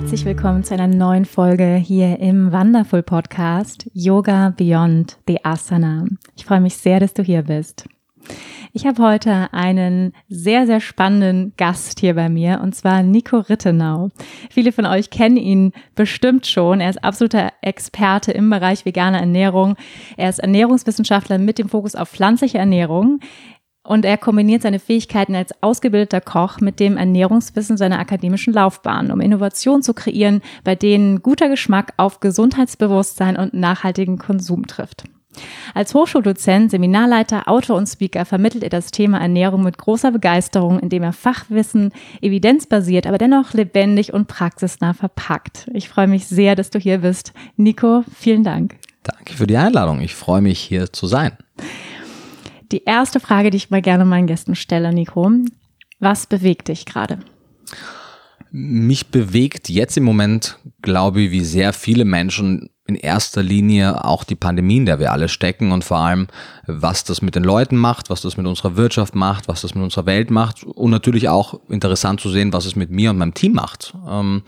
Herzlich willkommen zu einer neuen Folge hier im Wonderful Podcast Yoga Beyond the Asana. Ich freue mich sehr, dass du hier bist. Ich habe heute einen sehr, sehr spannenden Gast hier bei mir und zwar Nico Rittenau. Viele von euch kennen ihn bestimmt schon. Er ist absoluter Experte im Bereich veganer Ernährung. Er ist Ernährungswissenschaftler mit dem Fokus auf pflanzliche Ernährung. Und er kombiniert seine Fähigkeiten als ausgebildeter Koch mit dem Ernährungswissen seiner akademischen Laufbahn, um Innovationen zu kreieren, bei denen guter Geschmack auf Gesundheitsbewusstsein und nachhaltigen Konsum trifft. Als Hochschuldozent, Seminarleiter, Autor und Speaker vermittelt er das Thema Ernährung mit großer Begeisterung, indem er Fachwissen evidenzbasiert, aber dennoch lebendig und praxisnah verpackt. Ich freue mich sehr, dass du hier bist. Nico, vielen Dank. Danke für die Einladung. Ich freue mich, hier zu sein. Die erste Frage, die ich mal gerne meinen Gästen stelle, Nico. Was bewegt dich gerade? Mich bewegt jetzt im Moment, glaube ich, wie sehr viele Menschen in erster Linie auch die Pandemie, in der wir alle stecken und vor allem, was das mit den Leuten macht, was das mit unserer Wirtschaft macht, was das mit unserer Welt macht und natürlich auch interessant zu sehen, was es mit mir und meinem Team macht. Ähm,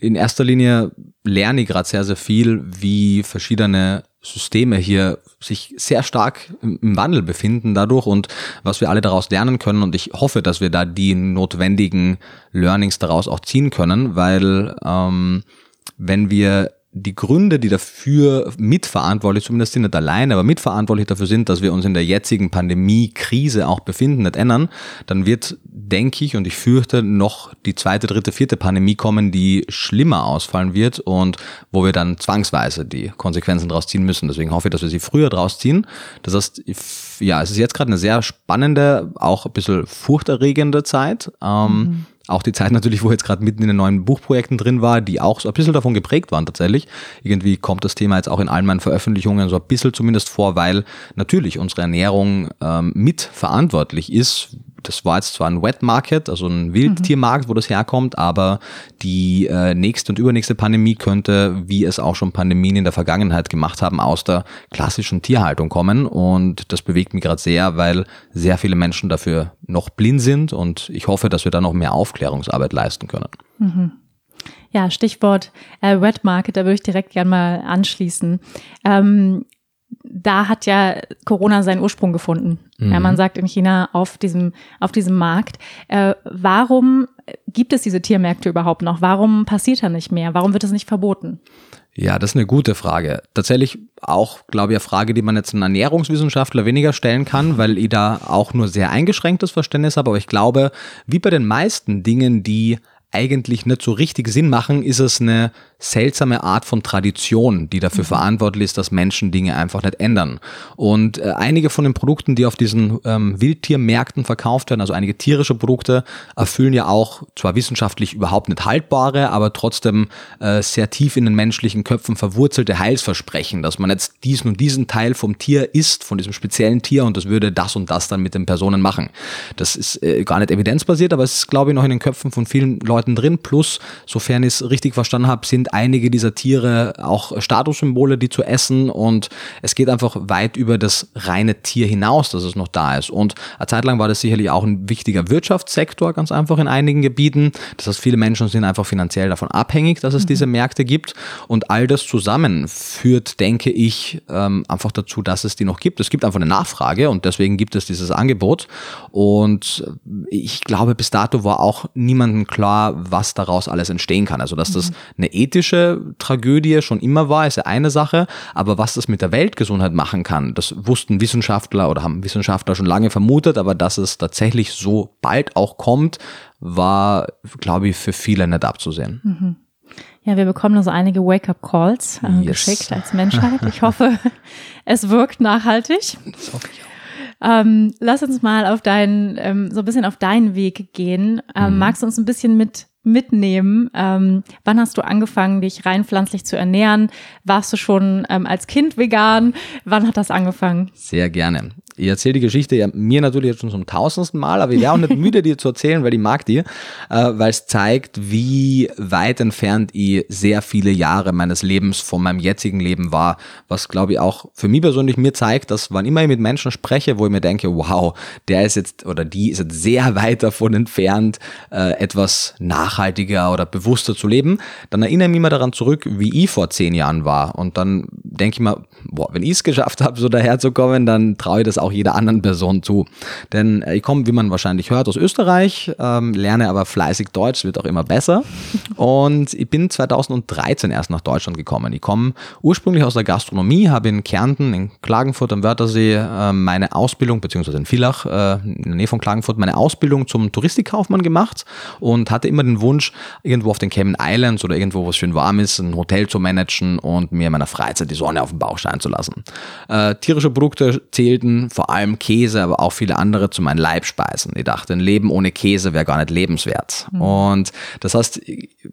in erster Linie lerne ich gerade sehr, sehr viel, wie verschiedene Systeme hier sich sehr stark im Wandel befinden dadurch und was wir alle daraus lernen können. Und ich hoffe, dass wir da die notwendigen Learnings daraus auch ziehen können, weil ähm, wenn wir die Gründe, die dafür mitverantwortlich, zumindest sind nicht alleine, aber mitverantwortlich dafür sind, dass wir uns in der jetzigen Pandemie-Krise auch befinden, nicht ändern, dann wird, denke ich, und ich fürchte, noch die zweite, dritte, vierte Pandemie kommen, die schlimmer ausfallen wird und wo wir dann zwangsweise die Konsequenzen daraus ziehen müssen. Deswegen hoffe ich, dass wir sie früher daraus ziehen. Das heißt, ja, es ist jetzt gerade eine sehr spannende, auch ein bisschen furchterregende Zeit. Ähm, mhm auch die Zeit natürlich, wo jetzt gerade mitten in den neuen Buchprojekten drin war, die auch so ein bisschen davon geprägt waren tatsächlich. Irgendwie kommt das Thema jetzt auch in allen meinen Veröffentlichungen so ein bisschen zumindest vor, weil natürlich unsere Ernährung ähm, mitverantwortlich ist, das war jetzt zwar ein Wet Market, also ein Wildtiermarkt, wo das herkommt, aber die äh, nächste und übernächste Pandemie könnte, wie es auch schon Pandemien in der Vergangenheit gemacht haben, aus der klassischen Tierhaltung kommen. Und das bewegt mich gerade sehr, weil sehr viele Menschen dafür noch blind sind und ich hoffe, dass wir da noch mehr Aufklärungsarbeit leisten können. Mhm. Ja, Stichwort äh, Wet Market, da würde ich direkt gerne mal anschließen. Ähm, da hat ja Corona seinen Ursprung gefunden. Mhm. Ja, man sagt in China auf diesem, auf diesem Markt. Äh, warum gibt es diese Tiermärkte überhaupt noch? Warum passiert da nicht mehr? Warum wird es nicht verboten? Ja, das ist eine gute Frage. Tatsächlich auch, glaube ich, eine Frage, die man jetzt einem Ernährungswissenschaftler weniger stellen kann, weil ich da auch nur sehr eingeschränktes Verständnis habe. Aber ich glaube, wie bei den meisten Dingen, die eigentlich nicht so richtig Sinn machen, ist es eine seltsame Art von Tradition, die dafür mhm. verantwortlich ist, dass Menschen Dinge einfach nicht ändern. Und äh, einige von den Produkten, die auf diesen ähm, Wildtiermärkten verkauft werden, also einige tierische Produkte, erfüllen ja auch zwar wissenschaftlich überhaupt nicht haltbare, aber trotzdem äh, sehr tief in den menschlichen Köpfen verwurzelte Heilsversprechen, dass man jetzt diesen und diesen Teil vom Tier isst, von diesem speziellen Tier und das würde das und das dann mit den Personen machen. Das ist äh, gar nicht evidenzbasiert, aber es ist, glaube ich, noch in den Köpfen von vielen Leuten Leuten drin. Plus, sofern ich es richtig verstanden habe, sind einige dieser Tiere auch Statussymbole, die zu essen. Und es geht einfach weit über das reine Tier hinaus, dass es noch da ist. Und eine Zeit lang war das sicherlich auch ein wichtiger Wirtschaftssektor, ganz einfach in einigen Gebieten. Das heißt, viele Menschen sind einfach finanziell davon abhängig, dass es mhm. diese Märkte gibt. Und all das zusammen führt, denke ich, ähm, einfach dazu, dass es die noch gibt. Es gibt einfach eine Nachfrage und deswegen gibt es dieses Angebot. Und ich glaube, bis dato war auch niemandem klar, was daraus alles entstehen kann. Also, dass das mhm. eine ethische Tragödie schon immer war, ist ja eine Sache, aber was das mit der Weltgesundheit machen kann, das wussten Wissenschaftler oder haben Wissenschaftler schon lange vermutet, aber dass es tatsächlich so bald auch kommt, war, glaube ich, für viele nicht abzusehen. Mhm. Ja, wir bekommen also einige Wake-up-Calls äh, yes. geschickt als Menschheit. Ich hoffe, es wirkt nachhaltig. Das hoffe ich auch. Ähm, lass uns mal auf deinen, ähm, so ein bisschen auf deinen Weg gehen. Ähm, mhm. Magst du uns ein bisschen mit mitnehmen. Ähm, wann hast du angefangen, dich rein pflanzlich zu ernähren? Warst du schon ähm, als Kind vegan? Wann hat das angefangen? Sehr gerne. Ich erzähle die Geschichte ja mir natürlich jetzt schon zum tausendsten Mal, aber ich wäre auch nicht müde, die zu erzählen, weil ich mag die, äh, weil es zeigt, wie weit entfernt ich sehr viele Jahre meines Lebens von meinem jetzigen Leben war, was glaube ich auch für mich persönlich mir zeigt, dass wann immer ich mit Menschen spreche, wo ich mir denke, wow, der ist jetzt oder die ist jetzt sehr weit davon entfernt, äh, etwas nachhaltiger oder bewusster zu leben, dann erinnere ich mich immer daran zurück, wie ich vor zehn Jahren war. Und dann denke ich mir, boah, wenn ich es geschafft habe, so daherzukommen, dann traue ich das auch jeder anderen Person zu. Denn äh, ich komme, wie man wahrscheinlich hört, aus Österreich, ähm, lerne aber fleißig Deutsch, wird auch immer besser. Und ich bin 2013 erst nach Deutschland gekommen. Ich komme ursprünglich aus der Gastronomie, habe in Kärnten, in Klagenfurt am Wörthersee äh, meine Ausbildung, beziehungsweise in Villach, äh, in der Nähe von Klagenfurt, meine Ausbildung zum Touristikkaufmann gemacht und hatte immer den Wunsch, irgendwo auf den Cayman Islands oder irgendwo, wo es schön warm ist, ein Hotel zu managen und mir in meiner Freizeit die Sonne auf den Bauch scheinen zu lassen. Äh, tierische Produkte zählten vor allem Käse, aber auch viele andere zu meinen Leibspeisen. Ich dachte, ein Leben ohne Käse wäre gar nicht lebenswert. Mhm. Und das heißt,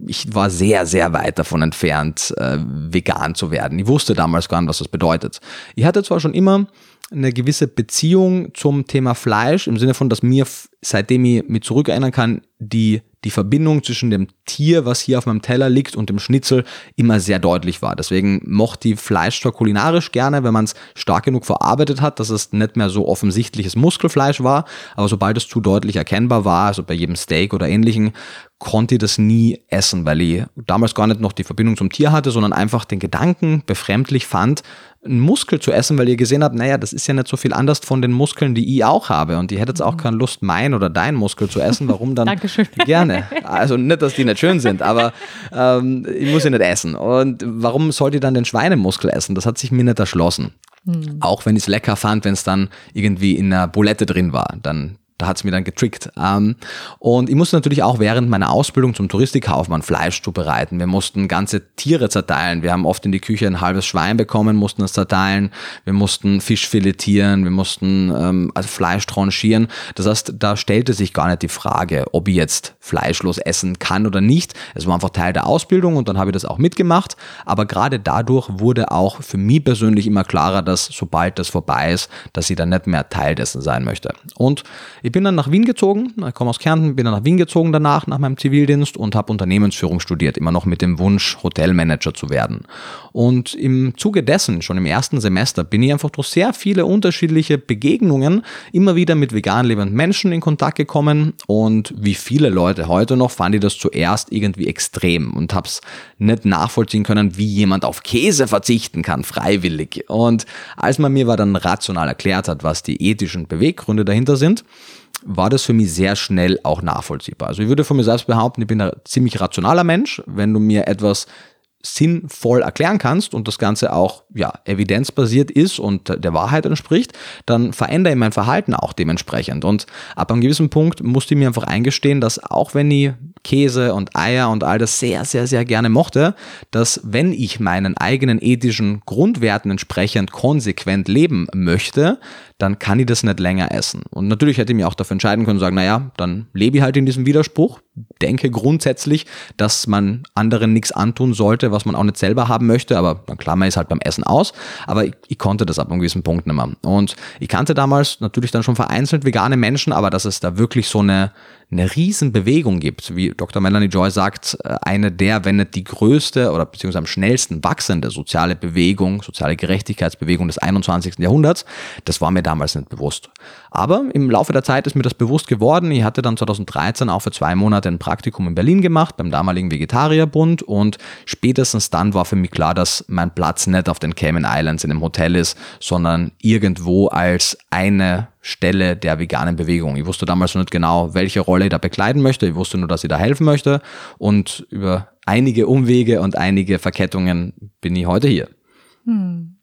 ich war sehr, sehr weit davon entfernt, äh, vegan zu werden. Ich wusste damals gar nicht, was das bedeutet. Ich hatte zwar schon immer eine gewisse Beziehung zum Thema Fleisch im Sinne von, dass mir, seitdem ich mich zurückerinnern kann, die die Verbindung zwischen dem Tier, was hier auf meinem Teller liegt, und dem Schnitzel immer sehr deutlich war. Deswegen mochte ich Fleisch zwar kulinarisch gerne, wenn man es stark genug verarbeitet hat, dass es nicht mehr so offensichtliches Muskelfleisch war, aber sobald es zu deutlich erkennbar war, also bei jedem Steak oder ähnlichen, konnte ich das nie essen, weil ich damals gar nicht noch die Verbindung zum Tier hatte, sondern einfach den Gedanken befremdlich fand, einen Muskel zu essen, weil ihr gesehen habt, naja, das ist ja nicht so viel anders von den Muskeln, die ich auch habe. Und ihr hättet auch mhm. keine Lust, mein oder dein Muskel zu essen. Warum dann? Dankeschön. Gerne. Also nicht, dass die nicht schön sind, aber ähm, ich muss sie nicht essen. Und warum sollt ihr dann den Schweinemuskel essen? Das hat sich mir nicht erschlossen. Mhm. Auch wenn ich es lecker fand, wenn es dann irgendwie in einer Bulette drin war. Dann da hat's mir dann getrickt. Ähm, und ich musste natürlich auch während meiner Ausbildung zum Touristikkaufmann Fleisch zubereiten. Wir mussten ganze Tiere zerteilen. Wir haben oft in die Küche ein halbes Schwein bekommen, mussten es zerteilen. Wir mussten Fisch filetieren, wir mussten ähm, also Fleisch tranchieren. Das heißt, da stellte sich gar nicht die Frage, ob ich jetzt fleischlos essen kann oder nicht. Es war einfach Teil der Ausbildung und dann habe ich das auch mitgemacht. Aber gerade dadurch wurde auch für mich persönlich immer klarer, dass sobald das vorbei ist, dass ich dann nicht mehr Teil dessen sein möchte. Und ich bin dann nach Wien gezogen, ich komme aus Kärnten, bin dann nach Wien gezogen danach, nach meinem Zivildienst und habe Unternehmensführung studiert, immer noch mit dem Wunsch, Hotelmanager zu werden. Und im Zuge dessen, schon im ersten Semester, bin ich einfach durch sehr viele unterschiedliche Begegnungen immer wieder mit vegan lebenden Menschen in Kontakt gekommen und wie viele Leute heute noch fand ich das zuerst irgendwie extrem und habe es nicht nachvollziehen können, wie jemand auf Käse verzichten kann, freiwillig. Und als man mir dann rational erklärt hat, was die ethischen Beweggründe dahinter sind, war das für mich sehr schnell auch nachvollziehbar. Also ich würde von mir selbst behaupten, ich bin ein ziemlich rationaler Mensch. Wenn du mir etwas sinnvoll erklären kannst und das Ganze auch ja, evidenzbasiert ist und der Wahrheit entspricht, dann verändere ich mein Verhalten auch dementsprechend. Und ab einem gewissen Punkt musste ich mir einfach eingestehen, dass auch wenn ich Käse und Eier und all das sehr, sehr, sehr gerne mochte, dass wenn ich meinen eigenen ethischen Grundwerten entsprechend konsequent leben möchte, dann kann ich das nicht länger essen. Und natürlich hätte ich mir auch dafür entscheiden können, sagen, naja, dann lebe ich halt in diesem Widerspruch, denke grundsätzlich, dass man anderen nichts antun sollte, was man auch nicht selber haben möchte, aber dann klammer ich es halt beim Essen aus. Aber ich, ich konnte das ab einem gewissen Punkt nicht mehr. Und ich kannte damals natürlich dann schon vereinzelt vegane Menschen, aber dass es da wirklich so eine, eine Riesenbewegung gibt, wie Dr. Melanie Joy sagt, äh, eine der, wenn nicht die größte oder beziehungsweise am schnellsten wachsende soziale Bewegung, soziale Gerechtigkeitsbewegung des 21. Jahrhunderts, das war mir damals nicht bewusst. Aber im Laufe der Zeit ist mir das bewusst geworden. Ich hatte dann 2013 auch für zwei Monate ein Praktikum in Berlin gemacht, beim damaligen Vegetarierbund und spätestens dann war für mich klar, dass mein Platz nicht auf den Cayman Islands in einem Hotel ist, sondern irgendwo als eine Stelle der veganen Bewegung. Ich wusste damals noch nicht genau, welche Rolle ich da bekleiden möchte. Ich wusste nur, dass ich da helfen möchte. Und über einige Umwege und einige Verkettungen bin ich heute hier. Hm.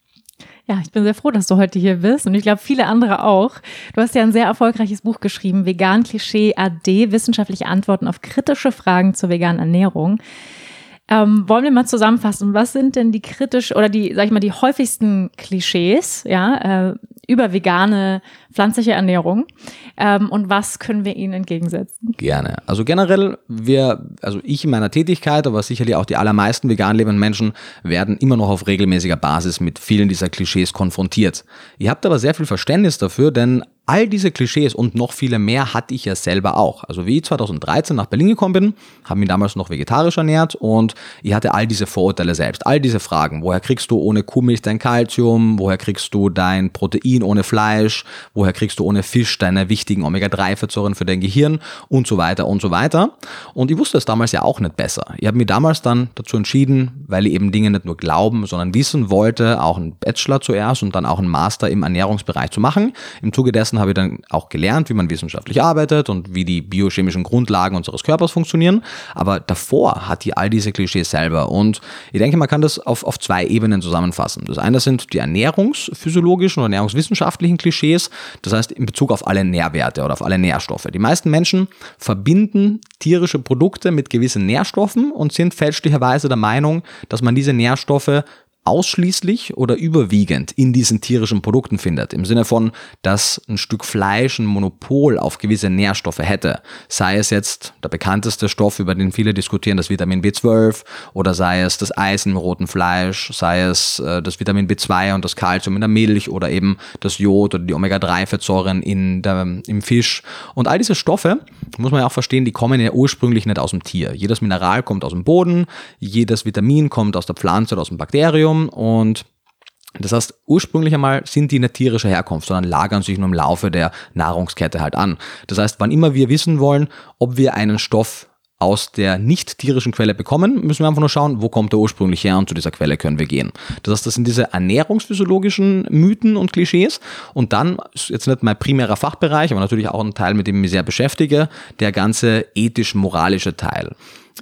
Ja, ich bin sehr froh, dass du heute hier bist und ich glaube viele andere auch. Du hast ja ein sehr erfolgreiches Buch geschrieben, Vegan Klischee AD, wissenschaftliche Antworten auf kritische Fragen zur veganen Ernährung. Ähm, wollen wir mal zusammenfassen, was sind denn die kritisch oder die, sag ich mal, die häufigsten Klischees, ja, äh, über vegane, pflanzliche Ernährung ähm, und was können wir ihnen entgegensetzen? Gerne. Also generell, wir, also ich in meiner Tätigkeit, aber sicherlich auch die allermeisten vegan lebenden Menschen werden immer noch auf regelmäßiger Basis mit vielen dieser Klischees konfrontiert. Ihr habt aber sehr viel Verständnis dafür, denn All diese Klischees und noch viele mehr hatte ich ja selber auch. Also wie ich 2013 nach Berlin gekommen bin, habe mich damals noch vegetarisch ernährt und ich hatte all diese Vorurteile selbst, all diese Fragen. Woher kriegst du ohne Kuhmilch dein Kalzium? Woher kriegst du dein Protein ohne Fleisch? Woher kriegst du ohne Fisch deine wichtigen Omega-3-Fettsäuren für dein Gehirn? Und so weiter und so weiter. Und ich wusste es damals ja auch nicht besser. Ich habe mich damals dann dazu entschieden, weil ich eben Dinge nicht nur glauben, sondern wissen wollte, auch einen Bachelor zuerst und dann auch einen Master im Ernährungsbereich zu machen. Im Zuge dessen währenddessen habe ich dann auch gelernt, wie man wissenschaftlich arbeitet und wie die biochemischen Grundlagen unseres Körpers funktionieren. Aber davor hat die all diese Klischees selber. Und ich denke, man kann das auf, auf zwei Ebenen zusammenfassen. Das eine sind die ernährungsphysiologischen oder ernährungswissenschaftlichen Klischees. Das heißt, in Bezug auf alle Nährwerte oder auf alle Nährstoffe. Die meisten Menschen verbinden tierische Produkte mit gewissen Nährstoffen und sind fälschlicherweise der Meinung, dass man diese Nährstoffe ausschließlich oder überwiegend in diesen tierischen Produkten findet. Im Sinne von, dass ein Stück Fleisch ein Monopol auf gewisse Nährstoffe hätte. Sei es jetzt der bekannteste Stoff, über den viele diskutieren, das Vitamin B12 oder sei es das Eisen im roten Fleisch, sei es äh, das Vitamin B2 und das Kalzium in der Milch oder eben das Jod oder die Omega-3-Fettsäuren in der, im Fisch. Und all diese Stoffe, muss man ja auch verstehen, die kommen ja ursprünglich nicht aus dem Tier. Jedes Mineral kommt aus dem Boden, jedes Vitamin kommt aus der Pflanze oder aus dem Bakterium Aquarium und das heißt, ursprünglich einmal sind die nicht tierischer Herkunft, sondern lagern sich nur im Laufe der Nahrungskette halt an. Das heißt, wann immer wir wissen wollen, ob wir einen Stoff aus der nicht tierischen Quelle bekommen, müssen wir einfach nur schauen, wo kommt er ursprünglich her und zu dieser Quelle können wir gehen. Das heißt, das sind diese ernährungsphysiologischen Mythen und Klischees und dann ist jetzt nicht mein primärer Fachbereich, aber natürlich auch ein Teil, mit dem ich mich sehr beschäftige, der ganze ethisch-moralische Teil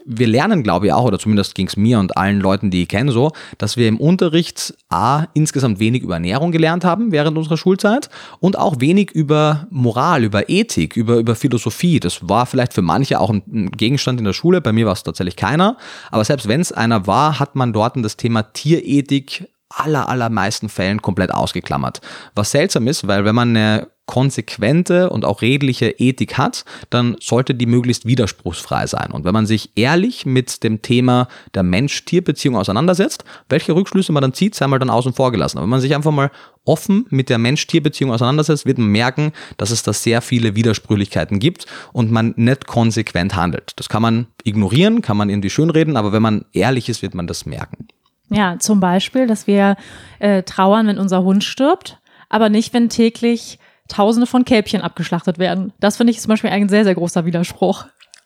wir lernen, glaube ich, auch, oder zumindest ging es mir und allen Leuten, die ich kenne, so, dass wir im Unterricht A, insgesamt wenig über Ernährung gelernt haben während unserer Schulzeit und auch wenig über Moral, über Ethik, über, über Philosophie. Das war vielleicht für manche auch ein Gegenstand in der Schule, bei mir war es tatsächlich keiner. Aber selbst wenn es einer war, hat man dort das Thema Tierethik aller, allermeisten Fällen komplett ausgeklammert. Was seltsam ist, weil wenn man eine konsequente und auch redliche Ethik hat, dann sollte die möglichst widerspruchsfrei sein. Und wenn man sich ehrlich mit dem Thema der Mensch-Tier-Beziehung auseinandersetzt, welche Rückschlüsse man dann zieht, sei mal dann außen vor gelassen. Aber wenn man sich einfach mal offen mit der Mensch-Tier-Beziehung auseinandersetzt, wird man merken, dass es da sehr viele Widersprüchlichkeiten gibt und man nicht konsequent handelt. Das kann man ignorieren, kann man irgendwie schönreden, aber wenn man ehrlich ist, wird man das merken. Ja, zum Beispiel, dass wir äh, trauern, wenn unser Hund stirbt, aber nicht, wenn täglich Tausende von Kälbchen abgeschlachtet werden. Das finde ich zum Beispiel ein sehr, sehr großer Widerspruch.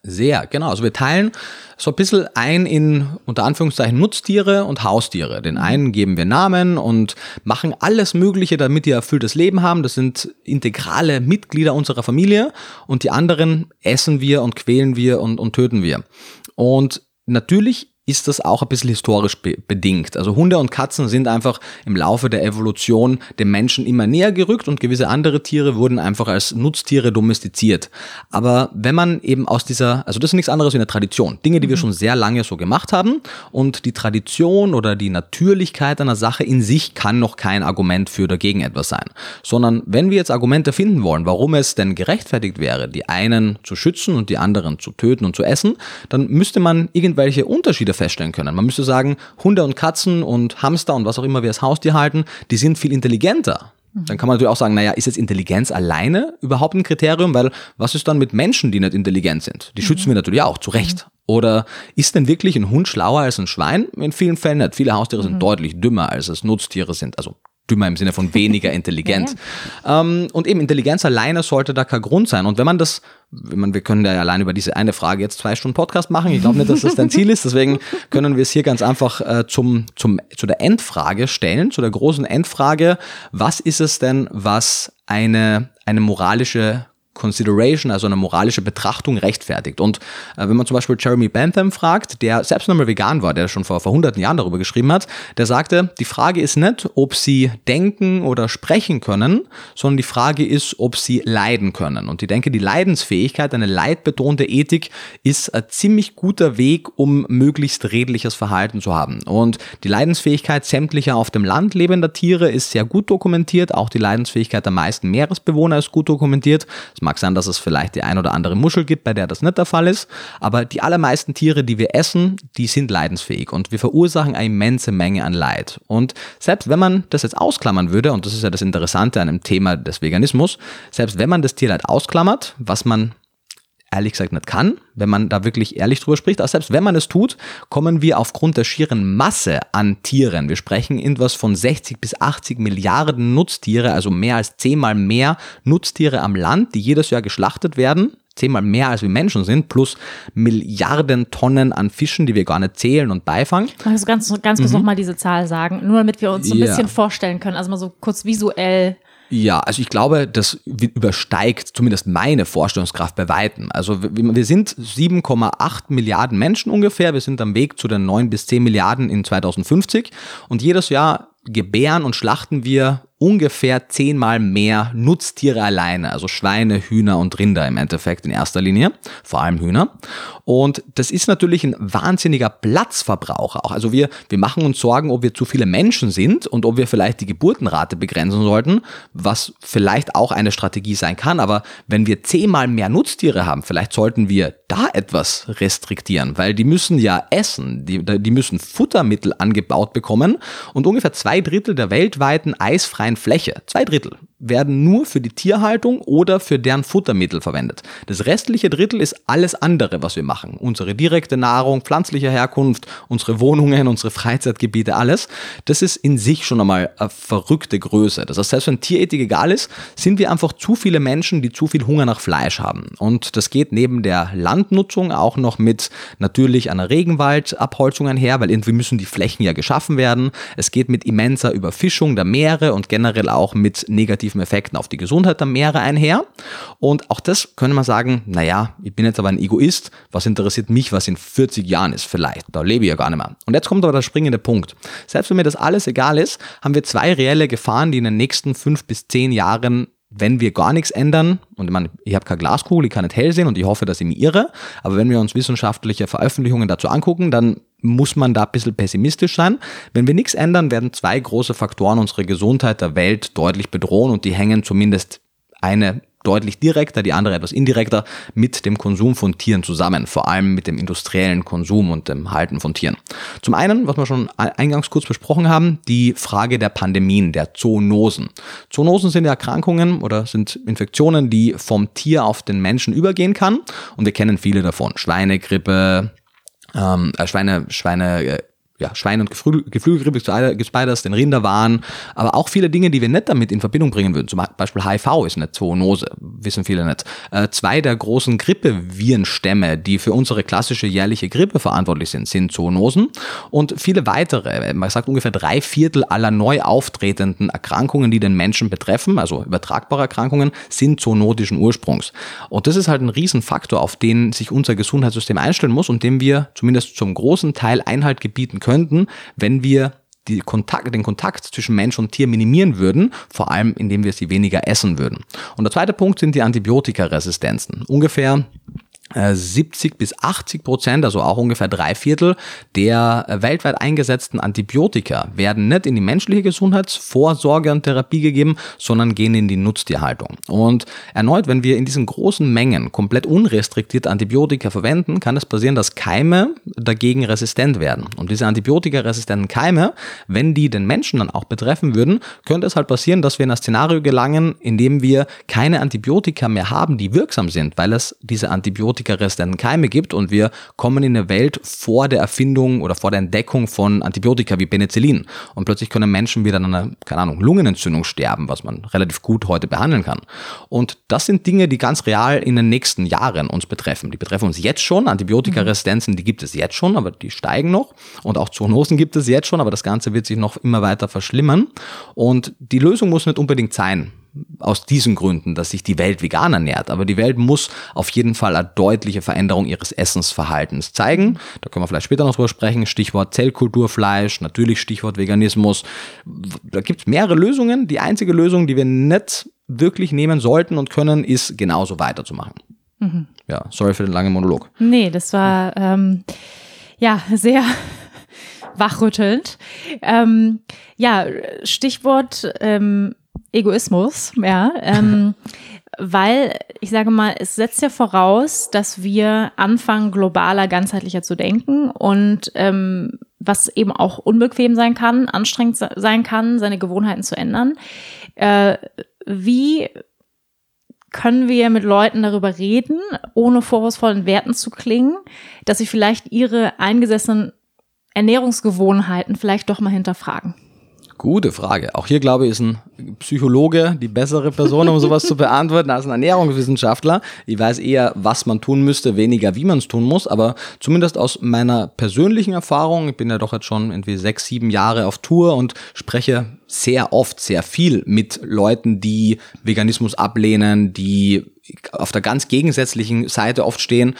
Sehr, genau. Also wir teilen so ein bisschen ein in unter Anführungszeichen Nutztiere und Haustiere. Den einen geben wir Namen und machen alles Mögliche, damit die erfülltes Leben haben. Das sind integrale Mitglieder unserer Familie und die anderen essen wir und quälen wir und, und töten wir. Und natürlich ist das auch ein bisschen historisch be bedingt. Also Hunde und Katzen sind einfach im Laufe der Evolution dem Menschen immer näher gerückt und gewisse andere Tiere wurden einfach als Nutztiere domestiziert. Aber wenn man eben aus dieser, also das ist nichts anderes wie eine Tradition, Dinge, die wir mhm. schon sehr lange so gemacht haben und die Tradition oder die Natürlichkeit einer Sache in sich kann noch kein Argument für dagegen etwas sein, sondern wenn wir jetzt Argumente finden wollen, warum es denn gerechtfertigt wäre, die einen zu schützen und die anderen zu töten und zu essen, dann müsste man irgendwelche Unterschiede feststellen können. Man müsste sagen, Hunde und Katzen und Hamster und was auch immer wir als Haustier halten, die sind viel intelligenter. Dann kann man natürlich auch sagen, naja, ist jetzt Intelligenz alleine überhaupt ein Kriterium? Weil was ist dann mit Menschen, die nicht intelligent sind? Die schützen wir natürlich auch, zu Recht. Oder ist denn wirklich ein Hund schlauer als ein Schwein? In vielen Fällen nicht. Viele Haustiere sind mhm. deutlich dümmer, als es Nutztiere sind. Also dümmer im Sinne von weniger intelligent. ja, ja. Ähm, und eben Intelligenz alleine sollte da kein Grund sein. Und wenn man das, wenn man, wir können ja allein über diese eine Frage jetzt zwei Stunden Podcast machen. Ich glaube nicht, dass das dein Ziel ist. Deswegen können wir es hier ganz einfach äh, zum, zum, zu der Endfrage stellen, zu der großen Endfrage. Was ist es denn, was eine, eine moralische Consideration, also eine moralische Betrachtung rechtfertigt. Und äh, wenn man zum Beispiel Jeremy Bentham fragt, der selbst nochmal vegan war, der schon vor, vor hunderten Jahren darüber geschrieben hat, der sagte, die Frage ist nicht, ob sie denken oder sprechen können, sondern die Frage ist, ob sie leiden können. Und ich denke, die Leidensfähigkeit, eine leidbetonte Ethik ist ein ziemlich guter Weg, um möglichst redliches Verhalten zu haben. Und die Leidensfähigkeit sämtlicher auf dem Land lebender Tiere ist sehr gut dokumentiert. Auch die Leidensfähigkeit der meisten Meeresbewohner ist gut dokumentiert. Es mag sein, dass es vielleicht die ein oder andere Muschel gibt, bei der das nicht der Fall ist. Aber die allermeisten Tiere, die wir essen, die sind leidensfähig und wir verursachen eine immense Menge an Leid. Und selbst wenn man das jetzt ausklammern würde, und das ist ja das Interessante an dem Thema des Veganismus, selbst wenn man das Tierleid ausklammert, was man ehrlich gesagt nicht kann, wenn man da wirklich ehrlich drüber spricht. Aber selbst wenn man es tut, kommen wir aufgrund der schieren Masse an Tieren. Wir sprechen irgendwas von 60 bis 80 Milliarden Nutztiere, also mehr als zehnmal mehr Nutztiere am Land, die jedes Jahr geschlachtet werden. Zehnmal mehr als wir Menschen sind, plus Milliarden Tonnen an Fischen, die wir gar nicht zählen und beifangen. Magst du ganz, ganz kurz mhm. nochmal diese Zahl sagen? Nur damit wir uns so ein yeah. bisschen vorstellen können, also mal so kurz visuell ja, also ich glaube, das übersteigt zumindest meine Vorstellungskraft bei Weitem. Also wir sind 7,8 Milliarden Menschen ungefähr. Wir sind am Weg zu den 9 bis 10 Milliarden in 2050. Und jedes Jahr gebären und schlachten wir ungefähr zehnmal mehr Nutztiere alleine, also Schweine, Hühner und Rinder im Endeffekt in erster Linie, vor allem Hühner. Und das ist natürlich ein wahnsinniger Platzverbrauch auch. Also wir, wir machen uns Sorgen, ob wir zu viele Menschen sind und ob wir vielleicht die Geburtenrate begrenzen sollten, was vielleicht auch eine Strategie sein kann. Aber wenn wir zehnmal mehr Nutztiere haben, vielleicht sollten wir da etwas restriktieren, weil die müssen ja essen, die, die müssen Futtermittel angebaut bekommen und ungefähr zwei Drittel der weltweiten eisfreien freien Fläche, zwei Drittel, werden nur für die Tierhaltung oder für deren Futtermittel verwendet. Das restliche Drittel ist alles andere, was wir machen. Unsere direkte Nahrung, pflanzlicher Herkunft, unsere Wohnungen, unsere Freizeitgebiete, alles. Das ist in sich schon einmal eine verrückte Größe. Das heißt, selbst wenn Tierethik egal ist, sind wir einfach zu viele Menschen, die zu viel Hunger nach Fleisch haben. Und das geht neben der Landnutzung auch noch mit natürlich einer Regenwaldabholzung einher, weil irgendwie müssen die Flächen ja geschaffen werden. Es geht mit immenser Überfischung der Meere und generell auch mit negativen Effekten auf die Gesundheit der Meere einher. Und auch das könnte man sagen, naja, ich bin jetzt aber ein Egoist, was interessiert mich, was in 40 Jahren ist vielleicht, da lebe ich ja gar nicht mehr. Und jetzt kommt aber der springende Punkt. Selbst wenn mir das alles egal ist, haben wir zwei reelle Gefahren, die in den nächsten fünf bis zehn Jahren wenn wir gar nichts ändern, und ich meine, ich habe keine Glaskugel, ich kann nicht hell sehen und ich hoffe, dass ich mich irre, aber wenn wir uns wissenschaftliche Veröffentlichungen dazu angucken, dann muss man da ein bisschen pessimistisch sein. Wenn wir nichts ändern, werden zwei große Faktoren unsere Gesundheit der Welt deutlich bedrohen und die hängen zumindest eine deutlich direkter, die andere etwas indirekter mit dem Konsum von Tieren zusammen, vor allem mit dem industriellen Konsum und dem Halten von Tieren. Zum einen, was wir schon eingangs kurz besprochen haben, die Frage der Pandemien, der Zoonosen. Zoonosen sind Erkrankungen oder sind Infektionen, die vom Tier auf den Menschen übergehen kann und wir kennen viele davon. Schweinegrippe, ähm, äh, Schweine, Schweine, äh, ja, Schwein- und Geflügelgrippe gibt es beides, den Rinderwahn, aber auch viele Dinge, die wir nicht damit in Verbindung bringen würden. Zum Beispiel HIV ist eine Zoonose, wissen viele nicht. Äh, zwei der großen Grippevirenstämme, die für unsere klassische jährliche Grippe verantwortlich sind, sind Zoonosen und viele weitere. Man sagt ungefähr drei Viertel aller neu auftretenden Erkrankungen, die den Menschen betreffen, also übertragbare Erkrankungen, sind zoonotischen Ursprungs. Und das ist halt ein Riesenfaktor, auf den sich unser Gesundheitssystem einstellen muss und dem wir zumindest zum großen Teil Einhalt gebieten könnten, wenn wir Kontakt, den Kontakt zwischen Mensch und Tier minimieren würden, vor allem indem wir sie weniger essen würden. Und der zweite Punkt sind die Antibiotikaresistenzen. Ungefähr 70 äh, bis 80 Prozent, also auch ungefähr drei Viertel der äh, weltweit eingesetzten Antibiotika werden nicht in die menschliche Gesundheitsvorsorge und Therapie gegeben, sondern gehen in die Nutztierhaltung. Und erneut, wenn wir in diesen großen Mengen komplett unrestriktiert Antibiotika verwenden, kann es passieren, dass Keime dagegen resistent werden. Und diese antibiotikaresistenten Keime, wenn die den Menschen dann auch betreffen würden, könnte es halt passieren, dass wir in ein Szenario gelangen, in dem wir keine Antibiotika mehr haben, die wirksam sind, weil es diese Antibiotika antibiotikaresistenten Keime gibt und wir kommen in eine Welt vor der Erfindung oder vor der Entdeckung von Antibiotika wie Penicillin. Und plötzlich können Menschen wieder an einer, keine Ahnung, Lungenentzündung sterben, was man relativ gut heute behandeln kann. Und das sind Dinge, die ganz real in den nächsten Jahren uns betreffen. Die betreffen uns jetzt schon. Antibiotikaresistenzen, die gibt es jetzt schon, aber die steigen noch. Und auch Zoonosen gibt es jetzt schon, aber das Ganze wird sich noch immer weiter verschlimmern. Und die Lösung muss nicht unbedingt sein, aus diesen Gründen, dass sich die Welt vegan ernährt. Aber die Welt muss auf jeden Fall eine deutliche Veränderung ihres Essensverhaltens zeigen. Da können wir vielleicht später noch drüber sprechen. Stichwort Zellkulturfleisch, natürlich Stichwort Veganismus. Da gibt es mehrere Lösungen. Die einzige Lösung, die wir nicht wirklich nehmen sollten und können, ist genauso weiterzumachen. Mhm. Ja, sorry für den langen Monolog. Nee, das war ähm, ja sehr wachrüttelnd. Ähm, ja, Stichwort ähm, Egoismus, ja. Ähm, weil ich sage mal, es setzt ja voraus, dass wir anfangen, globaler, ganzheitlicher zu denken und ähm, was eben auch unbequem sein kann, anstrengend sein kann, seine Gewohnheiten zu ändern. Äh, wie können wir mit Leuten darüber reden, ohne vorwurfsvollen Werten zu klingen, dass sie vielleicht ihre eingesessenen Ernährungsgewohnheiten vielleicht doch mal hinterfragen? Gute Frage. Auch hier glaube ich, ist ein Psychologe die bessere Person, um sowas zu beantworten, als ein Ernährungswissenschaftler. Ich weiß eher, was man tun müsste, weniger, wie man es tun muss. Aber zumindest aus meiner persönlichen Erfahrung, ich bin ja doch jetzt schon irgendwie sechs, sieben Jahre auf Tour und spreche sehr oft, sehr viel mit Leuten, die Veganismus ablehnen, die auf der ganz gegensätzlichen Seite oft stehen.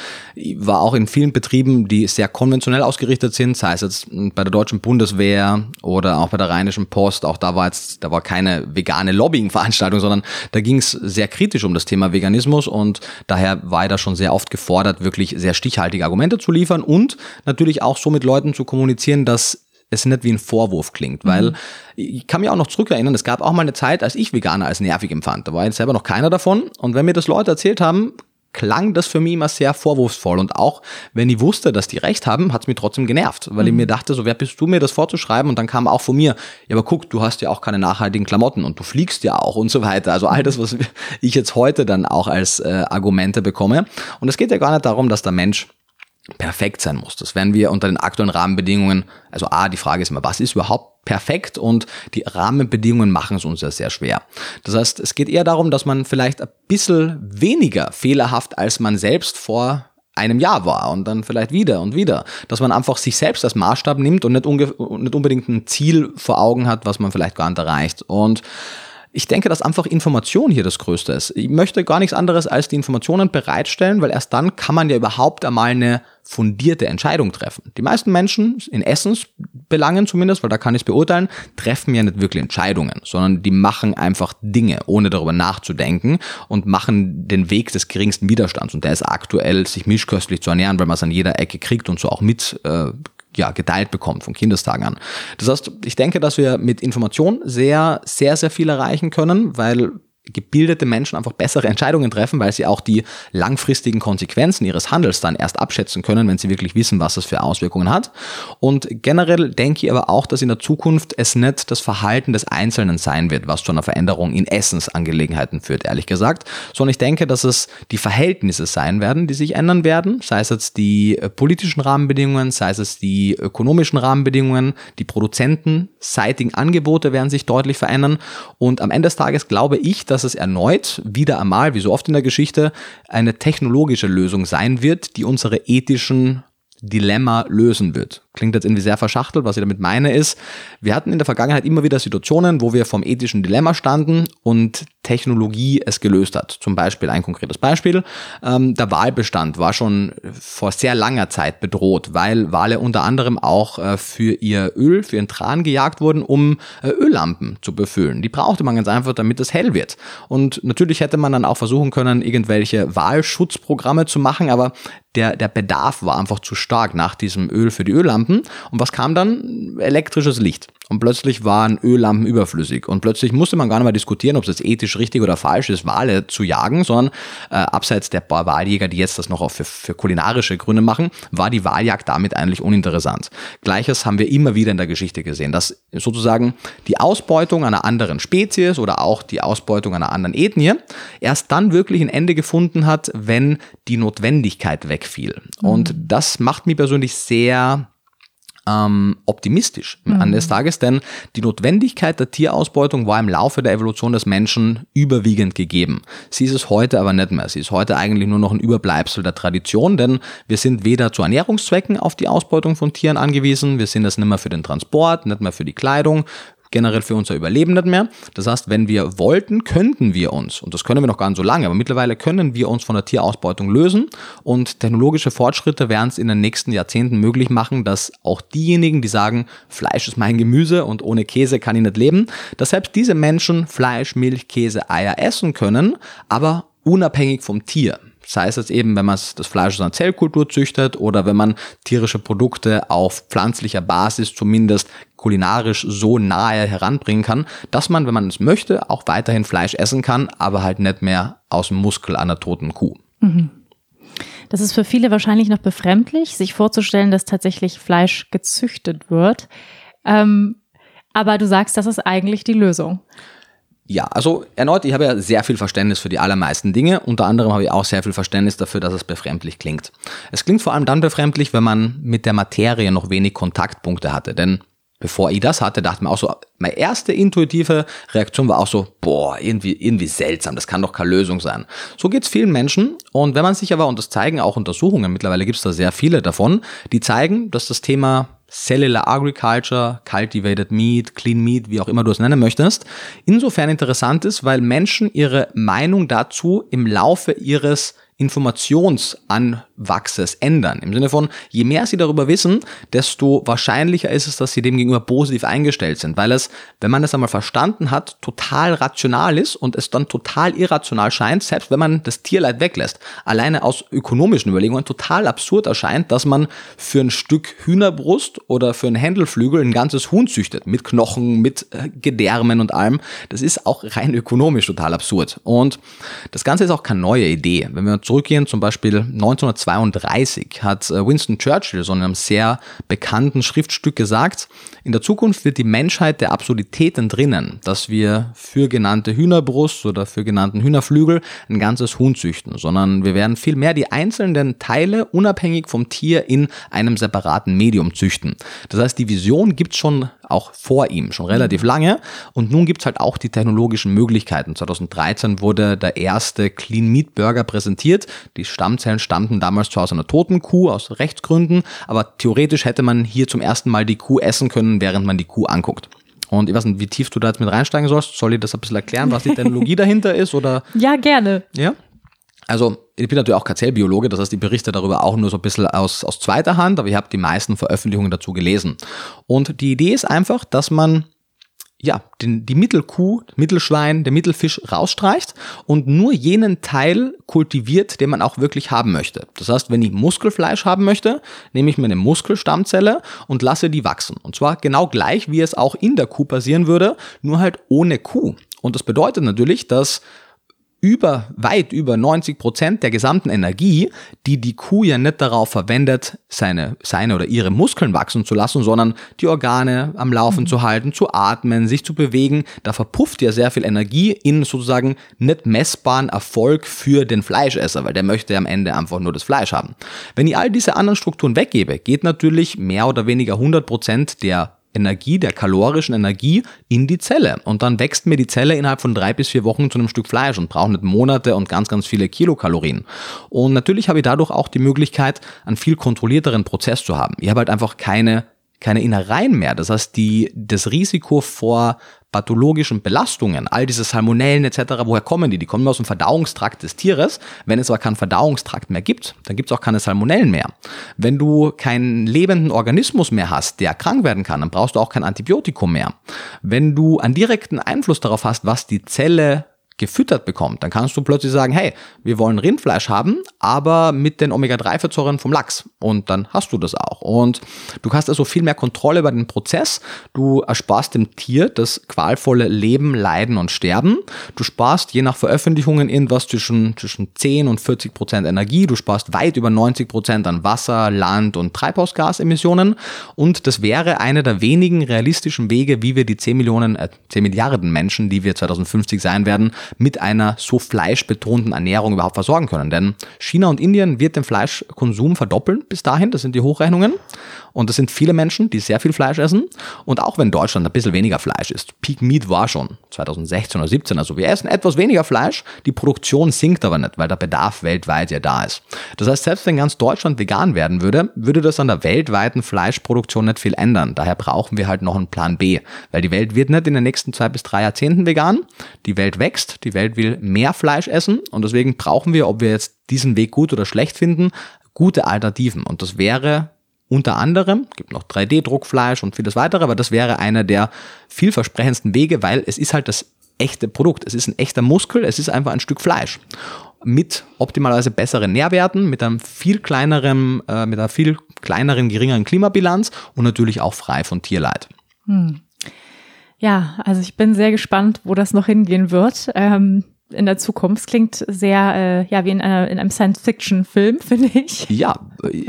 War auch in vielen Betrieben, die sehr konventionell ausgerichtet sind, sei es jetzt bei der deutschen Bundeswehr oder auch bei der Rheinischen Post. Auch da war jetzt, da war keine vegane Lobbying-Veranstaltung, sondern da ging es sehr kritisch um das Thema Veganismus und daher war ich da schon sehr oft gefordert, wirklich sehr stichhaltige Argumente zu liefern und natürlich auch so mit Leuten zu kommunizieren, dass es nicht wie ein Vorwurf klingt, weil mhm. ich kann mich auch noch zurückerinnern, es gab auch mal eine Zeit, als ich Veganer als nervig empfand. Da war jetzt selber noch keiner davon. Und wenn mir das Leute erzählt haben, klang das für mich immer sehr vorwurfsvoll. Und auch wenn ich wusste, dass die recht haben, hat es mich trotzdem genervt, weil mhm. ich mir dachte, so wer bist du mir das vorzuschreiben? Und dann kam auch von mir, ja, aber guck, du hast ja auch keine nachhaltigen Klamotten und du fliegst ja auch und so weiter. Also all das, was ich jetzt heute dann auch als äh, Argumente bekomme. Und es geht ja gar nicht darum, dass der Mensch perfekt sein muss. Das werden wir unter den aktuellen Rahmenbedingungen, also A, die Frage ist immer, was ist überhaupt perfekt und die Rahmenbedingungen machen es uns ja sehr schwer. Das heißt, es geht eher darum, dass man vielleicht ein bisschen weniger fehlerhaft als man selbst vor einem Jahr war und dann vielleicht wieder und wieder, dass man einfach sich selbst als Maßstab nimmt und nicht, nicht unbedingt ein Ziel vor Augen hat, was man vielleicht gar nicht erreicht. Und ich denke, dass einfach Information hier das Größte ist. Ich möchte gar nichts anderes als die Informationen bereitstellen, weil erst dann kann man ja überhaupt einmal eine fundierte Entscheidung treffen. Die meisten Menschen, in Essensbelangen zumindest, weil da kann ich es beurteilen, treffen ja nicht wirklich Entscheidungen, sondern die machen einfach Dinge, ohne darüber nachzudenken und machen den Weg des geringsten Widerstands. Und der ist aktuell, sich mischköstlich zu ernähren, weil man es an jeder Ecke kriegt und so auch mit äh, ja, geteilt bekommt von Kindestagen an. Das heißt, ich denke, dass wir mit Information sehr, sehr, sehr viel erreichen können, weil gebildete Menschen einfach bessere Entscheidungen treffen, weil sie auch die langfristigen Konsequenzen ihres Handels dann erst abschätzen können, wenn sie wirklich wissen, was es für Auswirkungen hat. Und generell denke ich aber auch, dass in der Zukunft es nicht das Verhalten des Einzelnen sein wird, was zu einer Veränderung in Essensangelegenheiten führt, ehrlich gesagt, sondern ich denke, dass es die Verhältnisse sein werden, die sich ändern werden, sei es jetzt die äh, politischen Rahmenbedingungen, sei es die ökonomischen Rahmenbedingungen, die produzentenseitigen Angebote werden sich deutlich verändern und am Ende des Tages glaube ich, dass dass es erneut, wieder einmal, wie so oft in der Geschichte, eine technologische Lösung sein wird, die unsere ethischen Dilemma lösen wird. Klingt jetzt irgendwie sehr verschachtelt. Was ich damit meine ist, wir hatten in der Vergangenheit immer wieder Situationen, wo wir vom ethischen Dilemma standen und Technologie es gelöst hat. Zum Beispiel ein konkretes Beispiel. Ähm, der Walbestand war schon vor sehr langer Zeit bedroht, weil Wale unter anderem auch äh, für ihr Öl, für ihren Tran gejagt wurden, um äh, Öllampen zu befüllen. Die brauchte man ganz einfach, damit es hell wird. Und natürlich hätte man dann auch versuchen können, irgendwelche Wahlschutzprogramme zu machen, aber der, der Bedarf war einfach zu stark nach diesem Öl für die Öllampen. Und was kam dann? Elektrisches Licht. Und plötzlich waren Öllampen überflüssig. Und plötzlich musste man gar nicht mehr diskutieren, ob es jetzt ethisch richtig oder falsch ist, Wale zu jagen, sondern äh, abseits der paar Waljäger, die jetzt das noch auch für, für kulinarische Gründe machen, war die Wahljagd damit eigentlich uninteressant. Gleiches haben wir immer wieder in der Geschichte gesehen, dass sozusagen die Ausbeutung einer anderen Spezies oder auch die Ausbeutung einer anderen Ethnie erst dann wirklich ein Ende gefunden hat, wenn die Notwendigkeit wegfiel. Mhm. Und das macht mich persönlich sehr ähm, optimistisch mhm. an des Tages, denn die Notwendigkeit der Tierausbeutung war im Laufe der Evolution des Menschen überwiegend gegeben. Sie ist es heute aber nicht mehr. Sie ist heute eigentlich nur noch ein Überbleibsel der Tradition, denn wir sind weder zu Ernährungszwecken auf die Ausbeutung von Tieren angewiesen, wir sind es nicht mehr für den Transport, nicht mehr für die Kleidung, generell für unser Überleben nicht mehr. Das heißt, wenn wir wollten, könnten wir uns, und das können wir noch gar nicht so lange, aber mittlerweile können wir uns von der Tierausbeutung lösen und technologische Fortschritte werden es in den nächsten Jahrzehnten möglich machen, dass auch diejenigen, die sagen, Fleisch ist mein Gemüse und ohne Käse kann ich nicht leben, dass selbst diese Menschen Fleisch, Milch, Käse, Eier essen können, aber unabhängig vom Tier. Sei es jetzt eben, wenn man das Fleisch aus einer Zellkultur züchtet oder wenn man tierische Produkte auf pflanzlicher Basis zumindest kulinarisch so nahe heranbringen kann, dass man, wenn man es möchte, auch weiterhin Fleisch essen kann, aber halt nicht mehr aus dem Muskel einer toten Kuh. Mhm. Das ist für viele wahrscheinlich noch befremdlich, sich vorzustellen, dass tatsächlich Fleisch gezüchtet wird. Ähm, aber du sagst, das ist eigentlich die Lösung. Ja, also erneut, ich habe ja sehr viel Verständnis für die allermeisten Dinge. Unter anderem habe ich auch sehr viel Verständnis dafür, dass es befremdlich klingt. Es klingt vor allem dann befremdlich, wenn man mit der Materie noch wenig Kontaktpunkte hatte. Denn bevor ich das hatte, dachte mir auch so, meine erste intuitive Reaktion war auch so, boah, irgendwie, irgendwie seltsam, das kann doch keine Lösung sein. So geht's vielen Menschen. Und wenn man sich aber, und das zeigen auch Untersuchungen, mittlerweile gibt's da sehr viele davon, die zeigen, dass das Thema Cellular Agriculture, Cultivated Meat, Clean Meat, wie auch immer du es nennen möchtest, insofern interessant ist, weil Menschen ihre Meinung dazu im Laufe ihres Informationsanwachses ändern. Im Sinne von, je mehr sie darüber wissen, desto wahrscheinlicher ist es, dass sie dem gegenüber positiv eingestellt sind, weil es, wenn man es einmal verstanden hat, total rational ist und es dann total irrational scheint, selbst wenn man das Tierleid weglässt. Alleine aus ökonomischen Überlegungen total absurd erscheint, dass man für ein Stück Hühnerbrust oder für einen Händelflügel ein ganzes Huhn züchtet, mit Knochen, mit äh, Gedärmen und allem. Das ist auch rein ökonomisch total absurd. Und das Ganze ist auch keine neue Idee. Wenn wir zurückgehen, zum Beispiel 1932 hat äh, Winston Churchill so in einem sehr bekannten Schriftstück gesagt, in der Zukunft wird die Menschheit der Absurditäten drinnen, dass wir für genannte Hühnerbrust oder für genannten Hühnerflügel ein ganzes Huhn züchten, sondern wir werden vielmehr die einzelnen Teile unabhängig vom Tier in einem separaten Medium züchten. Das heißt, die Vision gibt es schon auch vor ihm, schon relativ lange und nun gibt es halt auch die technologischen Möglichkeiten. 2013 wurde der erste Clean Meat Burger präsentiert. Die Stammzellen stammten damals zwar aus einer toten Kuh, aus Rechtsgründen, aber theoretisch hätte man hier zum ersten Mal die Kuh essen können, während man die Kuh anguckt. Und ich weiß nicht, wie tief du da jetzt mit reinsteigen sollst. Soll ich das ein bisschen erklären, was die Technologie dahinter ist? Oder? Ja, gerne. Ja. Also, ich bin natürlich auch Karzellbiologe, das heißt, ich berichte darüber auch nur so ein bisschen aus, aus zweiter Hand, aber ich habe die meisten Veröffentlichungen dazu gelesen. Und die Idee ist einfach, dass man ja, den, die Mittelkuh, Mittelschwein, der Mittelfisch rausstreicht und nur jenen Teil kultiviert, den man auch wirklich haben möchte. Das heißt, wenn ich Muskelfleisch haben möchte, nehme ich mir eine Muskelstammzelle und lasse die wachsen. Und zwar genau gleich, wie es auch in der Kuh passieren würde, nur halt ohne Kuh. Und das bedeutet natürlich, dass über, weit über 90 Prozent der gesamten Energie, die die Kuh ja nicht darauf verwendet, seine, seine oder ihre Muskeln wachsen zu lassen, sondern die Organe am Laufen mhm. zu halten, zu atmen, sich zu bewegen, da verpufft ja sehr viel Energie in sozusagen nicht messbaren Erfolg für den Fleischesser, weil der möchte am Ende einfach nur das Fleisch haben. Wenn ich all diese anderen Strukturen weggebe, geht natürlich mehr oder weniger 100 Prozent der Energie, der kalorischen Energie in die Zelle. Und dann wächst mir die Zelle innerhalb von drei bis vier Wochen zu einem Stück Fleisch und braucht nicht Monate und ganz, ganz viele Kilokalorien. Und natürlich habe ich dadurch auch die Möglichkeit, einen viel kontrollierteren Prozess zu haben. Ich habe halt einfach keine keine Innereien mehr. Das heißt, die, das Risiko vor pathologischen Belastungen, all diese Salmonellen etc., woher kommen die? Die kommen aus dem Verdauungstrakt des Tieres. Wenn es aber keinen Verdauungstrakt mehr gibt, dann gibt es auch keine Salmonellen mehr. Wenn du keinen lebenden Organismus mehr hast, der krank werden kann, dann brauchst du auch kein Antibiotikum mehr. Wenn du einen direkten Einfluss darauf hast, was die Zelle gefüttert bekommt, dann kannst du plötzlich sagen, hey, wir wollen Rindfleisch haben, aber mit den Omega-3-Fettsäuren vom Lachs. Und dann hast du das auch. Und du hast also viel mehr Kontrolle über den Prozess. Du ersparst dem Tier das qualvolle Leben, Leiden und Sterben. Du sparst je nach Veröffentlichungen irgendwas zwischen, zwischen 10 und 40 Prozent Energie. Du sparst weit über 90 Prozent an Wasser, Land und Treibhausgasemissionen. Und das wäre einer der wenigen realistischen Wege, wie wir die 10 Millionen, äh, 10 Milliarden Menschen, die wir 2050 sein werden, mit einer so fleischbetonten Ernährung überhaupt versorgen können. Denn China und Indien wird den Fleischkonsum verdoppeln bis dahin, das sind die Hochrechnungen. Und das sind viele Menschen, die sehr viel Fleisch essen. Und auch wenn Deutschland ein bisschen weniger Fleisch isst, Peak Meat war schon 2016 oder 17, also wir essen etwas weniger Fleisch, die Produktion sinkt aber nicht, weil der Bedarf weltweit ja da ist. Das heißt, selbst wenn ganz Deutschland vegan werden würde, würde das an der weltweiten Fleischproduktion nicht viel ändern. Daher brauchen wir halt noch einen Plan B, weil die Welt wird nicht in den nächsten zwei bis drei Jahrzehnten vegan. Die Welt wächst, die Welt will mehr Fleisch essen und deswegen brauchen wir, ob wir jetzt diesen Weg gut oder schlecht finden, gute Alternativen. Und das wäre unter anderem, gibt noch 3D-Druckfleisch und vieles weitere, aber das wäre einer der vielversprechendsten Wege, weil es ist halt das echte Produkt. Es ist ein echter Muskel, es ist einfach ein Stück Fleisch. Mit optimalerweise besseren Nährwerten, mit einem viel kleineren, äh, mit einer viel kleineren, geringeren Klimabilanz und natürlich auch frei von Tierleid. Hm. Ja, also ich bin sehr gespannt, wo das noch hingehen wird. Ähm in der Zukunft. Klingt sehr, äh, ja, wie in, einer, in einem Science-Fiction-Film, finde ich. Ja,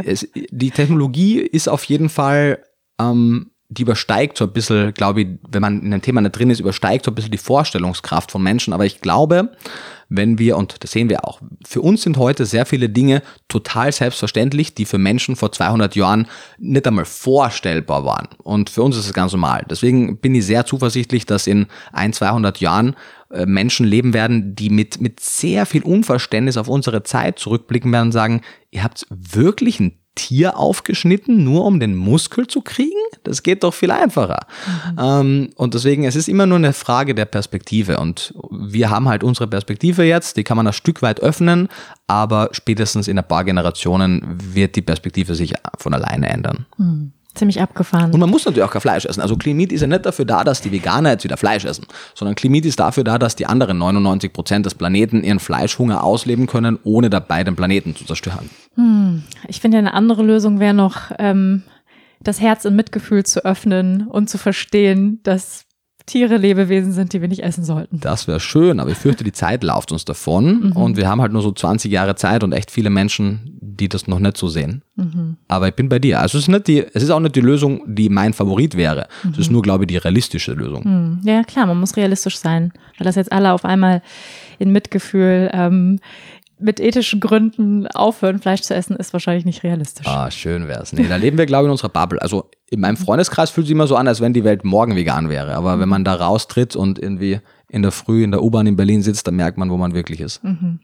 es, die Technologie ist auf jeden Fall, ähm, die übersteigt so ein bisschen, glaube ich, wenn man in einem Thema nicht drin ist, übersteigt so ein bisschen die Vorstellungskraft von Menschen. Aber ich glaube, wenn wir, und das sehen wir auch, für uns sind heute sehr viele Dinge total selbstverständlich, die für Menschen vor 200 Jahren nicht einmal vorstellbar waren. Und für uns ist es ganz normal. Deswegen bin ich sehr zuversichtlich, dass in ein, 200 Jahren äh, Menschen leben werden, die mit, mit sehr viel Unverständnis auf unsere Zeit zurückblicken werden und sagen, ihr habt wirklich ein Tier aufgeschnitten, nur um den Muskel zu kriegen? Das geht doch viel einfacher. Mhm. Ähm, und deswegen, es ist immer nur eine Frage der Perspektive. Und wir haben halt unsere Perspektive jetzt, die kann man ein Stück weit öffnen, aber spätestens in ein paar Generationen wird die Perspektive sich von alleine ändern. Mhm. Ziemlich abgefahren. Und man muss natürlich auch kein Fleisch essen. Also Clean Meat ist ja nicht dafür da, dass die Veganer jetzt wieder Fleisch essen, sondern Clean Meat ist dafür da, dass die anderen 99 Prozent des Planeten ihren Fleischhunger ausleben können, ohne dabei den Planeten zu zerstören. Hm. Ich finde, eine andere Lösung wäre noch, ähm, das Herz in Mitgefühl zu öffnen und zu verstehen, dass Tiere Lebewesen sind, die wir nicht essen sollten. Das wäre schön, aber ich fürchte, die Zeit läuft uns davon mhm. und wir haben halt nur so 20 Jahre Zeit und echt viele Menschen, die das noch nicht so sehen. Mhm. Aber ich bin bei dir. Also es ist, nicht die, es ist auch nicht die Lösung, die mein Favorit wäre. Mhm. Es ist nur, glaube ich, die realistische Lösung. Mhm. Ja, klar, man muss realistisch sein. Weil das jetzt alle auf einmal in Mitgefühl ähm, mit ethischen Gründen aufhören, Fleisch zu essen, ist wahrscheinlich nicht realistisch. Ah, schön wär's. Nee, da leben wir, glaube ich, in unserer Bubble. Also in meinem Freundeskreis fühlt sich immer so an, als wenn die Welt morgen vegan wäre. Aber wenn man da raustritt und irgendwie in der Früh in der U-Bahn in Berlin sitzt, dann merkt man, wo man wirklich ist. Mhm.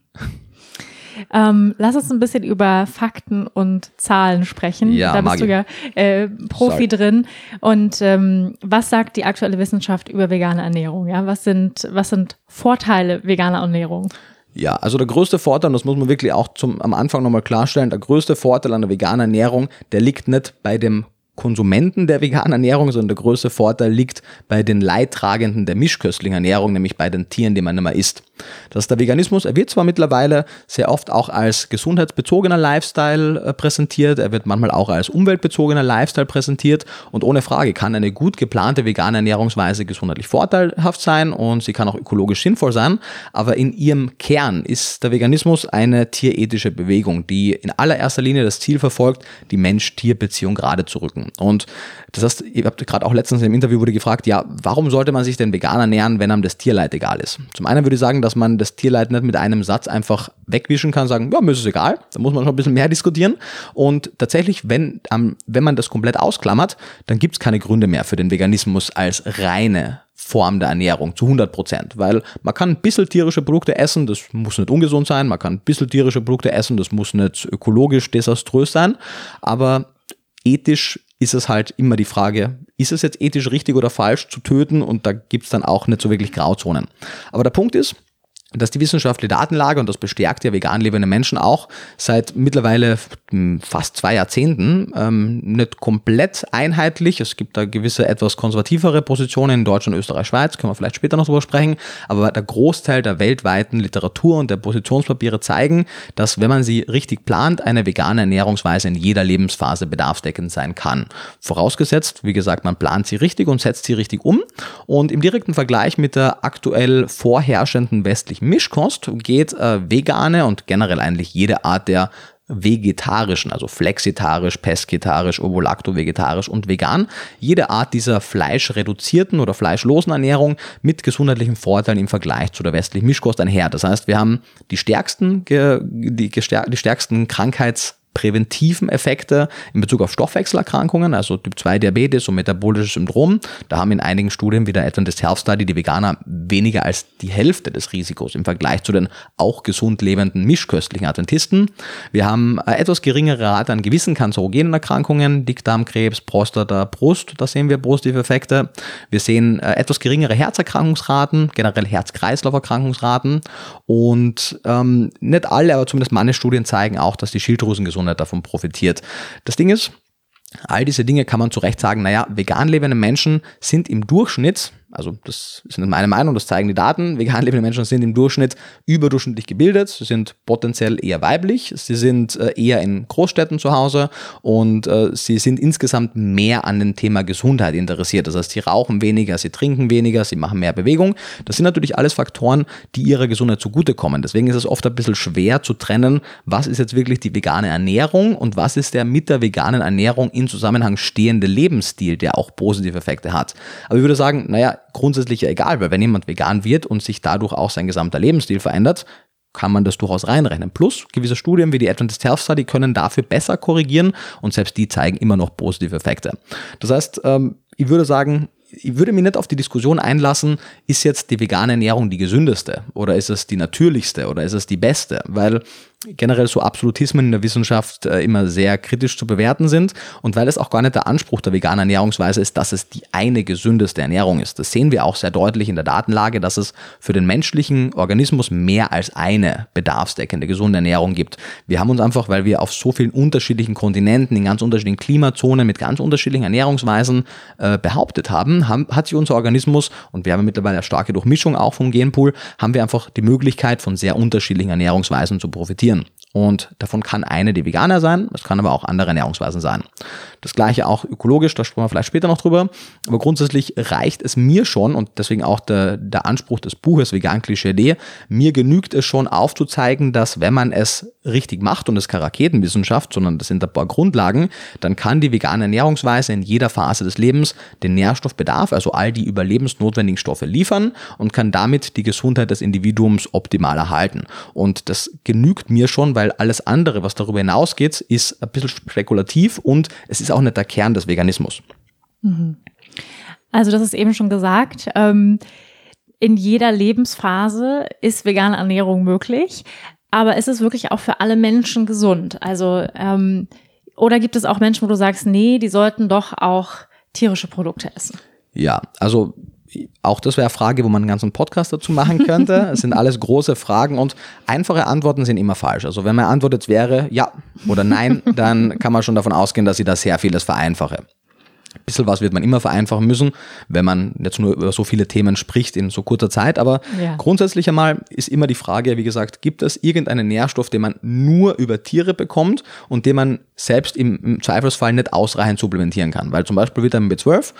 Ähm, lass uns ein bisschen über Fakten und Zahlen sprechen. Ja, da bist du ja äh, Profi Sorry. drin. Und ähm, was sagt die aktuelle Wissenschaft über vegane Ernährung? Ja, was sind was sind Vorteile veganer Ernährung? Ja, also der größte Vorteil, und das muss man wirklich auch zum, am Anfang nochmal klarstellen, der größte Vorteil an der veganen Ernährung, der liegt nicht bei dem Konsumenten der veganen Ernährung, sondern der größte Vorteil liegt bei den Leidtragenden der mischköstlichen Ernährung, nämlich bei den Tieren, die man immer isst. Das ist der Veganismus. Er wird zwar mittlerweile sehr oft auch als gesundheitsbezogener Lifestyle äh, präsentiert, er wird manchmal auch als umweltbezogener Lifestyle präsentiert und ohne Frage kann eine gut geplante vegane Ernährungsweise gesundheitlich vorteilhaft sein und sie kann auch ökologisch sinnvoll sein, aber in ihrem Kern ist der Veganismus eine tierethische Bewegung, die in allererster Linie das Ziel verfolgt, die Mensch-Tier-Beziehung gerade zu rücken. Und das heißt, ihr habt gerade auch letztens im Interview wurde gefragt, ja, warum sollte man sich denn vegan ernähren, wenn einem das Tierleid egal ist? Zum einen würde ich sagen, dass man das Tierleid nicht mit einem Satz einfach wegwischen kann, sagen, ja, mir ist es egal. Da muss man schon ein bisschen mehr diskutieren. Und tatsächlich, wenn, ähm, wenn man das komplett ausklammert, dann gibt es keine Gründe mehr für den Veganismus als reine Form der Ernährung zu 100 Prozent, weil man kann ein bisschen tierische Produkte essen, das muss nicht ungesund sein, man kann ein bisschen tierische Produkte essen, das muss nicht ökologisch desaströs sein, aber ethisch ist es halt immer die Frage, ist es jetzt ethisch richtig oder falsch zu töten? Und da gibt es dann auch nicht so wirklich Grauzonen. Aber der Punkt ist, dass die wissenschaftliche Datenlage, und das bestärkt ja vegan lebende Menschen auch, seit mittlerweile fast zwei Jahrzehnten ähm, nicht komplett einheitlich. Es gibt da gewisse etwas konservativere Positionen in Deutschland, Österreich, Schweiz, können wir vielleicht später noch drüber sprechen, aber der Großteil der weltweiten Literatur und der Positionspapiere zeigen, dass wenn man sie richtig plant, eine vegane Ernährungsweise in jeder Lebensphase bedarfsdeckend sein kann. Vorausgesetzt, wie gesagt, man plant sie richtig und setzt sie richtig um. Und im direkten Vergleich mit der aktuell vorherrschenden westlichen Mischkost geht äh, vegane und generell eigentlich jede Art der vegetarischen, also flexitarisch, pesketarisch, ovolacto-vegetarisch und vegan. Jede Art dieser fleischreduzierten oder fleischlosen Ernährung mit gesundheitlichen Vorteilen im Vergleich zu der westlichen Mischkost einher. Das heißt, wir haben die stärksten, die, die stärksten Krankheits präventiven Effekte in Bezug auf Stoffwechselerkrankungen, also Typ 2 Diabetes und metabolisches Syndrom. Da haben in einigen Studien wie der Adventist Health Study die Veganer weniger als die Hälfte des Risikos im Vergleich zu den auch gesund lebenden mischköstlichen Adventisten. Wir haben eine etwas geringere Rate an gewissen kanzerogenen Erkrankungen, Dickdarmkrebs, Prostata, Brust, da sehen wir positive Effekte. Wir sehen äh, etwas geringere Herzerkrankungsraten, generell Herz-Kreislauf-Erkrankungsraten und ähm, nicht alle, aber zumindest meine Studien zeigen auch, dass die Schilddrüsengesundheit Gesundheit davon profitiert. Das Ding ist, all diese Dinge kann man zu Recht sagen, naja, vegan lebende Menschen sind im Durchschnitt also das ist meine Meinung, das zeigen die Daten. Vegan lebende Menschen sind im Durchschnitt überdurchschnittlich gebildet, sie sind potenziell eher weiblich, sie sind äh, eher in Großstädten zu Hause und äh, sie sind insgesamt mehr an dem Thema Gesundheit interessiert. Das heißt, sie rauchen weniger, sie trinken weniger, sie machen mehr Bewegung. Das sind natürlich alles Faktoren, die ihrer Gesundheit zugutekommen. Deswegen ist es oft ein bisschen schwer zu trennen, was ist jetzt wirklich die vegane Ernährung und was ist der mit der veganen Ernährung in Zusammenhang stehende Lebensstil, der auch positive Effekte hat. Aber ich würde sagen, naja, grundsätzlich egal, weil wenn jemand vegan wird und sich dadurch auch sein gesamter Lebensstil verändert, kann man das durchaus reinrechnen. Plus, gewisse Studien wie die Adventist Health Study können dafür besser korrigieren und selbst die zeigen immer noch positive Effekte. Das heißt, ähm, ich würde sagen, ich würde mich nicht auf die Diskussion einlassen, ist jetzt die vegane Ernährung die gesündeste oder ist es die natürlichste oder ist es die beste? Weil generell so Absolutismen in der Wissenschaft äh, immer sehr kritisch zu bewerten sind und weil es auch gar nicht der Anspruch der veganen Ernährungsweise ist, dass es die eine gesündeste Ernährung ist. Das sehen wir auch sehr deutlich in der Datenlage, dass es für den menschlichen Organismus mehr als eine bedarfsdeckende gesunde Ernährung gibt. Wir haben uns einfach, weil wir auf so vielen unterschiedlichen Kontinenten, in ganz unterschiedlichen Klimazonen mit ganz unterschiedlichen Ernährungsweisen äh, behauptet haben, haben, hat sich unser Organismus, und wir haben mittlerweile eine starke Durchmischung auch vom Genpool, haben wir einfach die Möglichkeit von sehr unterschiedlichen Ernährungsweisen zu profitieren. Und davon kann eine die Veganer sein, es kann aber auch andere Ernährungsweisen sein. Das gleiche auch ökologisch, da sprechen wir vielleicht später noch drüber. Aber grundsätzlich reicht es mir schon, und deswegen auch der, der Anspruch des Buches Vegan Klischee mir genügt es schon aufzuzeigen, dass wenn man es richtig macht, und es keine Raketenwissenschaft, sondern das sind ein paar Grundlagen, dann kann die vegane Ernährungsweise in jeder Phase des Lebens den Nährstoffbedarf, also all die überlebensnotwendigen Stoffe liefern und kann damit die Gesundheit des Individuums optimal erhalten. Und das genügt mir schon, weil alles andere, was darüber hinausgeht, ist ein bisschen spekulativ und es ist auch nicht der Kern des Veganismus. Mhm. Also das ist eben schon gesagt. Ähm, in jeder Lebensphase ist vegane Ernährung möglich, aber ist es wirklich auch für alle Menschen gesund? Also ähm, oder gibt es auch Menschen, wo du sagst, nee, die sollten doch auch tierische Produkte essen? Ja, also auch das wäre eine Frage, wo man einen ganzen Podcast dazu machen könnte. Es sind alles große Fragen und einfache Antworten sind immer falsch. Also wenn meine Antwort jetzt wäre ja oder nein, dann kann man schon davon ausgehen, dass ich da sehr vieles vereinfache. Ein bisschen was wird man immer vereinfachen müssen, wenn man jetzt nur über so viele Themen spricht in so kurzer Zeit. Aber ja. grundsätzlich einmal ist immer die Frage, wie gesagt, gibt es irgendeinen Nährstoff, den man nur über Tiere bekommt und den man selbst im, im Zweifelsfall nicht ausreichend supplementieren kann? Weil zum Beispiel Vitamin B12,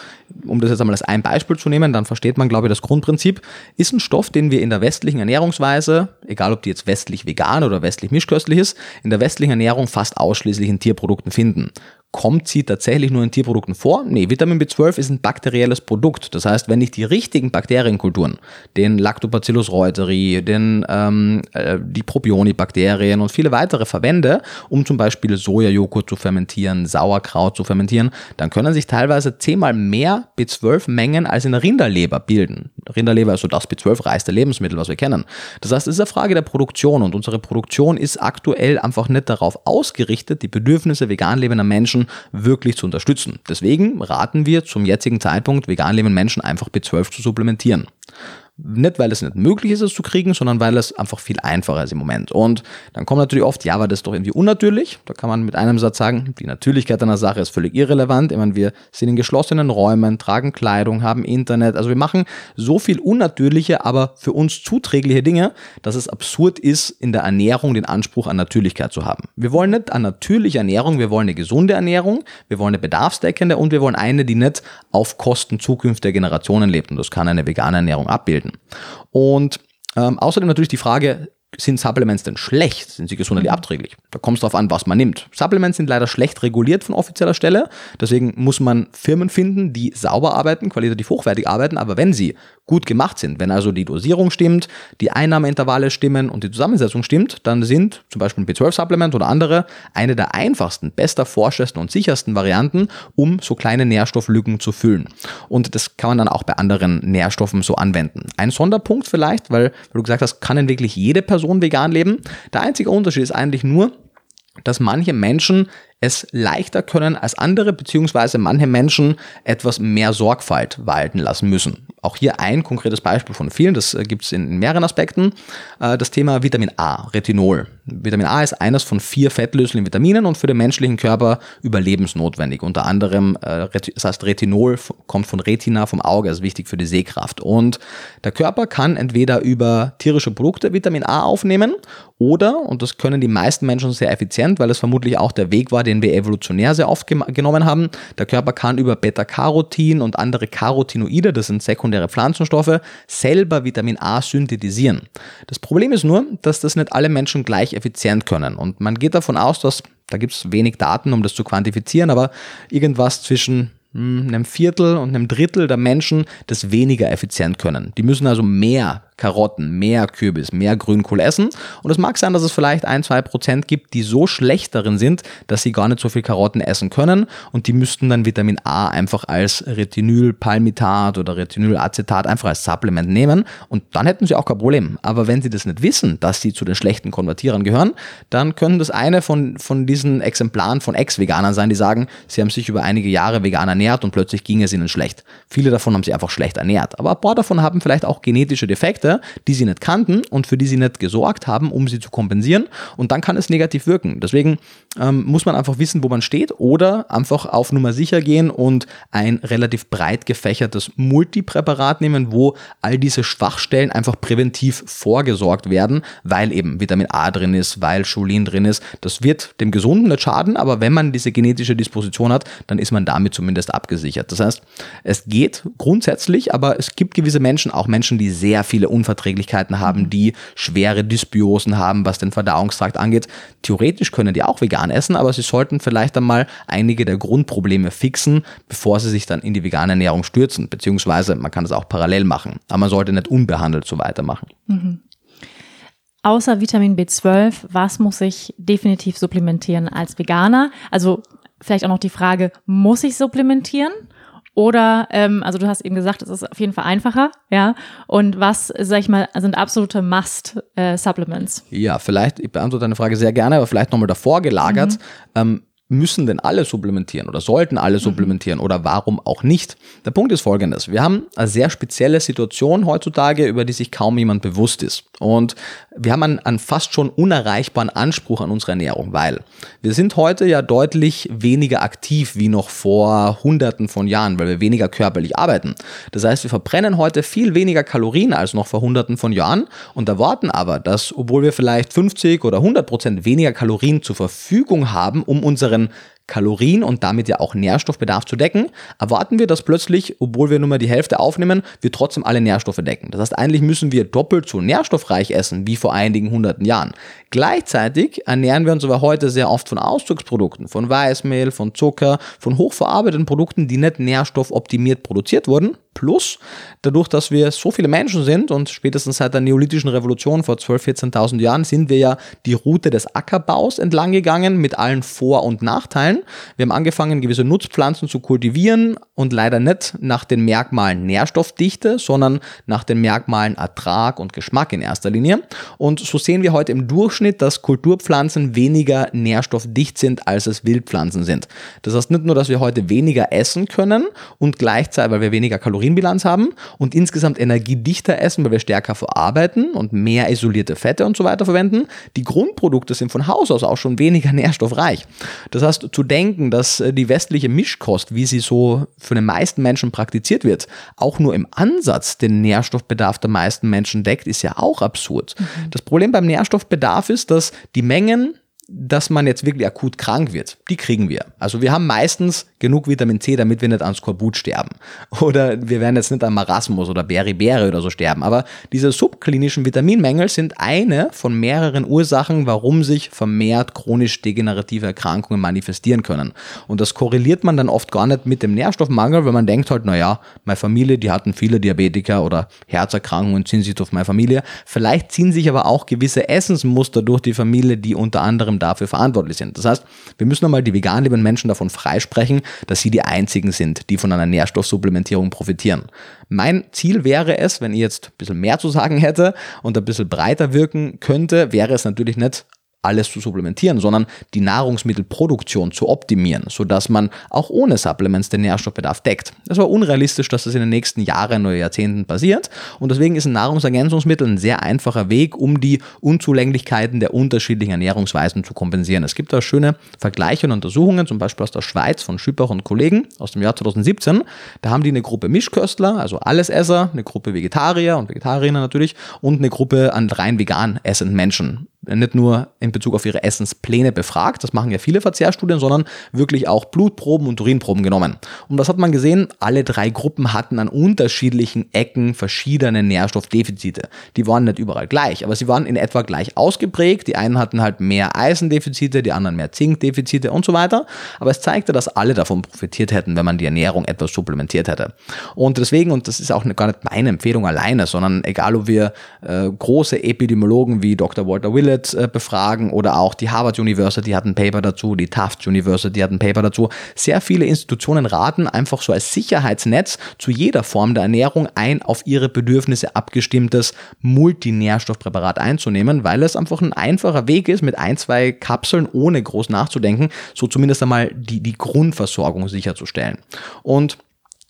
um das jetzt einmal als ein Beispiel zu nehmen, dann versteht man, glaube ich, das Grundprinzip, ist ein Stoff, den wir in der westlichen Ernährungsweise, egal ob die jetzt westlich vegan oder westlich mischköstlich ist, in der westlichen Ernährung fast ausschließlich in Tierprodukten finden kommt sie tatsächlich nur in Tierprodukten vor? Nee, Vitamin B12 ist ein bakterielles Produkt. Das heißt, wenn ich die richtigen Bakterienkulturen, den Lactobacillus reuteri, den, ähm, äh, die Propionibakterien und viele weitere verwende, um zum Beispiel Sojajoghurt zu fermentieren, Sauerkraut zu fermentieren, dann können sich teilweise zehnmal mehr B12-Mengen als in der Rinderleber bilden. Rinderleber ist so das B12-reichste Lebensmittel, was wir kennen. Das heißt, es ist eine Frage der Produktion und unsere Produktion ist aktuell einfach nicht darauf ausgerichtet, die Bedürfnisse vegan lebender Menschen wirklich zu unterstützen. Deswegen raten wir zum jetzigen Zeitpunkt vegan lebenden Menschen einfach B12 zu supplementieren. Nicht, weil es nicht möglich ist, es zu kriegen, sondern weil es einfach viel einfacher ist im Moment. Und dann kommt natürlich oft, ja, aber das ist doch irgendwie unnatürlich. Da kann man mit einem Satz sagen, die Natürlichkeit einer Sache ist völlig irrelevant. Ich meine, wir sind in geschlossenen Räumen, tragen Kleidung, haben Internet. Also wir machen so viel unnatürliche, aber für uns zuträgliche Dinge, dass es absurd ist, in der Ernährung den Anspruch an Natürlichkeit zu haben. Wir wollen nicht eine natürliche Ernährung, wir wollen eine gesunde Ernährung, wir wollen eine bedarfsdeckende und wir wollen eine, die nicht auf Kosten zukünftiger Generationen lebt. Und das kann eine vegane Ernährung abbilden. Und ähm, außerdem natürlich die Frage, sind Supplements denn schlecht? Sind sie gesundheitlich mhm. abträglich? Da kommt es darauf an, was man nimmt. Supplements sind leider schlecht reguliert von offizieller Stelle. Deswegen muss man Firmen finden, die sauber arbeiten, qualitativ hochwertig arbeiten. Aber wenn sie gut gemacht sind, wenn also die Dosierung stimmt, die Einnahmeintervalle stimmen und die Zusammensetzung stimmt, dann sind zum Beispiel ein B12-Supplement oder andere eine der einfachsten, bester, forschesten und sichersten Varianten, um so kleine Nährstofflücken zu füllen. Und das kann man dann auch bei anderen Nährstoffen so anwenden. Ein Sonderpunkt vielleicht, weil, weil du gesagt hast, kann denn wirklich jede Person vegan leben? Der einzige Unterschied ist eigentlich nur, dass manche Menschen es leichter können als andere, beziehungsweise manche Menschen etwas mehr Sorgfalt walten lassen müssen. Auch hier ein konkretes Beispiel von vielen, das äh, gibt es in mehreren Aspekten. Äh, das Thema Vitamin A, Retinol. Vitamin A ist eines von vier fettlöslichen Vitaminen und für den menschlichen Körper überlebensnotwendig. Unter anderem, äh, das heißt Retinol kommt von Retina, vom Auge, ist wichtig für die Sehkraft. Und der Körper kann entweder über tierische Produkte Vitamin A aufnehmen oder, und das können die meisten Menschen sehr effizient, weil es vermutlich auch der Weg war, den wir evolutionär sehr oft genommen haben, der Körper kann über Beta-Carotin und andere Carotinoide, das sind sekundäre sekundäre Pflanzenstoffe selber Vitamin A synthetisieren. Das Problem ist nur, dass das nicht alle Menschen gleich effizient können. Und man geht davon aus, dass, da gibt es wenig Daten, um das zu quantifizieren, aber irgendwas zwischen hm, einem Viertel und einem Drittel der Menschen das weniger effizient können. Die müssen also mehr Karotten, mehr Kürbis, mehr Grünkohl essen. Und es mag sein, dass es vielleicht ein, zwei Prozent gibt, die so schlecht darin sind, dass sie gar nicht so viel Karotten essen können. Und die müssten dann Vitamin A einfach als Retinylpalmitat oder Retinylacetat einfach als Supplement nehmen. Und dann hätten sie auch kein Problem. Aber wenn sie das nicht wissen, dass sie zu den schlechten Konvertierern gehören, dann können das eine von, von diesen Exemplaren von Ex-Veganern sein, die sagen, sie haben sich über einige Jahre vegan ernährt und plötzlich ging es ihnen schlecht. Viele davon haben sie einfach schlecht ernährt. Aber ein paar davon haben vielleicht auch genetische Defekte Effekte, die sie nicht kannten und für die sie nicht gesorgt haben, um sie zu kompensieren. Und dann kann es negativ wirken. Deswegen ähm, muss man einfach wissen, wo man steht oder einfach auf Nummer sicher gehen und ein relativ breit gefächertes Multipräparat nehmen, wo all diese Schwachstellen einfach präventiv vorgesorgt werden, weil eben Vitamin A drin ist, weil Cholin drin ist. Das wird dem Gesunden nicht schaden, aber wenn man diese genetische Disposition hat, dann ist man damit zumindest abgesichert. Das heißt, es geht grundsätzlich, aber es gibt gewisse Menschen, auch Menschen, die sehr viele Unverträglichkeiten haben, die schwere Dysbiosen haben, was den Verdauungstrakt angeht. Theoretisch können die auch vegan essen, aber sie sollten vielleicht einmal einige der Grundprobleme fixen, bevor sie sich dann in die vegane Ernährung stürzen. Beziehungsweise man kann das auch parallel machen, aber man sollte nicht unbehandelt so weitermachen. Mhm. Außer Vitamin B12, was muss ich definitiv supplementieren als Veganer? Also vielleicht auch noch die Frage, muss ich supplementieren? Oder, ähm, also du hast eben gesagt, es ist auf jeden Fall einfacher, ja. Und was, sag ich mal, sind absolute Must-Supplements? Äh, ja, vielleicht, ich beantworte deine Frage sehr gerne, aber vielleicht nochmal davor gelagert. Mhm. Ähm, müssen denn alle supplementieren oder sollten alle mhm. supplementieren mhm. oder warum auch nicht? Der Punkt ist folgendes. Wir haben eine sehr spezielle Situation heutzutage, über die sich kaum jemand bewusst ist. Und wir haben einen, einen fast schon unerreichbaren Anspruch an unsere Ernährung, weil wir sind heute ja deutlich weniger aktiv wie noch vor hunderten von Jahren, weil wir weniger körperlich arbeiten. Das heißt, wir verbrennen heute viel weniger Kalorien als noch vor hunderten von Jahren und erwarten aber, dass obwohl wir vielleicht 50 oder 100 Prozent weniger Kalorien zur Verfügung haben, um unseren Kalorien und damit ja auch Nährstoffbedarf zu decken, erwarten wir, dass plötzlich, obwohl wir nur mal die Hälfte aufnehmen, wir trotzdem alle Nährstoffe decken. Das heißt, eigentlich müssen wir doppelt so nährstoffreich essen wie vor einigen hunderten Jahren. Gleichzeitig ernähren wir uns aber heute sehr oft von Auszugsprodukten, von Weißmehl, von Zucker, von hochverarbeiteten Produkten, die nicht nährstoffoptimiert produziert wurden Plus, dadurch, dass wir so viele Menschen sind und spätestens seit der neolithischen Revolution vor 12.000, 14.000 Jahren sind wir ja die Route des Ackerbaus entlang gegangen mit allen Vor- und Nachteilen. Wir haben angefangen, gewisse Nutzpflanzen zu kultivieren und leider nicht nach den Merkmalen Nährstoffdichte, sondern nach den Merkmalen Ertrag und Geschmack in erster Linie. Und so sehen wir heute im Durchschnitt, dass Kulturpflanzen weniger nährstoffdicht sind, als es Wildpflanzen sind. Das heißt nicht nur, dass wir heute weniger essen können und gleichzeitig, weil wir weniger Kalorien Kalorienbilanz haben und insgesamt energiedichter essen, weil wir stärker verarbeiten und mehr isolierte Fette und so weiter verwenden. Die Grundprodukte sind von Haus aus auch schon weniger nährstoffreich. Das heißt, zu denken, dass äh, die westliche Mischkost, wie sie so für den meisten Menschen praktiziert wird, auch nur im Ansatz den Nährstoffbedarf der meisten Menschen deckt, ist ja auch absurd. Mhm. Das Problem beim Nährstoffbedarf ist, dass die Mengen dass man jetzt wirklich akut krank wird, die kriegen wir. Also wir haben meistens genug Vitamin C, damit wir nicht an Skorbut sterben. Oder wir werden jetzt nicht an Marasmus oder Beriberi oder so sterben. Aber diese subklinischen Vitaminmängel sind eine von mehreren Ursachen, warum sich vermehrt chronisch degenerative Erkrankungen manifestieren können. Und das korreliert man dann oft gar nicht mit dem Nährstoffmangel, weil man denkt halt, naja, meine Familie, die hatten viele Diabetiker oder Herzerkrankungen, ziehen sich auf meine Familie. Vielleicht ziehen sich aber auch gewisse Essensmuster durch die Familie, die unter anderem anderem dafür verantwortlich sind. Das heißt, wir müssen nochmal die vegan lebenden Menschen davon freisprechen, dass sie die einzigen sind, die von einer Nährstoffsupplementierung profitieren. Mein Ziel wäre es, wenn ich jetzt ein bisschen mehr zu sagen hätte und ein bisschen breiter wirken könnte, wäre es natürlich nicht alles zu supplementieren, sondern die Nahrungsmittelproduktion zu optimieren, sodass man auch ohne Supplements den Nährstoffbedarf deckt. Es war unrealistisch, dass das in den nächsten Jahren oder Jahrzehnten passiert und deswegen ist ein Nahrungsergänzungsmittel ein sehr einfacher Weg, um die Unzulänglichkeiten der unterschiedlichen Ernährungsweisen zu kompensieren. Es gibt da schöne Vergleiche und Untersuchungen, zum Beispiel aus der Schweiz von Schüppach und Kollegen aus dem Jahr 2017. Da haben die eine Gruppe Mischköstler, also Allesesser, eine Gruppe Vegetarier und Vegetarier natürlich und eine Gruppe an rein vegan essenden Menschen nicht nur in Bezug auf ihre Essenspläne befragt, das machen ja viele Verzehrstudien, sondern wirklich auch Blutproben und Urinproben genommen. Und das hat man gesehen, alle drei Gruppen hatten an unterschiedlichen Ecken verschiedene Nährstoffdefizite. Die waren nicht überall gleich, aber sie waren in etwa gleich ausgeprägt. Die einen hatten halt mehr Eisendefizite, die anderen mehr Zinkdefizite und so weiter. Aber es zeigte, dass alle davon profitiert hätten, wenn man die Ernährung etwas supplementiert hätte. Und deswegen, und das ist auch gar nicht meine Empfehlung alleine, sondern egal ob wir äh, große Epidemiologen wie Dr. Walter Willett Hewlett äh, befragen oder auch die Harvard University hat ein Paper dazu, die Tufts University hat ein Paper dazu. Sehr viele Institutionen raten einfach so als Sicherheitsnetz zu jeder Form der Ernährung ein auf ihre Bedürfnisse abgestimmtes Multinährstoffpräparat einzunehmen, weil es einfach ein einfacher Weg ist, mit ein, zwei Kapseln ohne groß nachzudenken, so zumindest einmal die, die Grundversorgung sicherzustellen. Und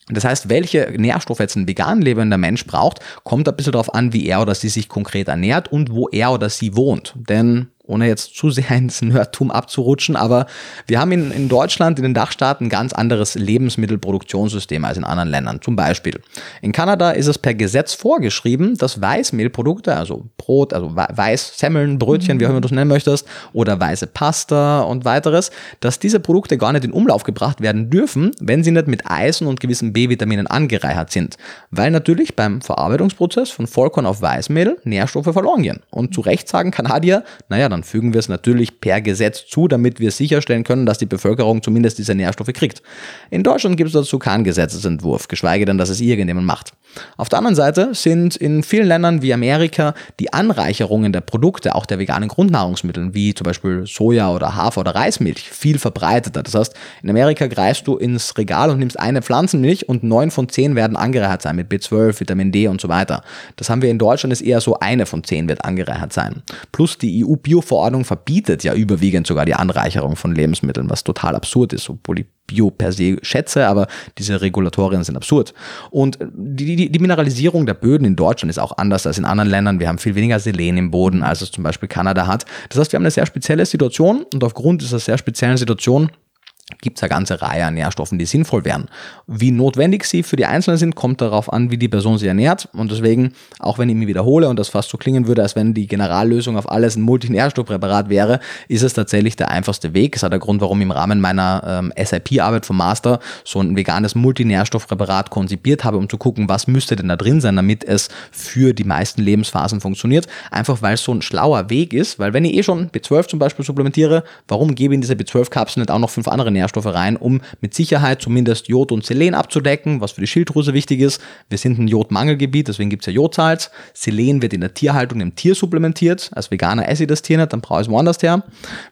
das heißt, welche Nährstoffe jetzt ein vegan lebender Mensch braucht, kommt ein bisschen darauf an, wie er oder sie sich konkret ernährt und wo er oder sie wohnt. Denn ohne jetzt zu sehr ins Nerdtum abzurutschen, aber wir haben in, in Deutschland, in den Dachstaaten, ein ganz anderes Lebensmittelproduktionssystem als in anderen Ländern. Zum Beispiel in Kanada ist es per Gesetz vorgeschrieben, dass Weißmehlprodukte, also Brot, also Weißsemmeln, Brötchen, mhm. wie auch immer du es nennen möchtest, oder weiße Pasta und weiteres, dass diese Produkte gar nicht in Umlauf gebracht werden dürfen, wenn sie nicht mit Eisen und gewissen B-Vitaminen angereichert sind. Weil natürlich beim Verarbeitungsprozess von Vollkorn auf Weißmehl Nährstoffe verloren gehen. Und zu Recht sagen Kanadier, naja, dann fügen wir es natürlich per Gesetz zu, damit wir sicherstellen können, dass die Bevölkerung zumindest diese Nährstoffe kriegt. In Deutschland gibt es dazu keinen Gesetzesentwurf, geschweige denn, dass es irgendjemand macht. Auf der anderen Seite sind in vielen Ländern wie Amerika die Anreicherungen der Produkte, auch der veganen Grundnahrungsmittel, wie zum Beispiel Soja oder Hafer oder Reismilch, viel verbreiteter. Das heißt, in Amerika greifst du ins Regal und nimmst eine Pflanzenmilch und neun von zehn werden angereichert sein mit B12, Vitamin D und so weiter. Das haben wir in Deutschland ist eher so eine von zehn wird angereichert sein. Plus die EU-Bio Bio-Verordnung verbietet ja überwiegend sogar die Anreicherung von Lebensmitteln, was total absurd ist, obwohl ich Bio per se schätze, aber diese Regulatorien sind absurd. Und die, die, die Mineralisierung der Böden in Deutschland ist auch anders als in anderen Ländern. Wir haben viel weniger Selen im Boden, als es zum Beispiel Kanada hat. Das heißt, wir haben eine sehr spezielle Situation und aufgrund dieser sehr speziellen Situation gibt es eine ganze Reihe an Nährstoffen, die sinnvoll wären. Wie notwendig sie für die Einzelnen sind, kommt darauf an, wie die Person sich ernährt. Und deswegen, auch wenn ich mich wiederhole und das fast so klingen würde, als wenn die Generallösung auf alles ein Multinährstoffpräparat wäre, ist es tatsächlich der einfachste Weg. Das hat der Grund, warum ich im Rahmen meiner ähm, SIP-Arbeit vom Master so ein veganes Multinährstoffpräparat konzipiert habe, um zu gucken, was müsste denn da drin sein, damit es für die meisten Lebensphasen funktioniert. Einfach weil es so ein schlauer Weg ist, weil wenn ich eh schon B12 zum Beispiel supplementiere, warum gebe ich in diese B12-Kapseln nicht auch noch fünf andere Nährstoffe rein, um mit Sicherheit zumindest Jod und Selen abzudecken, was für die Schilddrüse wichtig ist. Wir sind ein Jodmangelgebiet, deswegen gibt es ja Jodsalz. Selen wird in der Tierhaltung im Tier supplementiert. Als Veganer esse ich das Tier nicht, dann brauche ich es woanders her.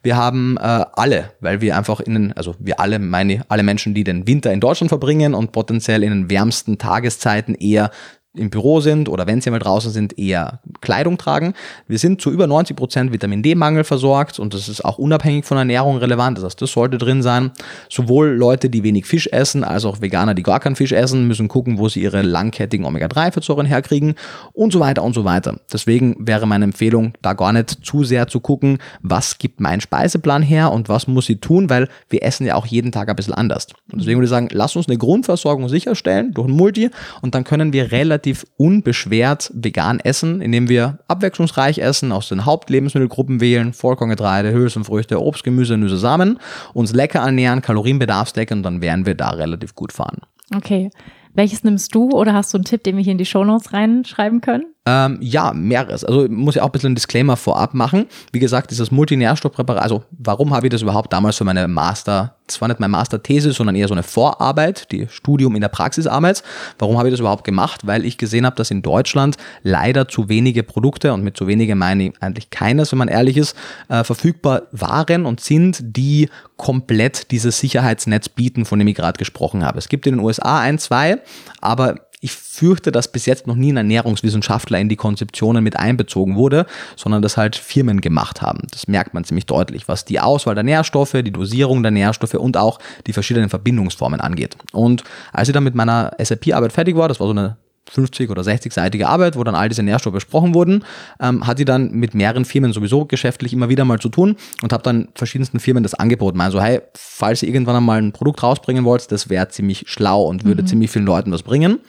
Wir haben äh, alle, weil wir einfach in den, also wir alle, meine, alle Menschen, die den Winter in Deutschland verbringen und potenziell in den wärmsten Tageszeiten eher im Büro sind oder wenn sie mal draußen sind, eher Kleidung tragen. Wir sind zu über 90 Prozent Vitamin D-Mangel versorgt und das ist auch unabhängig von Ernährung relevant. Das heißt, das sollte drin sein. Sowohl Leute, die wenig Fisch essen, als auch Veganer, die gar keinen Fisch essen, müssen gucken, wo sie ihre langkettigen Omega-3-Fettsäuren herkriegen und so weiter und so weiter. Deswegen wäre meine Empfehlung, da gar nicht zu sehr zu gucken, was gibt mein Speiseplan her und was muss sie tun, weil wir essen ja auch jeden Tag ein bisschen anders. Und deswegen würde ich sagen, lass uns eine Grundversorgung sicherstellen durch ein Multi und dann können wir relativ relativ unbeschwert vegan essen, indem wir abwechslungsreich essen, aus den Hauptlebensmittelgruppen wählen, Vollkorngetreide, Hülsenfrüchte, Obst, Gemüse, Nüsse, Samen, uns lecker ernähren, Kalorienbedarfsdecken und dann werden wir da relativ gut fahren. Okay. Welches nimmst du oder hast du einen Tipp, den wir hier in die Shownotes reinschreiben können? Ähm, ja, mehreres. Also muss ich auch ein bisschen ein Disclaimer vorab machen. Wie gesagt, dieses Multinährstoffpräparat, also warum habe ich das überhaupt damals für meine Master, das war nicht meine Masterthese, sondern eher so eine Vorarbeit, die Studium in der Praxisarbeit. Warum habe ich das überhaupt gemacht? Weil ich gesehen habe, dass in Deutschland leider zu wenige Produkte, und mit zu wenige meine ich eigentlich keines, wenn man ehrlich ist, äh, verfügbar waren und sind, die komplett dieses Sicherheitsnetz bieten, von dem ich gerade gesprochen habe. Es gibt in den USA ein, zwei, aber ich fürchte, dass bis jetzt noch nie ein Ernährungswissenschaftler in die Konzeptionen mit einbezogen wurde, sondern das halt Firmen gemacht haben. Das merkt man ziemlich deutlich, was die Auswahl der Nährstoffe, die Dosierung der Nährstoffe und auch die verschiedenen Verbindungsformen angeht. Und als ich dann mit meiner SAP-Arbeit fertig war, das war so eine 50 oder 60-seitige Arbeit, wo dann all diese Nährstoffe besprochen wurden, ähm, hatte ich dann mit mehreren Firmen sowieso geschäftlich immer wieder mal zu tun und habe dann verschiedensten Firmen das angeboten. Also hey, falls ihr irgendwann einmal ein Produkt rausbringen wollt, das wäre ziemlich schlau und würde mhm. ziemlich vielen Leuten was bringen.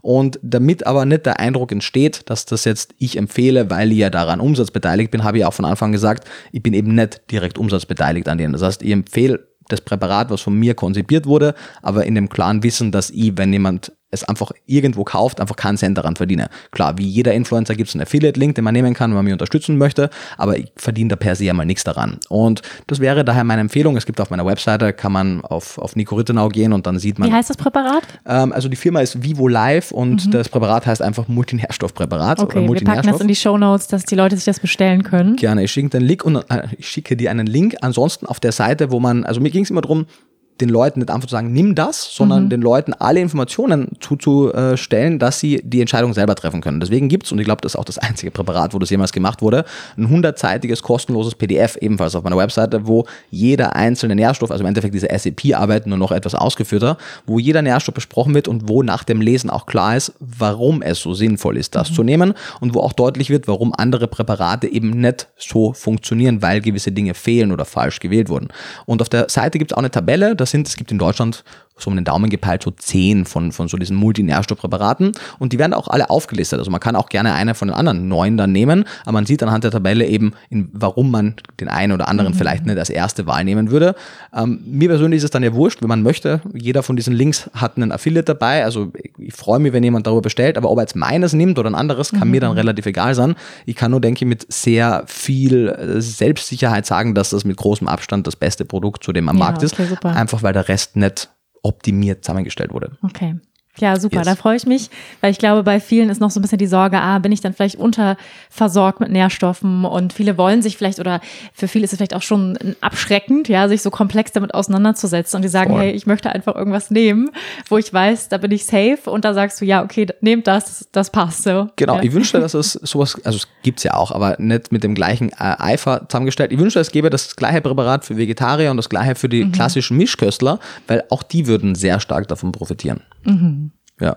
Und damit aber nicht der Eindruck entsteht, dass das jetzt ich empfehle, weil ich ja daran umsatzbeteiligt bin, habe ich auch von Anfang gesagt, ich bin eben nicht direkt umsatzbeteiligt an denen. Das heißt, ich empfehle das Präparat, was von mir konzipiert wurde, aber in dem klaren Wissen, dass ich, wenn jemand es einfach irgendwo kauft, einfach keinen Cent daran verdiene. Klar, wie jeder Influencer gibt es einen Affiliate-Link, den man nehmen kann, wenn man mich unterstützen möchte, aber ich verdiene da per se einmal nichts daran. Und das wäre daher meine Empfehlung. Es gibt auf meiner Webseite, kann man auf, auf Nico Rittenau gehen und dann sieht man. Wie heißt das Präparat? Ähm, also die Firma ist Vivo Live und mhm. das Präparat heißt einfach Multinährstoffpräparat. Okay, oder wir packen das in die Show Notes, dass die Leute sich das bestellen können. Gerne, ich schicke den Link und äh, ich schicke dir einen Link. Ansonsten auf der Seite, wo man, also mir ging es immer darum, den Leuten nicht einfach zu sagen, nimm das, sondern mhm. den Leuten alle Informationen zuzustellen, dass sie die Entscheidung selber treffen können. Deswegen gibt es, und ich glaube, das ist auch das einzige Präparat, wo das jemals gemacht wurde, ein hundertseitiges kostenloses PDF, ebenfalls auf meiner Webseite, wo jeder einzelne Nährstoff, also im Endeffekt diese SAP-Arbeit nur noch etwas ausgeführter, wo jeder Nährstoff besprochen wird und wo nach dem Lesen auch klar ist, warum es so sinnvoll ist, das mhm. zu nehmen und wo auch deutlich wird, warum andere Präparate eben nicht so funktionieren, weil gewisse Dinge fehlen oder falsch gewählt wurden. Und auf der Seite gibt es auch eine Tabelle, das sind, es gibt in Deutschland so um den Daumen gepeilt, so zehn von, von so diesen Multinährstoffpräparaten und die werden auch alle aufgelistet. Also man kann auch gerne eine von den anderen neun dann nehmen, aber man sieht anhand der Tabelle eben, in, warum man den einen oder anderen mhm. vielleicht nicht als erste Wahl nehmen würde. Ähm, mir persönlich ist es dann ja wurscht, wenn man möchte. Jeder von diesen Links hat einen Affiliate dabei, also ich freue mich, wenn jemand darüber bestellt, aber ob er jetzt meines nimmt oder ein anderes, kann mhm. mir dann relativ egal sein. Ich kann nur, denke ich, mit sehr viel äh, Selbstsicherheit sagen, dass das mit großem Abstand das beste Produkt zu dem am ja, Markt okay, ist. Super. Einfach weil der Rest nicht optimiert zusammengestellt wurde. Okay. Ja, super, yes. da freue ich mich, weil ich glaube, bei vielen ist noch so ein bisschen die Sorge, ah, bin ich dann vielleicht unterversorgt mit Nährstoffen und viele wollen sich vielleicht oder für viele ist es vielleicht auch schon abschreckend, ja, sich so komplex damit auseinanderzusetzen und die sagen, Voll. hey, ich möchte einfach irgendwas nehmen, wo ich weiß, da bin ich safe und da sagst du, ja, okay, nehmt das, das passt so. Genau, ja. ich wünschte, dass es sowas, also es gibt's ja auch, aber nicht mit dem gleichen äh, Eifer zusammengestellt. Ich wünschte, es gäbe das gleiche Präparat für Vegetarier und das gleiche für die mhm. klassischen Mischköstler, weil auch die würden sehr stark davon profitieren. Mhm. Ja.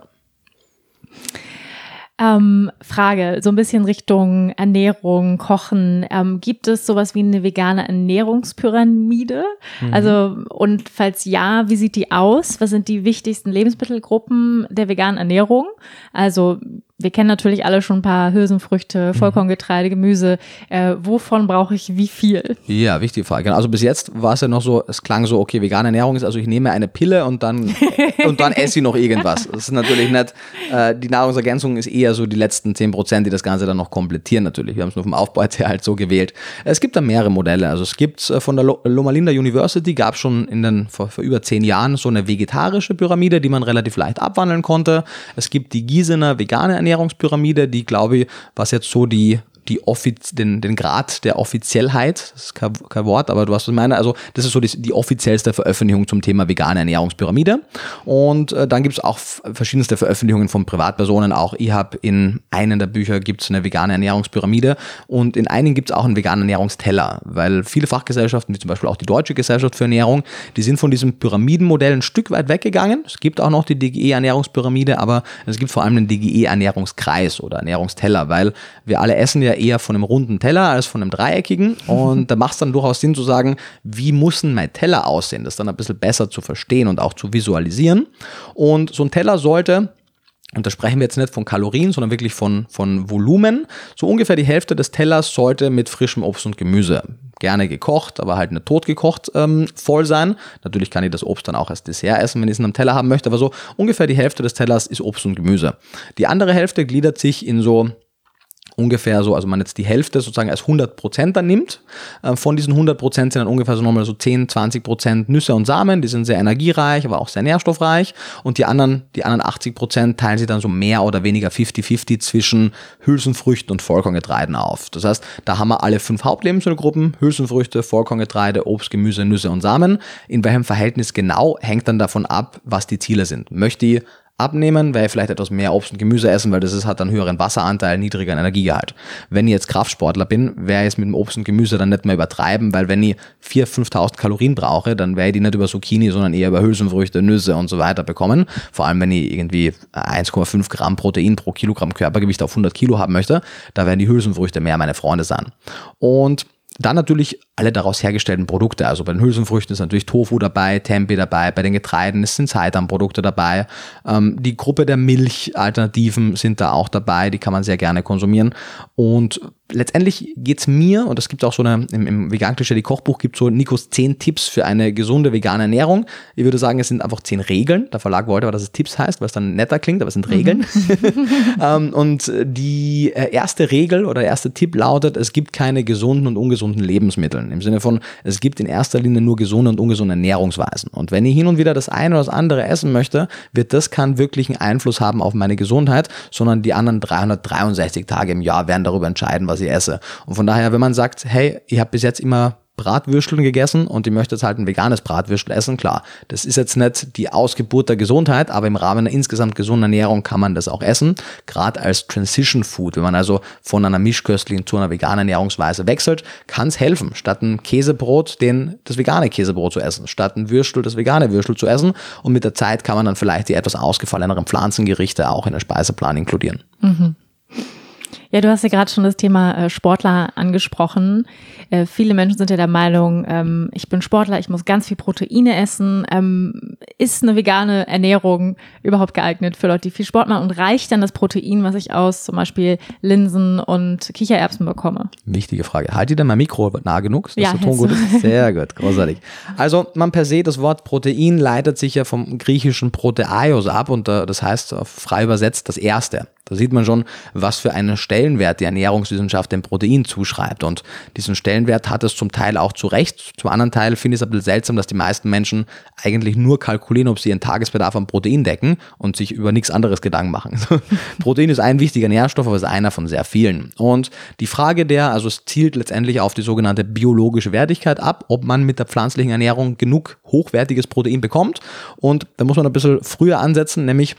Ähm, Frage, so ein bisschen Richtung Ernährung, Kochen. Ähm, gibt es sowas wie eine vegane Ernährungspyramide? Mhm. Also, und falls ja, wie sieht die aus? Was sind die wichtigsten Lebensmittelgruppen der veganen Ernährung? Also, wir kennen natürlich alle schon ein paar Hülsenfrüchte, mhm. Vollkorngetreide, Gemüse. Äh, wovon brauche ich wie viel? Ja, wichtige Frage. Also bis jetzt war es ja noch so, es klang so, okay, vegane Ernährung ist, also ich nehme eine Pille und dann, und dann esse ich noch irgendwas. Das ist natürlich nicht, äh, die Nahrungsergänzung ist eher so die letzten 10 Prozent, die das Ganze dann noch komplettieren natürlich. Wir haben es nur vom Aufbau her halt so gewählt. Es gibt da mehrere Modelle. Also es gibt äh, von der Loma Linda University, gab es schon in den, vor, vor über zehn Jahren so eine vegetarische Pyramide, die man relativ leicht abwandeln konnte. Es gibt die Gießener vegane Ernährungspyramide, die glaube ich, was jetzt so die die Offiz den, den Grad der Offiziellheit, das ist kein, kein Wort, aber du hast was ich meine, also das ist so die, die offiziellste Veröffentlichung zum Thema vegane Ernährungspyramide. Und äh, dann gibt es auch verschiedenste Veröffentlichungen von Privatpersonen, auch ich habe in einem der Bücher gibt es eine vegane Ernährungspyramide. Und in einigen gibt es auch einen veganen Ernährungsteller, weil viele Fachgesellschaften, wie zum Beispiel auch die Deutsche Gesellschaft für Ernährung, die sind von diesem Pyramidenmodell ein Stück weit weggegangen. Es gibt auch noch die DGE-Ernährungspyramide, aber es gibt vor allem einen DGE-Ernährungskreis oder Ernährungsteller, weil wir alle essen ja eher von einem runden Teller als von einem dreieckigen. Und da macht es dann durchaus Sinn zu sagen, wie muss denn mein Teller aussehen? Das dann ein bisschen besser zu verstehen und auch zu visualisieren. Und so ein Teller sollte und da sprechen wir jetzt nicht von Kalorien, sondern wirklich von, von Volumen. So ungefähr die Hälfte des Tellers sollte mit frischem Obst und Gemüse, gerne gekocht, aber halt nicht tot gekocht, ähm, voll sein. Natürlich kann ich das Obst dann auch als Dessert essen, wenn ich es in einem Teller haben möchte, aber so ungefähr die Hälfte des Tellers ist Obst und Gemüse. Die andere Hälfte gliedert sich in so ungefähr so, also man jetzt die Hälfte sozusagen als 100 Prozent dann nimmt. Äh, von diesen 100 Prozent sind dann ungefähr so nochmal so 10, 20 Prozent Nüsse und Samen, die sind sehr energiereich, aber auch sehr nährstoffreich. Und die anderen, die anderen 80 Prozent teilen sie dann so mehr oder weniger 50-50 zwischen Hülsenfrüchten und Vollkorngetreiden auf. Das heißt, da haben wir alle fünf Hauptlebensmittelgruppen, Hülsenfrüchte, Vollkorngetreide, Obst, Gemüse, Nüsse und Samen. In welchem Verhältnis genau hängt dann davon ab, was die Ziele sind. Möchte ich abnehmen, weil vielleicht etwas mehr Obst und Gemüse essen, weil das ist, hat einen höheren Wasseranteil, niedrigeren Energiegehalt. Wenn ich jetzt Kraftsportler bin, wäre ich es mit dem Obst und Gemüse dann nicht mehr übertreiben, weil wenn ich 4.000, 5.000 Kalorien brauche, dann werde ich die nicht über Zucchini, sondern eher über Hülsenfrüchte, Nüsse und so weiter bekommen. Vor allem, wenn ich irgendwie 1,5 Gramm Protein pro Kilogramm Körpergewicht auf 100 Kilo haben möchte, da werden die Hülsenfrüchte mehr meine Freunde sein. Und dann natürlich alle daraus hergestellten Produkte. Also bei den Hülsenfrüchten ist natürlich Tofu dabei, Tempeh dabei, bei den Getreiden sind Seitan-Produkte dabei. Ähm, die Gruppe der Milchalternativen sind da auch dabei, die kann man sehr gerne konsumieren. Und letztendlich geht's mir, und es gibt auch so eine, im, im Vegan Klischee Kochbuch gibt so Nikos 10 Tipps für eine gesunde vegane Ernährung. Ich würde sagen, es sind einfach 10 Regeln. Der Verlag wollte aber, dass es Tipps heißt, weil es dann netter klingt, aber es sind Regeln. Mhm. und die äh, erste Regel oder der erste Tipp lautet, es gibt keine gesunden und ungesunden Lebensmittel. Im Sinne von, es gibt in erster Linie nur gesunde und ungesunde Ernährungsweisen. Und wenn ich hin und wieder das eine oder das andere essen möchte, wird das keinen wirklichen Einfluss haben auf meine Gesundheit, sondern die anderen 363 Tage im Jahr werden darüber entscheiden, was ich esse. Und von daher, wenn man sagt, hey, ich habe bis jetzt immer Bratwürsteln gegessen und ich möchte jetzt halt ein veganes Bratwürstel essen, klar. Das ist jetzt nicht die Ausgeburt der Gesundheit, aber im Rahmen einer insgesamt gesunden Ernährung kann man das auch essen. Gerade als Transition Food, wenn man also von einer mischköstlichen zu einer veganen Ernährungsweise wechselt, kann es helfen, statt ein Käsebrot den, das vegane Käsebrot zu essen, statt ein Würstel das vegane Würstel zu essen. Und mit der Zeit kann man dann vielleicht die etwas ausgefalleneren Pflanzengerichte auch in den Speiseplan inkludieren. Mhm. Ja, du hast ja gerade schon das Thema äh, Sportler angesprochen. Äh, viele Menschen sind ja der Meinung, ähm, ich bin Sportler, ich muss ganz viel Proteine essen. Ähm, ist eine vegane Ernährung überhaupt geeignet für Leute, die viel Sport machen? Und reicht dann das Protein, was ich aus zum Beispiel Linsen und Kichererbsen bekomme? Wichtige Frage. Halt ihr denn mein Mikro nah genug, dass ja, der Ton gut ist? Sehr gut, großartig. Also man per se, das Wort Protein leitet sich ja vom griechischen Proteios ab und äh, das heißt frei übersetzt das Erste. Da sieht man schon, was für einen Stellenwert die Ernährungswissenschaft dem Protein zuschreibt. Und diesen Stellenwert hat es zum Teil auch zu Recht. Zum anderen Teil finde ich es ein bisschen seltsam, dass die meisten Menschen eigentlich nur kalkulieren, ob sie ihren Tagesbedarf an Protein decken und sich über nichts anderes Gedanken machen. Protein ist ein wichtiger Nährstoff, aber ist einer von sehr vielen. Und die Frage der, also es zielt letztendlich auf die sogenannte biologische Wertigkeit ab, ob man mit der pflanzlichen Ernährung genug hochwertiges Protein bekommt. Und da muss man ein bisschen früher ansetzen, nämlich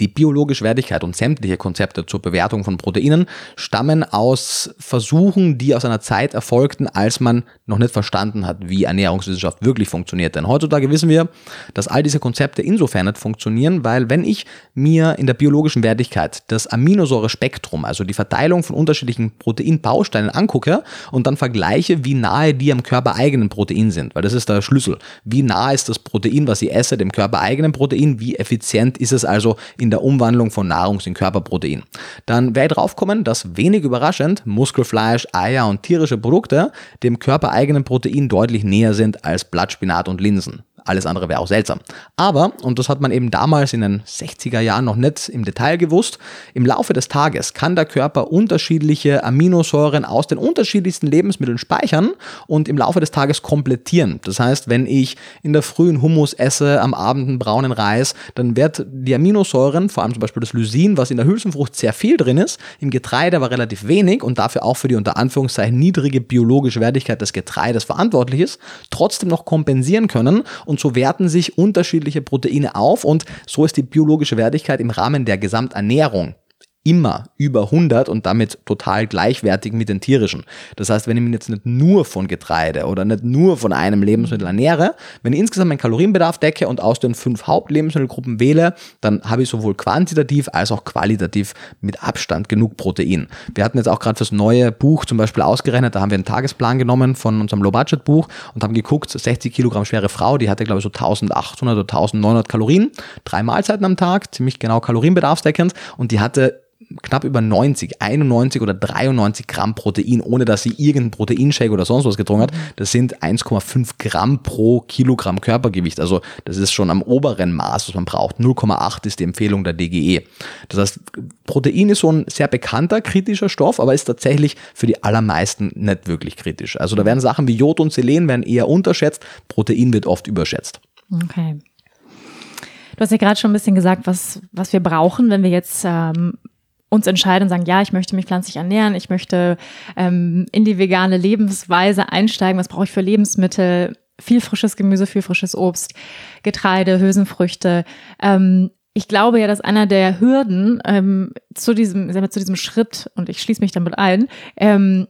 die biologische Wertigkeit und sämtliche Konzepte zur Bewertung von Proteinen stammen aus Versuchen, die aus einer Zeit erfolgten, als man noch nicht verstanden hat, wie Ernährungswissenschaft wirklich funktioniert. Denn heutzutage wissen wir, dass all diese Konzepte insofern nicht funktionieren, weil wenn ich mir in der biologischen Wertigkeit das Aminosäurespektrum, also die Verteilung von unterschiedlichen Proteinbausteinen angucke und dann vergleiche, wie nahe die am körpereigenen Protein sind, weil das ist der Schlüssel. Wie nah ist das Protein, was ich esse, dem körpereigenen Protein? Wie effizient ist es also in der Umwandlung von Nahrungs- in Körperprotein. Dann werde ich draufkommen, dass wenig überraschend Muskelfleisch, Eier und tierische Produkte dem körpereigenen Protein deutlich näher sind als Blattspinat und Linsen. Alles andere wäre auch seltsam. Aber, und das hat man eben damals in den 60er Jahren noch nicht im Detail gewusst, im Laufe des Tages kann der Körper unterschiedliche Aminosäuren aus den unterschiedlichsten Lebensmitteln speichern und im Laufe des Tages komplettieren. Das heißt, wenn ich in der frühen Hummus esse, am Abend einen braunen Reis, dann wird die Aminosäuren, vor allem zum Beispiel das Lysin, was in der Hülsenfrucht sehr viel drin ist, im Getreide aber relativ wenig und dafür auch für die unter Anführungszeichen niedrige biologische Wertigkeit des Getreides verantwortlich ist, trotzdem noch kompensieren können so werten sich unterschiedliche Proteine auf und so ist die biologische Wertigkeit im Rahmen der Gesamternährung immer über 100 und damit total gleichwertig mit den tierischen. Das heißt, wenn ich mich jetzt nicht nur von Getreide oder nicht nur von einem Lebensmittel ernähre, wenn ich insgesamt meinen Kalorienbedarf decke und aus den fünf Hauptlebensmittelgruppen wähle, dann habe ich sowohl quantitativ als auch qualitativ mit Abstand genug Protein. Wir hatten jetzt auch gerade fürs neue Buch zum Beispiel ausgerechnet, da haben wir einen Tagesplan genommen von unserem Low-Budget-Buch und haben geguckt, 60 Kilogramm schwere Frau, die hatte glaube ich so 1800 oder 1900 Kalorien, drei Mahlzeiten am Tag, ziemlich genau kalorienbedarfsdeckend und die hatte knapp über 90, 91 oder 93 Gramm Protein, ohne dass sie irgendeinen Proteinshake oder sonst was getrunken hat. Das sind 1,5 Gramm pro Kilogramm Körpergewicht. Also das ist schon am oberen Maß, was man braucht. 0,8 ist die Empfehlung der DGE. Das heißt, Protein ist so ein sehr bekannter kritischer Stoff, aber ist tatsächlich für die allermeisten nicht wirklich kritisch. Also da werden Sachen wie Jod und Selen werden eher unterschätzt, Protein wird oft überschätzt. Okay. Du hast ja gerade schon ein bisschen gesagt, was, was wir brauchen, wenn wir jetzt ähm, uns entscheiden und sagen, ja, ich möchte mich pflanzlich ernähren, ich möchte ähm, in die vegane Lebensweise einsteigen, was brauche ich für Lebensmittel? Viel frisches Gemüse, viel frisches Obst, Getreide, Hülsenfrüchte. Ähm, ich glaube ja, dass einer der Hürden ähm, zu diesem, zu diesem Schritt, und ich schließe mich damit ein, ähm,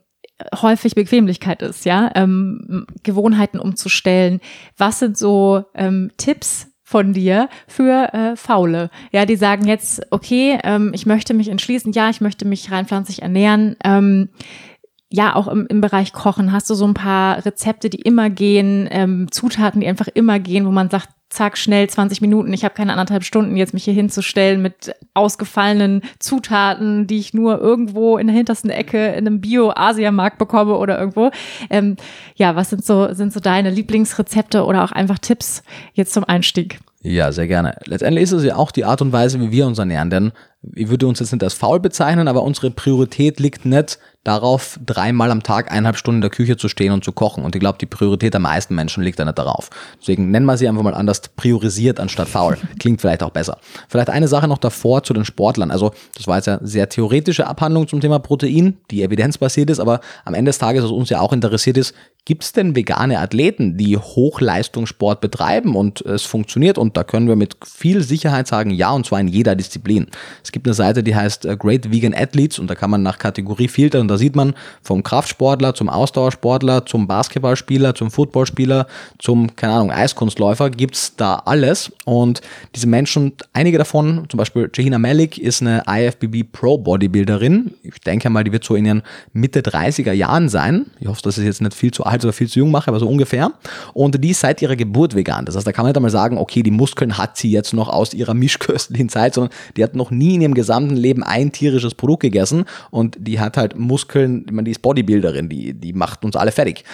häufig Bequemlichkeit ist, ja, ähm, Gewohnheiten umzustellen. Was sind so ähm, Tipps, von dir für äh, Faule. Ja, die sagen jetzt, okay, ähm, ich möchte mich entschließen, ja, ich möchte mich rein pflanzlich ernähren. Ähm, ja, auch im, im Bereich Kochen hast du so ein paar Rezepte, die immer gehen, ähm, Zutaten, die einfach immer gehen, wo man sagt, zack, schnell 20 Minuten, ich habe keine anderthalb Stunden, jetzt mich hier hinzustellen mit ausgefallenen Zutaten, die ich nur irgendwo in der hintersten Ecke in einem Bio-Asia-Markt bekomme oder irgendwo. Ähm, ja, was sind so, sind so deine Lieblingsrezepte oder auch einfach Tipps jetzt zum Einstieg? Ja, sehr gerne. Letztendlich ist es ja auch die Art und Weise, wie wir uns ernähren, denn ich würde uns jetzt nicht als faul bezeichnen, aber unsere Priorität liegt nicht darauf, dreimal am Tag eineinhalb Stunden in der Küche zu stehen und zu kochen. Und ich glaube, die Priorität der meisten Menschen liegt da nicht darauf. Deswegen nennen wir sie einfach mal anders priorisiert anstatt faul. Klingt vielleicht auch besser. Vielleicht eine Sache noch davor zu den Sportlern. Also, das war jetzt ja sehr theoretische Abhandlung zum Thema Protein, die evidenzbasiert ist, aber am Ende des Tages, was uns ja auch interessiert ist, Gibt es denn vegane Athleten, die Hochleistungssport betreiben und es funktioniert? Und da können wir mit viel Sicherheit sagen, ja, und zwar in jeder Disziplin. Es gibt eine Seite, die heißt äh, Great Vegan Athletes und da kann man nach Kategorie filtern und da sieht man vom Kraftsportler zum Ausdauersportler, zum Basketballspieler, zum Footballspieler, zum, keine Ahnung, Eiskunstläufer, gibt's da alles. Und diese Menschen, einige davon, zum Beispiel Jahina Malik ist eine IFBB Pro Bodybuilderin. Ich denke mal, die wird so in ihren Mitte 30er Jahren sein. Ich hoffe, das ist jetzt nicht viel zu alt oder viel zu jung mache, aber so ungefähr. Und die ist seit ihrer Geburt vegan. Das heißt, da kann man nicht einmal sagen, okay, die Muskeln hat sie jetzt noch aus ihrer mischköstlichen Zeit, sondern die hat noch nie in ihrem gesamten Leben ein tierisches Produkt gegessen und die hat halt Muskeln, ich meine, die ist Bodybuilderin, die, die macht uns alle fertig.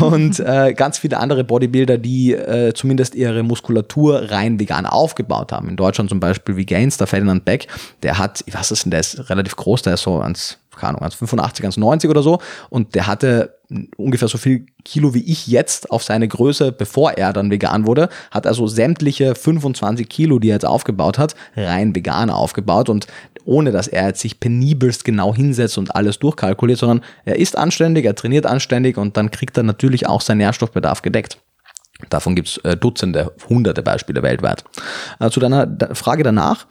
Und äh, ganz viele andere Bodybuilder, die äh, zumindest ihre Muskulatur rein vegan aufgebaut haben. In Deutschland zum Beispiel wie Gains, der Ferdinand Beck, der hat, weiß es nicht, der ist relativ groß, der ist so ans keine Ahnung, 1,85, 1,90 oder so. Und der hatte ungefähr so viel Kilo wie ich jetzt auf seine Größe, bevor er dann vegan wurde, hat also sämtliche 25 Kilo, die er jetzt aufgebaut hat, rein vegan aufgebaut und ohne dass er jetzt sich penibelst genau hinsetzt und alles durchkalkuliert, sondern er ist anständig, er trainiert anständig und dann kriegt er natürlich auch seinen Nährstoffbedarf gedeckt. Davon gibt es äh, Dutzende, hunderte Beispiele weltweit. Äh, zu deiner Frage danach.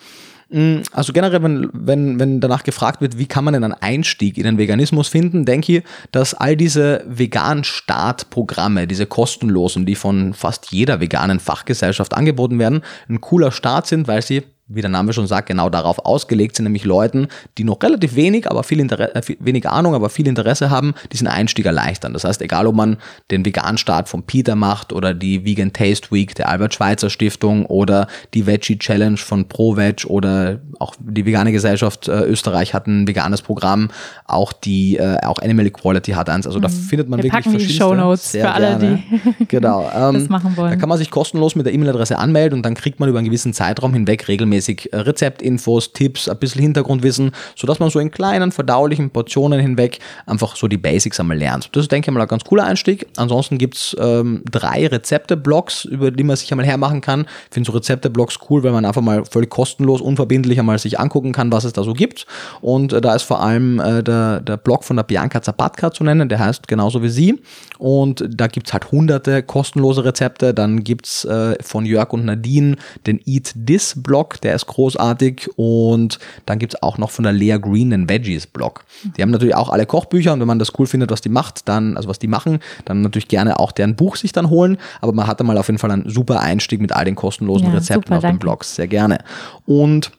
Mm, also generell, wenn, wenn, wenn danach gefragt wird, wie kann man denn einen Einstieg in den Veganismus finden, denke ich, dass all diese Vegan-Start-Programme, diese kostenlosen, die von fast jeder veganen Fachgesellschaft angeboten werden, ein cooler Start sind, weil sie wie der Name schon sagt, genau darauf ausgelegt sind, nämlich Leuten, die noch relativ wenig, aber viel, Interesse, äh, wenig Ahnung, aber viel Interesse haben, diesen Einstieg erleichtern. Das heißt, egal ob man den Vegan-Start von Peter macht oder die Vegan Taste Week der Albert Schweitzer Stiftung oder die Veggie Challenge von ProVeg oder auch die vegane Gesellschaft äh, Österreich hat ein veganes Programm, auch die äh, auch Animal Equality hat eins. Also da mhm. findet man Wir wirklich packen die Show Notes für alle, gerne. die genau, ähm, das machen wollen. Da kann man sich kostenlos mit der E-Mail-Adresse anmelden und dann kriegt man über einen gewissen Zeitraum hinweg regelmäßig regelmäßig Rezeptinfos, Tipps, ein bisschen Hintergrundwissen, sodass man so in kleinen, verdaulichen Portionen hinweg einfach so die Basics einmal lernt. Das ist, denke ich mal, ein ganz cooler Einstieg. Ansonsten gibt es ähm, drei Rezepte-Blogs, über die man sich einmal hermachen kann. Ich finde so Rezepte-Blogs cool, weil man einfach mal völlig kostenlos, unverbindlich einmal sich angucken kann, was es da so gibt. Und äh, da ist vor allem äh, der, der Blog von der Bianca Zapatka zu nennen, der heißt genauso wie sie. Und da gibt es halt hunderte kostenlose Rezepte. Dann gibt es äh, von Jörg und Nadine den Eat This Blog, der ist großartig. Und dann gibt es auch noch von der Lea Green den Veggies Blog. Die haben natürlich auch alle Kochbücher und wenn man das cool findet, was die macht, dann, also was die machen, dann natürlich gerne auch deren Buch sich dann holen. Aber man hat da mal auf jeden Fall einen super Einstieg mit all den kostenlosen ja, Rezepten super, auf danke. den Blogs. Sehr gerne. Und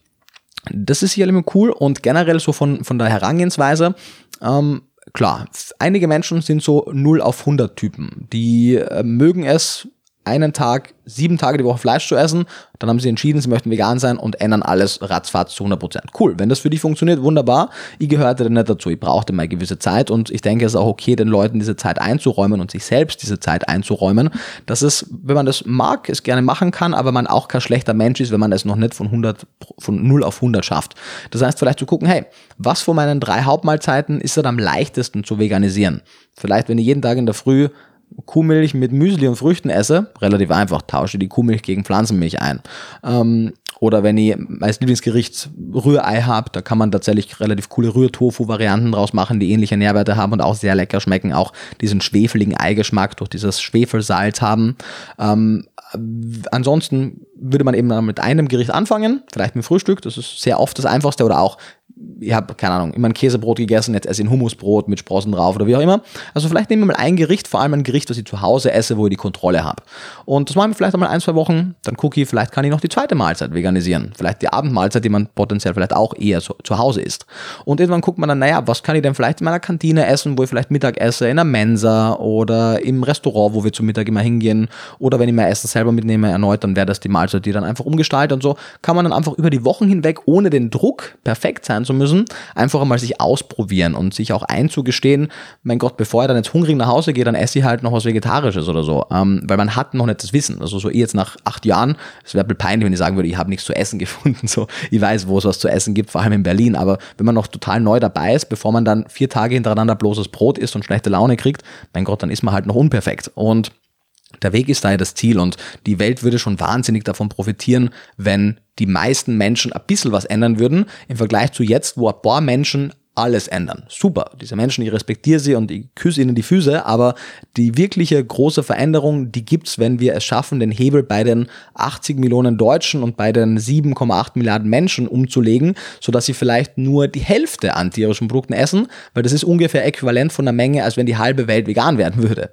das ist sicherlich cool und generell so von, von der Herangehensweise, ähm, klar, einige Menschen sind so 0 auf 100 Typen. Die äh, mögen es einen Tag, sieben Tage die Woche Fleisch zu essen. Dann haben sie entschieden, sie möchten vegan sein und ändern alles ratzfatz zu 100%. Prozent. Cool, wenn das für dich funktioniert, wunderbar. Ich gehörte nicht dazu. Ich brauchte mal gewisse Zeit und ich denke, es ist auch okay, den Leuten diese Zeit einzuräumen und sich selbst diese Zeit einzuräumen. Das ist, wenn man das mag, es gerne machen kann, aber man auch kein schlechter Mensch ist, wenn man es noch nicht von 100, von 0 auf 100 schafft. Das heißt, vielleicht zu gucken, hey, was von meinen drei Hauptmahlzeiten ist dann am leichtesten zu veganisieren? Vielleicht, wenn ich jeden Tag in der Früh Kuhmilch mit Müsli und Früchten esse, relativ einfach, tausche die Kuhmilch gegen Pflanzenmilch ein. Ähm, oder wenn ich als Lieblingsgericht Rührei habe, da kann man tatsächlich relativ coole Rührtofu-Varianten draus machen, die ähnliche Nährwerte haben und auch sehr lecker schmecken, auch diesen schwefeligen Eigeschmack durch dieses Schwefelsalz haben. Ähm, ansonsten würde man eben mit einem Gericht anfangen, vielleicht mit Frühstück, das ist sehr oft das einfachste, oder auch ich habe, keine Ahnung, immer ein Käsebrot gegessen, jetzt esse ich ein Hummusbrot mit Sprossen drauf oder wie auch immer. Also vielleicht nehmen wir mal ein Gericht, vor allem ein Gericht, was ich zu Hause esse, wo ich die Kontrolle habe. Und das machen wir vielleicht einmal ein, zwei Wochen, dann gucke ich, vielleicht kann ich noch die zweite Mahlzeit veganisieren. Vielleicht die Abendmahlzeit, die man potenziell vielleicht auch eher zu, zu Hause isst. Und irgendwann guckt man dann, naja, was kann ich denn vielleicht in meiner Kantine essen, wo ich vielleicht Mittag esse, in der Mensa oder im Restaurant, wo wir zum Mittag immer hingehen. Oder wenn ich mein Essen selber mitnehme, erneut, dann wäre das die Mahlzeit, die dann einfach umgestaltet und so kann man dann einfach über die Wochen hinweg, ohne den Druck perfekt sein zu müssen, einfach einmal sich ausprobieren und sich auch einzugestehen, mein Gott, bevor er dann jetzt hungrig nach Hause geht, dann esse ich halt noch was Vegetarisches oder so. Ähm, weil man hat noch nicht das Wissen. Also so jetzt nach acht Jahren, es wäre peinlich, wenn ich sagen würde, ich habe nichts zu essen gefunden. So, ich weiß, wo es was zu essen gibt, vor allem in Berlin. Aber wenn man noch total neu dabei ist, bevor man dann vier Tage hintereinander bloßes Brot isst und schlechte Laune kriegt, mein Gott, dann ist man halt noch unperfekt. Und der Weg ist daher das Ziel und die Welt würde schon wahnsinnig davon profitieren, wenn die meisten Menschen ein bisschen was ändern würden, im Vergleich zu jetzt, wo ein paar Menschen alles ändern. Super, diese Menschen, ich respektiere sie und ich küsse ihnen die Füße, aber die wirkliche große Veränderung, die gibt's, wenn wir es schaffen, den Hebel bei den 80 Millionen Deutschen und bei den 7,8 Milliarden Menschen umzulegen, sodass sie vielleicht nur die Hälfte an tierischen Produkten essen, weil das ist ungefähr äquivalent von der Menge, als wenn die halbe Welt vegan werden würde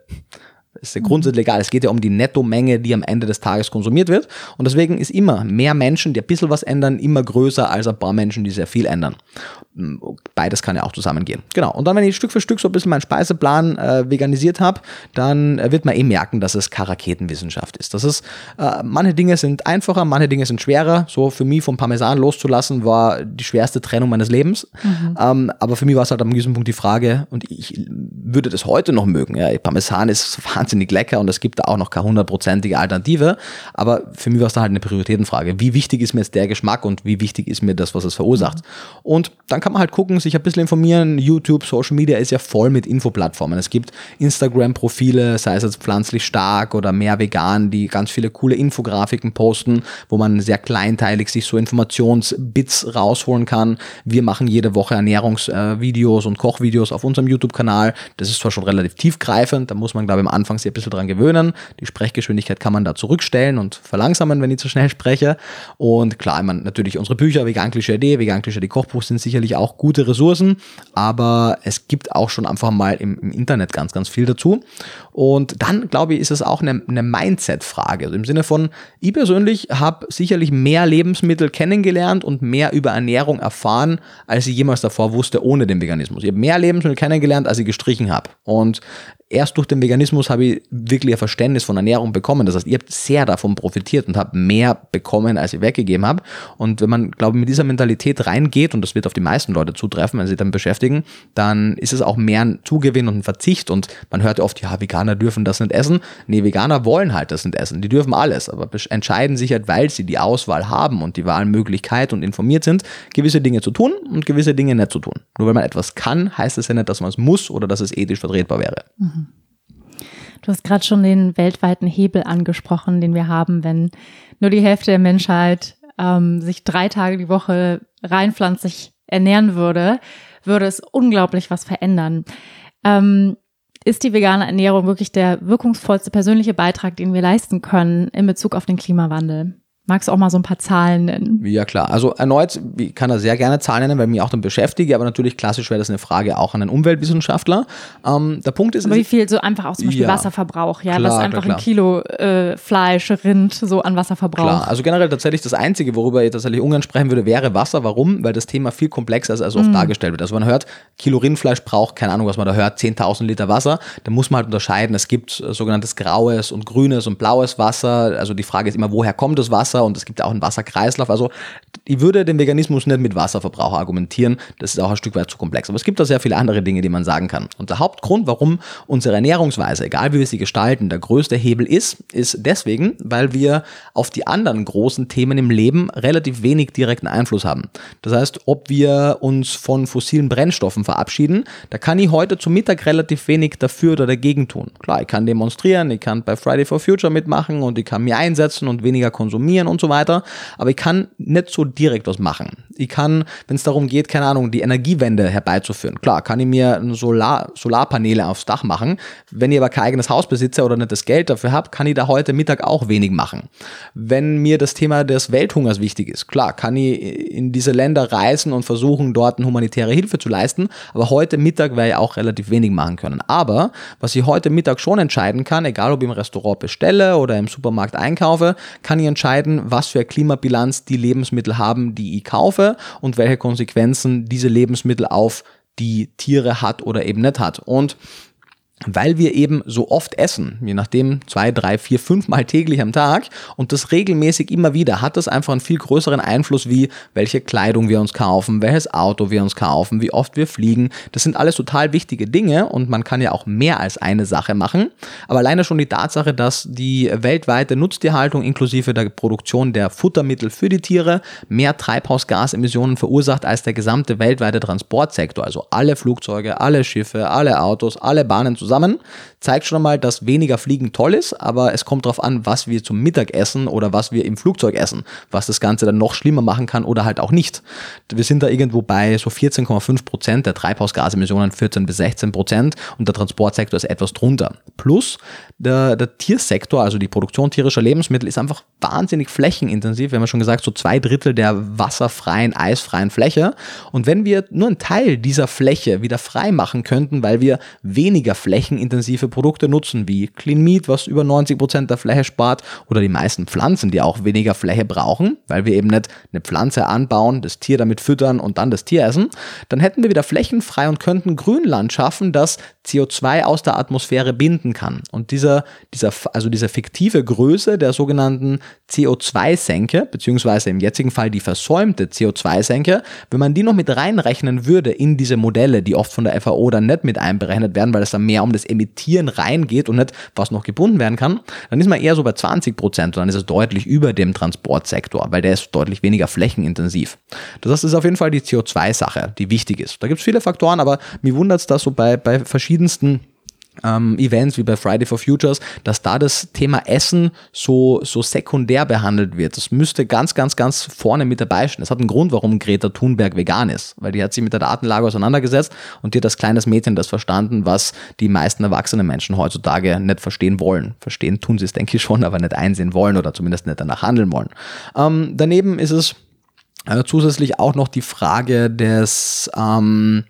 ist ja grundsätzlich egal. Es geht ja um die Nettomenge, die am Ende des Tages konsumiert wird. Und deswegen ist immer mehr Menschen, die ein bisschen was ändern, immer größer als ein paar Menschen, die sehr viel ändern. Beides kann ja auch zusammengehen. Genau. Und dann, wenn ich Stück für Stück so ein bisschen meinen Speiseplan äh, veganisiert habe, dann äh, wird man eh merken, dass es Karaketenwissenschaft ist. Das ist, äh, manche Dinge sind einfacher, manche Dinge sind schwerer. So für mich vom Parmesan loszulassen war die schwerste Trennung meines Lebens. Mhm. Ähm, aber für mich war es halt am gewissen Punkt die Frage, und ich würde das heute noch mögen. Ja, Parmesan ist wahnsinnig lecker und es gibt da auch noch keine hundertprozentige Alternative. Aber für mich war es dann halt eine Prioritätenfrage. Wie wichtig ist mir jetzt der Geschmack und wie wichtig ist mir das, was es verursacht? Mhm. Und dann kann man halt gucken, sich ein bisschen informieren. YouTube, Social Media ist ja voll mit Infoplattformen. Es gibt Instagram-Profile, sei es jetzt pflanzlich stark oder mehr vegan, die ganz viele coole Infografiken posten, wo man sehr kleinteilig sich so Informationsbits rausholen kann. Wir machen jede Woche Ernährungsvideos und Kochvideos auf unserem YouTube-Kanal. Das ist zwar schon relativ tiefgreifend, da muss man, glaube ich, am Anfang sich ein bisschen dran gewöhnen. Die Sprechgeschwindigkeit kann man da zurückstellen und verlangsamen, wenn ich zu schnell spreche. Und klar, ich meine, natürlich unsere Bücher, Vegan Idee, Vegan die Kochbuch sind sicherlich auch gute Ressourcen, aber es gibt auch schon einfach mal im, im Internet ganz, ganz viel dazu. Und dann, glaube ich, ist es auch eine, eine Mindset-Frage. Also Im Sinne von, ich persönlich habe sicherlich mehr Lebensmittel kennengelernt und mehr über Ernährung erfahren, als ich jemals davor wusste ohne den Veganismus. Ich habe mehr Lebensmittel kennengelernt, als ich gestrichen habe. Und erst durch den Veganismus habe ich wirklich ein Verständnis von Ernährung bekommen. Das heißt, ihr habt sehr davon profitiert und habt mehr bekommen, als ich weggegeben habe. Und wenn man, glaube ich, mit dieser Mentalität reingeht, und das wird auf die meisten Leute zutreffen, wenn sie damit beschäftigen, dann ist es auch mehr ein Zugewinn und ein Verzicht. Und man hört oft, ja, Veganer dürfen das nicht essen. Nee, Veganer wollen halt das nicht essen. Die dürfen alles, aber entscheiden sich halt, weil sie die Auswahl haben und die Wahlmöglichkeit und informiert sind, gewisse Dinge zu tun und gewisse Dinge nicht zu tun. Nur weil man etwas kann, heißt es ja nicht, dass man es muss oder dass es ethisch vertretbar wäre. Mhm. Du hast gerade schon den weltweiten Hebel angesprochen, den wir haben, wenn nur die Hälfte der Menschheit ähm, sich drei Tage die Woche rein ernähren würde, würde es unglaublich was verändern. Ähm, ist die vegane Ernährung wirklich der wirkungsvollste persönliche Beitrag, den wir leisten können in Bezug auf den Klimawandel? Magst du auch mal so ein paar Zahlen nennen? Ja, klar. Also erneut, ich kann da sehr gerne Zahlen nennen, weil mich auch dann beschäftige, aber natürlich klassisch wäre das eine Frage auch an einen Umweltwissenschaftler. Ähm, der Punkt ist. Aber wie viel so einfach auch zum Beispiel ja, Wasserverbrauch, ja, klar, was einfach klar, ein Kilo äh, Fleisch, Rind so an Wasser verbraucht. Klar, also generell tatsächlich das Einzige, worüber ich tatsächlich ungern sprechen würde, wäre Wasser. Warum? Weil das Thema viel komplexer ist, als oft mm. dargestellt wird. Also man hört, Kilo Rindfleisch braucht, keine Ahnung, was man da hört, 10.000 Liter Wasser. Da muss man halt unterscheiden. Es gibt äh, sogenanntes graues und grünes und blaues Wasser. Also die Frage ist immer, woher kommt das Wasser? Und es gibt auch ein Wasser Wasserkreislauf. Also ich würde den Veganismus nicht mit Wasserverbrauch argumentieren. Das ist auch ein Stück weit zu komplex. Aber es gibt da sehr viele andere Dinge, die man sagen kann. Und der Hauptgrund, warum unsere Ernährungsweise, egal wie wir sie gestalten, der größte Hebel ist, ist deswegen, weil wir auf die anderen großen Themen im Leben relativ wenig direkten Einfluss haben. Das heißt, ob wir uns von fossilen Brennstoffen verabschieden, da kann ich heute zum Mittag relativ wenig dafür oder dagegen tun. Klar, ich kann demonstrieren, ich kann bei Friday for Future mitmachen und ich kann mir einsetzen und weniger konsumieren und so weiter aber ich kann nicht so direkt was machen. Ich kann, wenn es darum geht, keine Ahnung, die Energiewende herbeizuführen, klar, kann ich mir Solar, Solarpaneele aufs Dach machen. Wenn ich aber kein eigenes Haus besitze oder nicht das Geld dafür habe, kann ich da heute Mittag auch wenig machen. Wenn mir das Thema des Welthungers wichtig ist, klar, kann ich in diese Länder reisen und versuchen, dort eine humanitäre Hilfe zu leisten, aber heute Mittag werde ich auch relativ wenig machen können. Aber was ich heute Mittag schon entscheiden kann, egal ob ich im Restaurant bestelle oder im Supermarkt einkaufe, kann ich entscheiden, was für Klima Klimabilanz die Lebensmittel haben, die ich kaufe und welche Konsequenzen diese Lebensmittel auf die Tiere hat oder eben nicht hat. Und weil wir eben so oft essen, je nachdem zwei, drei, vier, fünf Mal täglich am Tag und das regelmäßig immer wieder, hat das einfach einen viel größeren Einfluss, wie welche Kleidung wir uns kaufen, welches Auto wir uns kaufen, wie oft wir fliegen. Das sind alles total wichtige Dinge und man kann ja auch mehr als eine Sache machen. Aber alleine schon die Tatsache, dass die weltweite Nutztierhaltung inklusive der Produktion der Futtermittel für die Tiere mehr Treibhausgasemissionen verursacht als der gesamte weltweite Transportsektor, also alle Flugzeuge, alle Schiffe, alle Autos, alle Bahnen zusammen zusammen. Zeigt schon mal, dass weniger Fliegen toll ist, aber es kommt darauf an, was wir zum Mittag essen oder was wir im Flugzeug essen, was das Ganze dann noch schlimmer machen kann oder halt auch nicht. Wir sind da irgendwo bei so 14,5 Prozent der Treibhausgasemissionen, 14 bis 16 Prozent und der Transportsektor ist etwas drunter. Plus der, der Tiersektor, also die Produktion tierischer Lebensmittel, ist einfach wahnsinnig flächenintensiv. Wir haben ja schon gesagt, so zwei Drittel der wasserfreien, eisfreien Fläche. Und wenn wir nur einen Teil dieser Fläche wieder frei machen könnten, weil wir weniger Fläche flächenintensive Produkte nutzen, wie Clean Meat, was über 90 Prozent der Fläche spart, oder die meisten Pflanzen, die auch weniger Fläche brauchen, weil wir eben nicht eine Pflanze anbauen, das Tier damit füttern und dann das Tier essen, dann hätten wir wieder Flächen frei und könnten Grünland schaffen, das CO2 aus der Atmosphäre binden kann. Und dieser, dieser, also diese fiktive Größe der sogenannten CO2-Senke, beziehungsweise im jetzigen Fall die versäumte CO2-Senke, wenn man die noch mit reinrechnen würde in diese Modelle, die oft von der FAO dann nicht mit einberechnet werden, weil es dann mehr um das Emittieren reingeht und nicht, was noch gebunden werden kann, dann ist man eher so bei 20 Prozent und dann ist es deutlich über dem Transportsektor, weil der ist deutlich weniger flächenintensiv. Das heißt, das ist auf jeden Fall die CO2-Sache, die wichtig ist. Da gibt es viele Faktoren, aber mir wundert es, dass so bei, bei verschiedensten ähm, Events wie bei Friday for Futures, dass da das Thema Essen so, so sekundär behandelt wird. Das müsste ganz, ganz, ganz vorne mit dabei stehen. Das hat einen Grund, warum Greta Thunberg vegan ist, weil die hat sich mit der Datenlage auseinandergesetzt und die hat als kleines Mädchen das verstanden, was die meisten erwachsenen Menschen heutzutage nicht verstehen wollen. Verstehen tun sie es, denke ich schon, aber nicht einsehen wollen oder zumindest nicht danach handeln wollen. Ähm, daneben ist es äh, zusätzlich auch noch die Frage des, ähm,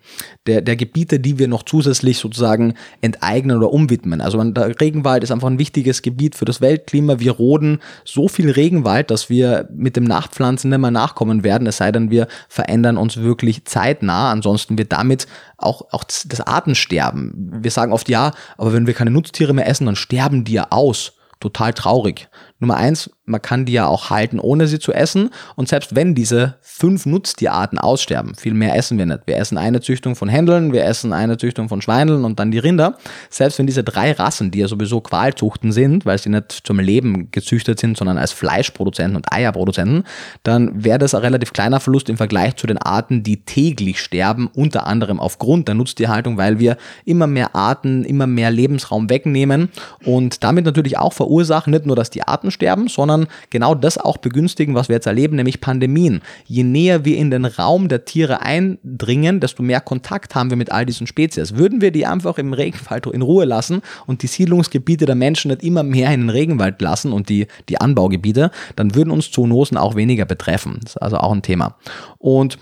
der, der Gebiete, die wir noch zusätzlich sozusagen enteignen oder umwidmen. Also der Regenwald ist einfach ein wichtiges Gebiet für das Weltklima. Wir roden so viel Regenwald, dass wir mit dem Nachpflanzen nicht mehr nachkommen werden, es sei denn, wir verändern uns wirklich zeitnah. Ansonsten wird damit auch, auch das Artensterben. Wir sagen oft ja, aber wenn wir keine Nutztiere mehr essen, dann sterben die ja aus. Total traurig. Nummer eins, man kann die ja auch halten, ohne sie zu essen. Und selbst wenn diese fünf Nutztierarten aussterben, viel mehr essen wir nicht. Wir essen eine Züchtung von Händeln, wir essen eine Züchtung von Schweineln und dann die Rinder. Selbst wenn diese drei Rassen, die ja sowieso Qualzuchten sind, weil sie nicht zum Leben gezüchtet sind, sondern als Fleischproduzenten und Eierproduzenten, dann wäre das ein relativ kleiner Verlust im Vergleich zu den Arten, die täglich sterben, unter anderem aufgrund der Nutztierhaltung, weil wir immer mehr Arten, immer mehr Lebensraum wegnehmen und damit natürlich auch verursachen, nicht nur, dass die Arten Artensterben, sondern genau das auch begünstigen, was wir jetzt erleben, nämlich Pandemien. Je näher wir in den Raum der Tiere eindringen, desto mehr Kontakt haben wir mit all diesen Spezies. Würden wir die einfach im Regenwald in Ruhe lassen und die Siedlungsgebiete der Menschen nicht immer mehr in den Regenwald lassen und die, die Anbaugebiete, dann würden uns Zoonosen auch weniger betreffen. Das ist also auch ein Thema. Und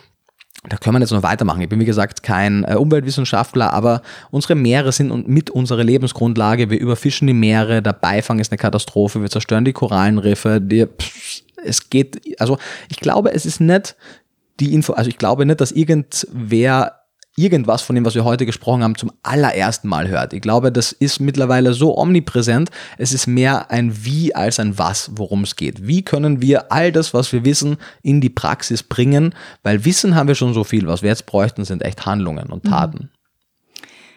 da können wir jetzt noch weitermachen. Ich bin wie gesagt kein äh, Umweltwissenschaftler, aber unsere Meere sind mit unserer Lebensgrundlage. Wir überfischen die Meere, der Beifang ist eine Katastrophe, wir zerstören die Korallenriffe. Die, pff, es geht, also ich glaube, es ist nicht die Info, also ich glaube nicht, dass irgendwer irgendwas von dem, was wir heute gesprochen haben, zum allerersten Mal hört. Ich glaube, das ist mittlerweile so omnipräsent. Es ist mehr ein Wie als ein Was, worum es geht. Wie können wir all das, was wir wissen, in die Praxis bringen? Weil Wissen haben wir schon so viel. Was wir jetzt bräuchten, sind echt Handlungen und mhm. Taten.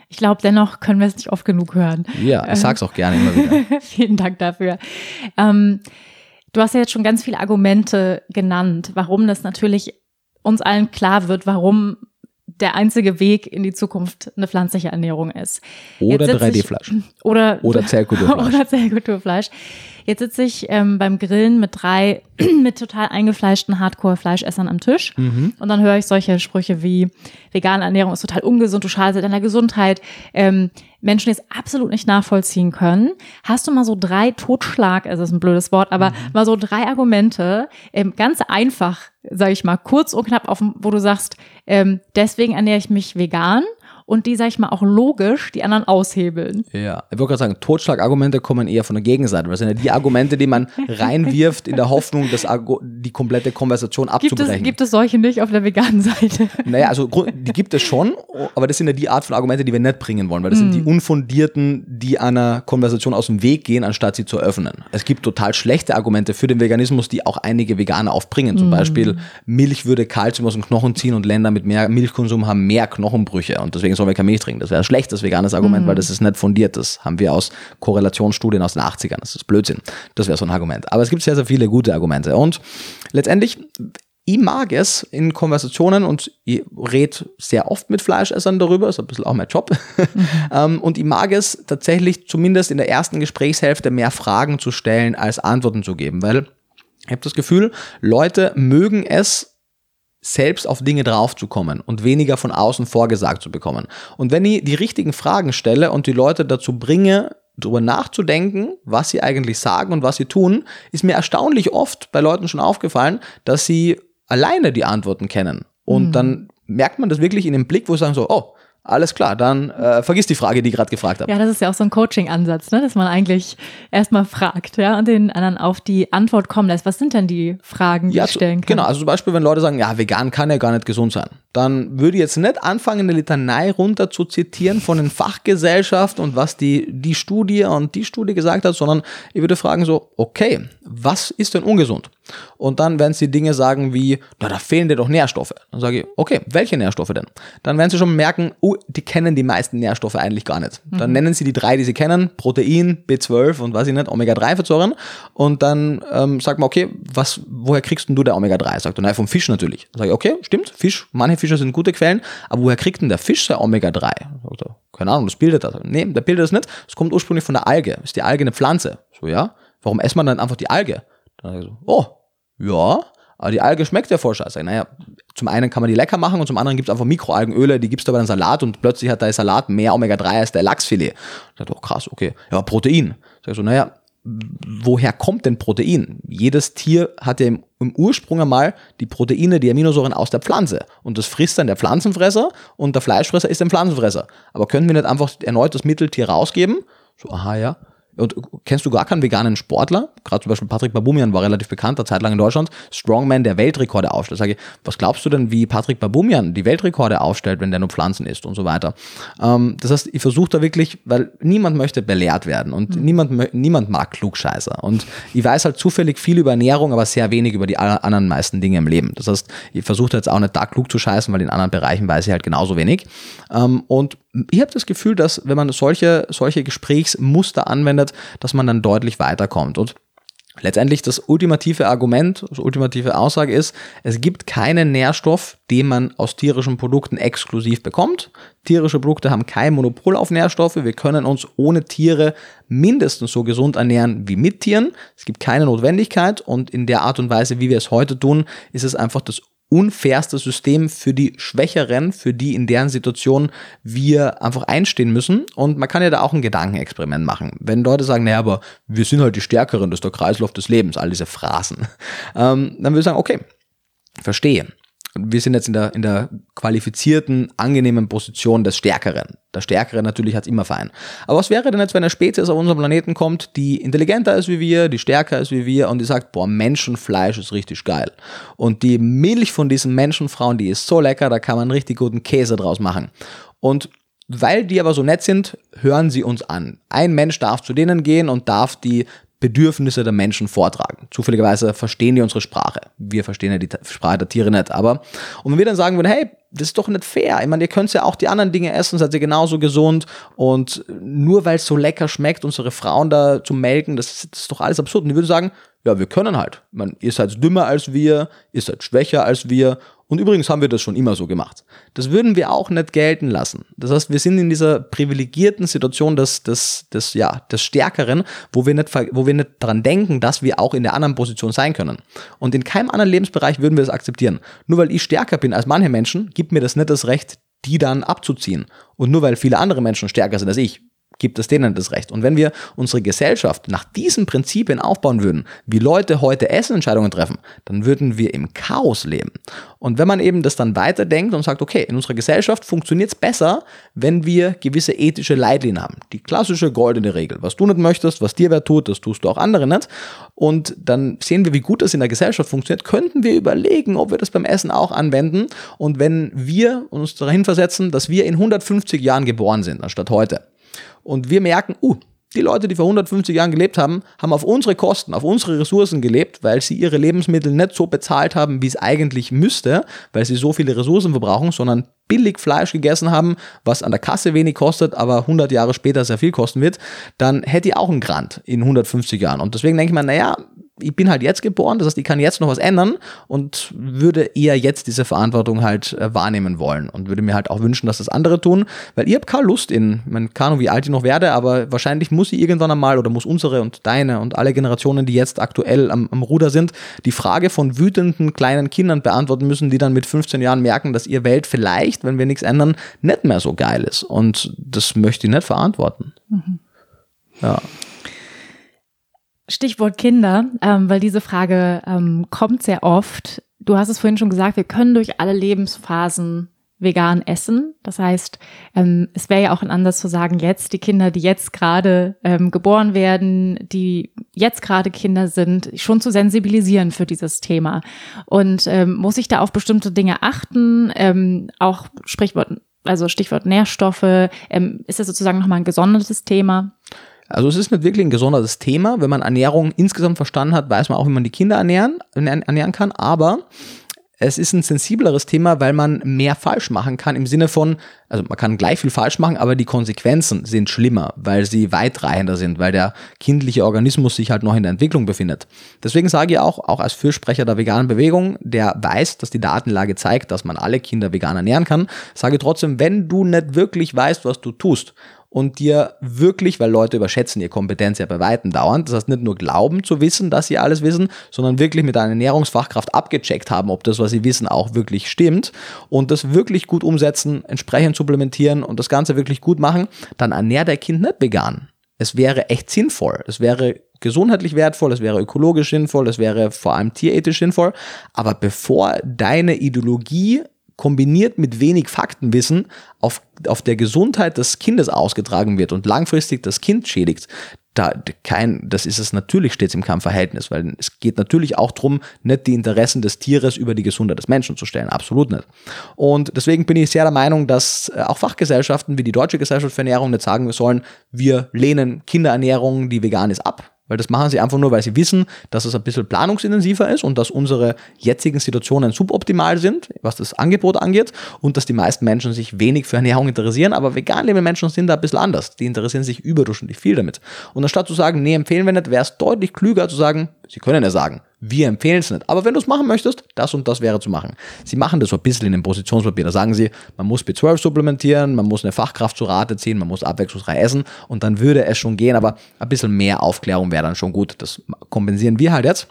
Ich glaube, dennoch können wir es nicht oft genug hören. Ja, ich sag's auch gerne immer wieder. Vielen Dank dafür. Ähm, du hast ja jetzt schon ganz viele Argumente genannt, warum das natürlich uns allen klar wird, warum der einzige Weg in die Zukunft eine pflanzliche Ernährung ist. Oder 3D-Fleisch. Oder, oder Zellkulturfleisch. Oder Zellkulturfleisch. Jetzt sitze ich ähm, beim Grillen mit drei mit total eingefleischten Hardcore-Fleischessern am Tisch mhm. und dann höre ich solche Sprüche wie vegane Ernährung ist total ungesund, du schadest deiner Gesundheit. Ähm, Menschen, die es absolut nicht nachvollziehen können. Hast du mal so drei Totschlag, also ist ein blödes Wort, aber mhm. mal so drei Argumente, ähm, ganz einfach, sage ich mal, kurz und knapp, auf, wo du sagst, ähm, deswegen ernähre ich mich vegan und die, sag ich mal, auch logisch die anderen aushebeln. Ja, ich wollte gerade sagen, Totschlagargumente kommen eher von der Gegenseite. Das sind ja die Argumente, die man reinwirft in der Hoffnung, das die komplette Konversation abzubrechen. Gibt es, gibt es solche nicht auf der veganen Seite? Naja, also die gibt es schon, aber das sind ja die Art von Argumente, die wir nicht bringen wollen, weil das mm. sind die mm. unfundierten, die einer Konversation aus dem Weg gehen, anstatt sie zu öffnen. Es gibt total schlechte Argumente für den Veganismus, die auch einige Veganer aufbringen. Zum mm. Beispiel, Milch würde Kalzium aus dem Knochen ziehen und Länder mit mehr Milchkonsum haben mehr Knochenbrüche und deswegen deswegen sollen wir kein Milch trinken. Das wäre ein schlechtes veganes Argument, mhm. weil das ist nicht fundiert. Das haben wir aus Korrelationsstudien aus den 80ern. Das ist Blödsinn. Das wäre so ein Argument. Aber es gibt sehr, sehr viele gute Argumente. Und letztendlich, ich mag es in Konversationen und ich rede sehr oft mit Fleischessern darüber, ist ein bisschen auch mein Job. Mhm. und ich mag es tatsächlich zumindest in der ersten Gesprächshälfte mehr Fragen zu stellen, als Antworten zu geben, weil ich habe das Gefühl, Leute mögen es, selbst auf Dinge draufzukommen und weniger von außen vorgesagt zu bekommen. Und wenn ich die richtigen Fragen stelle und die Leute dazu bringe, darüber nachzudenken, was sie eigentlich sagen und was sie tun, ist mir erstaunlich oft bei Leuten schon aufgefallen, dass sie alleine die Antworten kennen. Und mhm. dann merkt man das wirklich in dem Blick, wo sie sagen so, oh, alles klar, dann äh, vergiss die Frage, die ich gerade gefragt habe. Ja, das ist ja auch so ein Coaching-Ansatz, ne? dass man eigentlich erstmal fragt ja, und den anderen auf die Antwort kommen lässt. Was sind denn die Fragen, die ja, ich stellen kann? Genau, also zum Beispiel, wenn Leute sagen, ja, vegan kann ja gar nicht gesund sein, dann würde ich jetzt nicht anfangen, eine Litanei runter zu zitieren von den Fachgesellschaften und was die, die Studie und die Studie gesagt hat, sondern ich würde fragen so, okay, was ist denn ungesund? Und dann werden sie Dinge sagen wie, na, da fehlen dir doch Nährstoffe. Dann sage ich, okay, welche Nährstoffe denn? Dann werden sie schon merken, oh, die kennen die meisten Nährstoffe eigentlich gar nicht. Dann mhm. nennen sie die drei, die sie kennen, Protein, B12 und weiß ich nicht, Omega-3-Fettsäuren. Und dann ähm, sagt man, okay, was, woher kriegst denn du der Omega-3? Sagt er, naja, vom Fisch natürlich. Dann sage ich, okay, stimmt, Fisch, manche Fische sind gute Quellen, aber woher kriegt denn der Fisch sein Omega-3? Sagt er, keine Ahnung, das bildet das. Nee, der bildet das nicht. Es kommt ursprünglich von der Alge. Ist die Alge eine Pflanze? So, ja. Warum esst man dann einfach die Alge? Dann ich so, oh, ja, aber die Alge schmeckt ja voll scheiße. Naja, zum einen kann man die lecker machen und zum anderen gibt es einfach Mikroalgenöle, die gibst du aber in Salat und plötzlich hat der Salat mehr Omega-3 als der Lachsfilet. Ich dachte, oh krass, okay. Ja, Protein. Sag ich so, naja, woher kommt denn Protein? Jedes Tier hat ja im, im, Ursprung einmal die Proteine, die Aminosäuren aus der Pflanze. Und das frisst dann der Pflanzenfresser und der Fleischfresser ist ein Pflanzenfresser. Aber können wir nicht einfach erneut das Mitteltier rausgeben? So, aha, ja. Und kennst du gar keinen veganen Sportler? Gerade zum Beispiel Patrick Babumian war relativ bekannt, der Zeit lang in Deutschland. Strongman, der Weltrekorde aufstellt. Sage ich, was glaubst du denn, wie Patrick Babumian die Weltrekorde aufstellt, wenn der nur Pflanzen isst und so weiter? Ähm, das heißt, ich versuche da wirklich, weil niemand möchte belehrt werden und mhm. niemand, niemand mag Klugscheißer. Und ich weiß halt zufällig viel über Ernährung, aber sehr wenig über die anderen meisten Dinge im Leben. Das heißt, ich versuche jetzt auch nicht da klug zu scheißen, weil in anderen Bereichen weiß ich halt genauso wenig. Ähm, und ich habe das Gefühl, dass wenn man solche, solche Gesprächsmuster anwendet, dass man dann deutlich weiterkommt. Und Letztendlich das ultimative Argument, das ultimative Aussage ist, es gibt keinen Nährstoff, den man aus tierischen Produkten exklusiv bekommt. Tierische Produkte haben kein Monopol auf Nährstoffe. Wir können uns ohne Tiere mindestens so gesund ernähren wie mit Tieren. Es gibt keine Notwendigkeit und in der Art und Weise, wie wir es heute tun, ist es einfach das unfairste System für die Schwächeren, für die in deren Situation wir einfach einstehen müssen. Und man kann ja da auch ein Gedankenexperiment machen. Wenn Leute sagen, naja, aber wir sind halt die Stärkeren, das ist der Kreislauf des Lebens, all diese Phrasen, ähm, dann würde ich sagen, okay, verstehe wir sind jetzt in der, in der qualifizierten, angenehmen Position des Stärkeren. Der Stärkere natürlich hat immer fein. Aber was wäre denn jetzt, wenn eine Spezies auf unserem Planeten kommt, die intelligenter ist wie wir, die stärker ist wie wir und die sagt, boah, Menschenfleisch ist richtig geil. Und die Milch von diesen Menschenfrauen, die ist so lecker, da kann man richtig guten Käse draus machen. Und weil die aber so nett sind, hören sie uns an. Ein Mensch darf zu denen gehen und darf die Bedürfnisse der Menschen vortragen. Zufälligerweise verstehen die unsere Sprache. Wir verstehen ja die Sprache der Tiere nicht. Aber, und wenn wir dann sagen würden, hey, das ist doch nicht fair. Ich meine, ihr könnt ja auch die anderen Dinge essen, seid ihr genauso gesund. Und nur weil es so lecker schmeckt, unsere Frauen da zu melken, das, das ist doch alles absurd. Und die würden sagen, ja, wir können halt. Ich meine, ihr seid dümmer als wir, ihr seid schwächer als wir und übrigens haben wir das schon immer so gemacht. Das würden wir auch nicht gelten lassen. Das heißt, wir sind in dieser privilegierten Situation des, des, des, ja, des Stärkeren, wo wir, nicht, wo wir nicht daran denken, dass wir auch in der anderen Position sein können. Und in keinem anderen Lebensbereich würden wir das akzeptieren. Nur weil ich stärker bin als manche Menschen, gibt mir das nicht das Recht, die dann abzuziehen. Und nur weil viele andere Menschen stärker sind als ich, gibt es denen das Recht. Und wenn wir unsere Gesellschaft nach diesen Prinzipien aufbauen würden, wie Leute heute Essenentscheidungen treffen, dann würden wir im Chaos leben. Und wenn man eben das dann weiterdenkt und sagt, okay, in unserer Gesellschaft funktioniert es besser, wenn wir gewisse ethische Leitlinien haben. Die klassische goldene Regel. Was du nicht möchtest, was dir wer tut, das tust du auch andere nicht. Und dann sehen wir, wie gut das in der Gesellschaft funktioniert, könnten wir überlegen, ob wir das beim Essen auch anwenden. Und wenn wir uns dahin versetzen, dass wir in 150 Jahren geboren sind, anstatt heute, und wir merken, uh, die Leute, die vor 150 Jahren gelebt haben, haben auf unsere Kosten, auf unsere Ressourcen gelebt, weil sie ihre Lebensmittel nicht so bezahlt haben, wie es eigentlich müsste, weil sie so viele Ressourcen verbrauchen, sondern billig Fleisch gegessen haben, was an der Kasse wenig kostet, aber 100 Jahre später sehr viel kosten wird, dann hätte ich auch einen Grant in 150 Jahren. Und deswegen denke ich mir, naja, ich bin halt jetzt geboren, das heißt, ich kann jetzt noch was ändern und würde eher jetzt diese Verantwortung halt äh, wahrnehmen wollen und würde mir halt auch wünschen, dass das andere tun, weil ich habe keine Lust in, man kann wie alt ich noch werde, aber wahrscheinlich muss ich irgendwann einmal oder muss unsere und deine und alle Generationen, die jetzt aktuell am, am Ruder sind, die Frage von wütenden kleinen Kindern beantworten müssen, die dann mit 15 Jahren merken, dass ihr Welt vielleicht, wenn wir nichts ändern, nicht mehr so geil ist und das möchte ich nicht verantworten. Mhm. Ja. Stichwort Kinder, ähm, weil diese Frage ähm, kommt sehr oft. Du hast es vorhin schon gesagt, wir können durch alle Lebensphasen vegan essen. Das heißt, ähm, es wäre ja auch ein Anders zu sagen, jetzt die Kinder, die jetzt gerade ähm, geboren werden, die jetzt gerade Kinder sind, schon zu sensibilisieren für dieses Thema. Und ähm, muss ich da auf bestimmte Dinge achten? Ähm, auch Sprichwort, also Stichwort Nährstoffe. Ähm, ist das sozusagen nochmal ein gesondertes Thema? Also es ist nicht wirklich ein gesondertes Thema. Wenn man Ernährung insgesamt verstanden hat, weiß man auch, wie man die Kinder ernähren, ernähren kann. Aber es ist ein sensibleres Thema, weil man mehr falsch machen kann im Sinne von, also man kann gleich viel falsch machen, aber die Konsequenzen sind schlimmer, weil sie weitreichender sind, weil der kindliche Organismus sich halt noch in der Entwicklung befindet. Deswegen sage ich auch, auch als Fürsprecher der veganen Bewegung, der weiß, dass die Datenlage zeigt, dass man alle Kinder vegan ernähren kann, sage trotzdem, wenn du nicht wirklich weißt, was du tust und dir wirklich, weil Leute überschätzen ihre Kompetenz ja bei Weitem dauernd, das heißt nicht nur glauben zu wissen, dass sie alles wissen, sondern wirklich mit einer Ernährungsfachkraft abgecheckt haben, ob das, was sie wissen, auch wirklich stimmt und das wirklich gut umsetzen, entsprechend supplementieren und das Ganze wirklich gut machen, dann ernährt der Kind nicht vegan. Es wäre echt sinnvoll. Es wäre gesundheitlich wertvoll, es wäre ökologisch sinnvoll, es wäre vor allem tierethisch sinnvoll. Aber bevor deine Ideologie kombiniert mit wenig Faktenwissen auf, auf der Gesundheit des Kindes ausgetragen wird und langfristig das Kind schädigt, da kein, das ist es natürlich stets im Kampfverhältnis, weil es geht natürlich auch darum, nicht die Interessen des Tieres über die Gesundheit des Menschen zu stellen. Absolut nicht. Und deswegen bin ich sehr der Meinung, dass äh, auch Fachgesellschaften wie die Deutsche Gesellschaft für Ernährung nicht sagen sollen, wir lehnen Kinderernährung, die vegan ist, ab. Weil das machen sie einfach nur, weil sie wissen, dass es ein bisschen planungsintensiver ist und dass unsere jetzigen Situationen suboptimal sind, was das Angebot angeht und dass die meisten Menschen sich wenig für Ernährung interessieren, aber vegan lebende Menschen sind da ein bisschen anders. Die interessieren sich überdurchschnittlich viel damit. Und anstatt zu sagen, nee, empfehlen wir nicht, wäre es deutlich klüger zu sagen, Sie können ja sagen, wir empfehlen es nicht. Aber wenn du es machen möchtest, das und das wäre zu machen. Sie machen das so ein bisschen in dem Positionspapier. Da sagen sie, man muss B12 supplementieren, man muss eine Fachkraft zu Rate ziehen, man muss abwechslungsreich essen und dann würde es schon gehen, aber ein bisschen mehr Aufklärung wäre dann schon gut. Das kompensieren wir halt jetzt.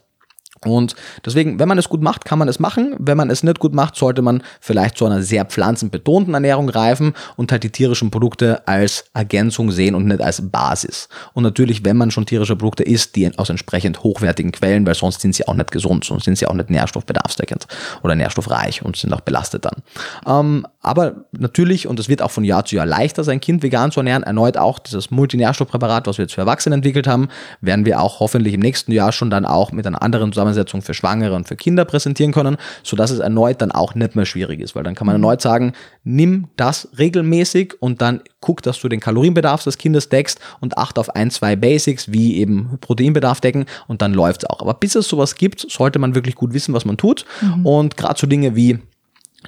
Und deswegen, wenn man es gut macht, kann man es machen. Wenn man es nicht gut macht, sollte man vielleicht zu einer sehr pflanzenbetonten Ernährung greifen und halt die tierischen Produkte als Ergänzung sehen und nicht als Basis. Und natürlich, wenn man schon tierische Produkte isst, die aus entsprechend hochwertigen Quellen, weil sonst sind sie auch nicht gesund, sonst sind sie auch nicht nährstoffbedarfsdeckend oder nährstoffreich und sind auch belastet dann. Ähm, aber natürlich, und es wird auch von Jahr zu Jahr leichter, sein Kind vegan zu ernähren, erneut auch dieses Multinährstoffpräparat, was wir jetzt für Erwachsene entwickelt haben, werden wir auch hoffentlich im nächsten Jahr schon dann auch mit einer anderen zusammen Zusammensetzung für Schwangere und für Kinder präsentieren können, sodass es erneut dann auch nicht mehr schwierig ist, weil dann kann man mhm. erneut sagen, nimm das regelmäßig und dann guck, dass du den Kalorienbedarf des Kindes deckst und acht auf ein, zwei Basics, wie eben Proteinbedarf decken und dann läuft es auch. Aber bis es sowas gibt, sollte man wirklich gut wissen, was man tut mhm. und gerade so Dinge wie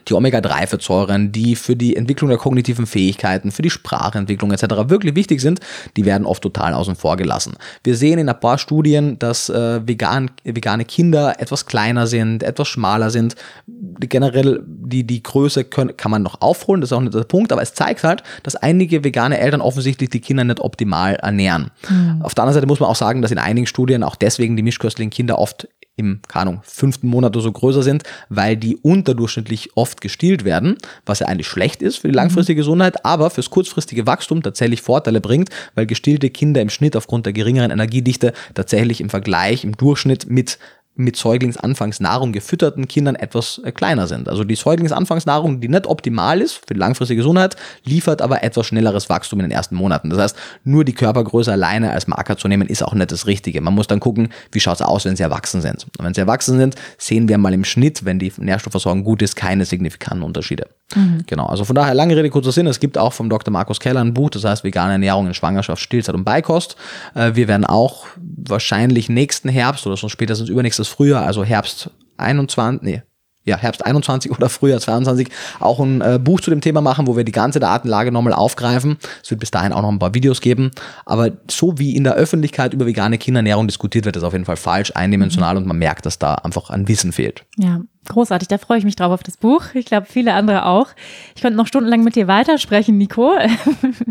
die Omega-3-Fettsäuren, die für die Entwicklung der kognitiven Fähigkeiten, für die Sprachentwicklung etc. wirklich wichtig sind, die werden oft total außen vor gelassen. Wir sehen in ein paar Studien, dass äh, vegan, vegane Kinder etwas kleiner sind, etwas schmaler sind. Generell die, die Größe können, kann man noch aufholen, das ist auch nicht der Punkt, aber es zeigt halt, dass einige vegane Eltern offensichtlich die Kinder nicht optimal ernähren. Mhm. Auf der anderen Seite muss man auch sagen, dass in einigen Studien auch deswegen die mischköstlichen Kinder oft im, keine Ahnung, fünften Monat oder so größer sind, weil die unterdurchschnittlich oft gestillt werden, was ja eigentlich schlecht ist für die langfristige mhm. Gesundheit, aber fürs kurzfristige Wachstum tatsächlich Vorteile bringt, weil gestillte Kinder im Schnitt aufgrund der geringeren Energiedichte tatsächlich im Vergleich im Durchschnitt mit mit Säuglingsanfangsnahrung gefütterten Kindern etwas äh, kleiner sind. Also die Säuglingsanfangsnahrung, die nicht optimal ist für die langfristige Gesundheit, liefert aber etwas schnelleres Wachstum in den ersten Monaten. Das heißt, nur die Körpergröße alleine als Marker zu nehmen, ist auch nicht das Richtige. Man muss dann gucken, wie schaut es aus, wenn sie erwachsen sind. Und wenn sie erwachsen sind, sehen wir mal im Schnitt, wenn die Nährstoffversorgung gut ist, keine signifikanten Unterschiede. Mhm. Genau, also von daher lange Rede, kurzer Sinn. Es gibt auch vom Dr. Markus Keller ein Buch, das heißt Vegane Ernährung in Schwangerschaft, Stillzeit und Beikost. Äh, wir werden auch wahrscheinlich nächsten Herbst oder schon spätestens übernächstes Frühjahr, also Herbst 21, nee, ja, Herbst 21 oder Frühjahr 22 auch ein äh, Buch zu dem Thema machen, wo wir die ganze Datenlage nochmal aufgreifen. Es wird bis dahin auch noch ein paar Videos geben. Aber so wie in der Öffentlichkeit über vegane Kinderernährung diskutiert wird, ist auf jeden Fall falsch, eindimensional mhm. und man merkt, dass da einfach ein Wissen fehlt. Ja, großartig. Da freue ich mich drauf auf das Buch. Ich glaube, viele andere auch. Ich könnte noch stundenlang mit dir weitersprechen, Nico.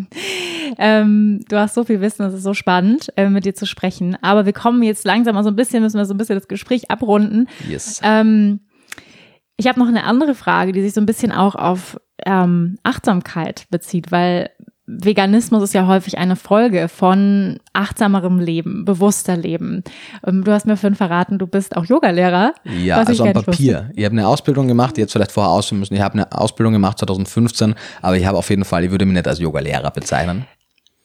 ähm, du hast so viel Wissen, es ist so spannend, äh, mit dir zu sprechen. Aber wir kommen jetzt langsam mal so ein bisschen, müssen wir so ein bisschen das Gespräch abrunden. Yes. Ähm, ich habe noch eine andere Frage, die sich so ein bisschen auch auf ähm, Achtsamkeit bezieht, weil Veganismus ist ja häufig eine Folge von achtsamerem Leben, bewusster Leben. Ähm, du hast mir vorhin verraten, du bist auch Yogalehrer. Ja, also am Papier. Ich habe eine Ausbildung gemacht, jetzt vielleicht vorher ausführen müssen. Ich habe eine Ausbildung gemacht 2015, aber ich habe auf jeden Fall, ich würde mich nicht als Yogalehrer bezeichnen.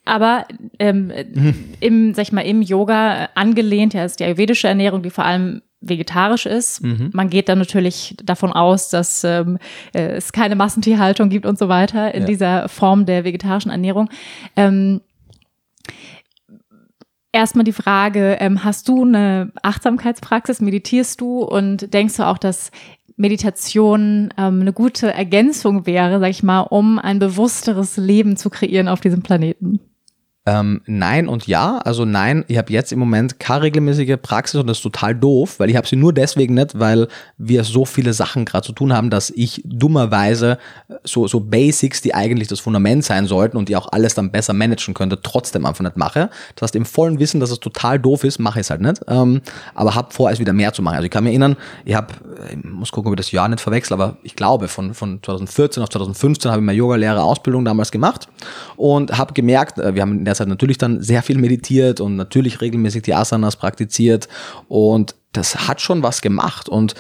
Aber ähm, mhm. im, sag ich mal, im Yoga angelehnt, ja, ist die ayurvedische Ernährung, die vor allem vegetarisch ist. Mhm. Man geht dann natürlich davon aus, dass ähm, äh, es keine Massentierhaltung gibt und so weiter in ja. dieser Form der vegetarischen Ernährung. Ähm, Erstmal die Frage, ähm, hast du eine Achtsamkeitspraxis, meditierst du und denkst du auch, dass Meditation ähm, eine gute Ergänzung wäre, sag ich mal, um ein bewussteres Leben zu kreieren auf diesem Planeten? Ähm, nein und ja. Also nein, ich habe jetzt im Moment keine regelmäßige Praxis und das ist total doof, weil ich habe sie nur deswegen nicht, weil wir so viele Sachen gerade zu tun haben, dass ich dummerweise so, so Basics, die eigentlich das Fundament sein sollten und die auch alles dann besser managen könnte, trotzdem einfach nicht mache. Das heißt, im vollen Wissen, dass es total doof ist, mache ich es halt nicht. Ähm, aber habe vor, es wieder mehr zu machen. Also ich kann mir erinnern, ich habe, ich muss gucken, ob ich das Jahr nicht verwechsel, aber ich glaube, von, von 2014 auf 2015 habe ich meine Yoga-Lehrer-Ausbildung damals gemacht und habe gemerkt, äh, wir haben in der Zeit natürlich dann sehr viel meditiert und natürlich regelmäßig die Asanas praktiziert und das hat schon was gemacht und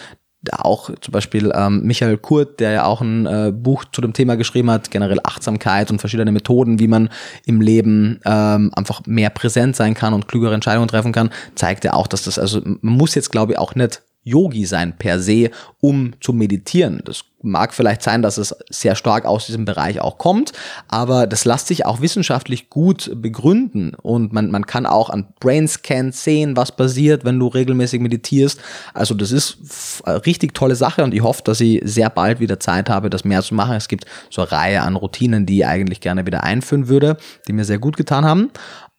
auch zum Beispiel ähm, Michael Kurt, der ja auch ein äh, Buch zu dem Thema geschrieben hat, generell Achtsamkeit und verschiedene Methoden, wie man im Leben ähm, einfach mehr präsent sein kann und klügere Entscheidungen treffen kann, zeigt ja auch, dass das, also man muss jetzt glaube ich auch nicht Yogi sein per se, um zu meditieren. Das mag vielleicht sein, dass es sehr stark aus diesem Bereich auch kommt, aber das lässt sich auch wissenschaftlich gut begründen und man, man kann auch an Brainscans sehen, was passiert, wenn du regelmäßig meditierst. Also das ist eine richtig tolle Sache und ich hoffe, dass ich sehr bald wieder Zeit habe, das mehr zu machen. Es gibt so eine Reihe an Routinen, die ich eigentlich gerne wieder einführen würde, die mir sehr gut getan haben.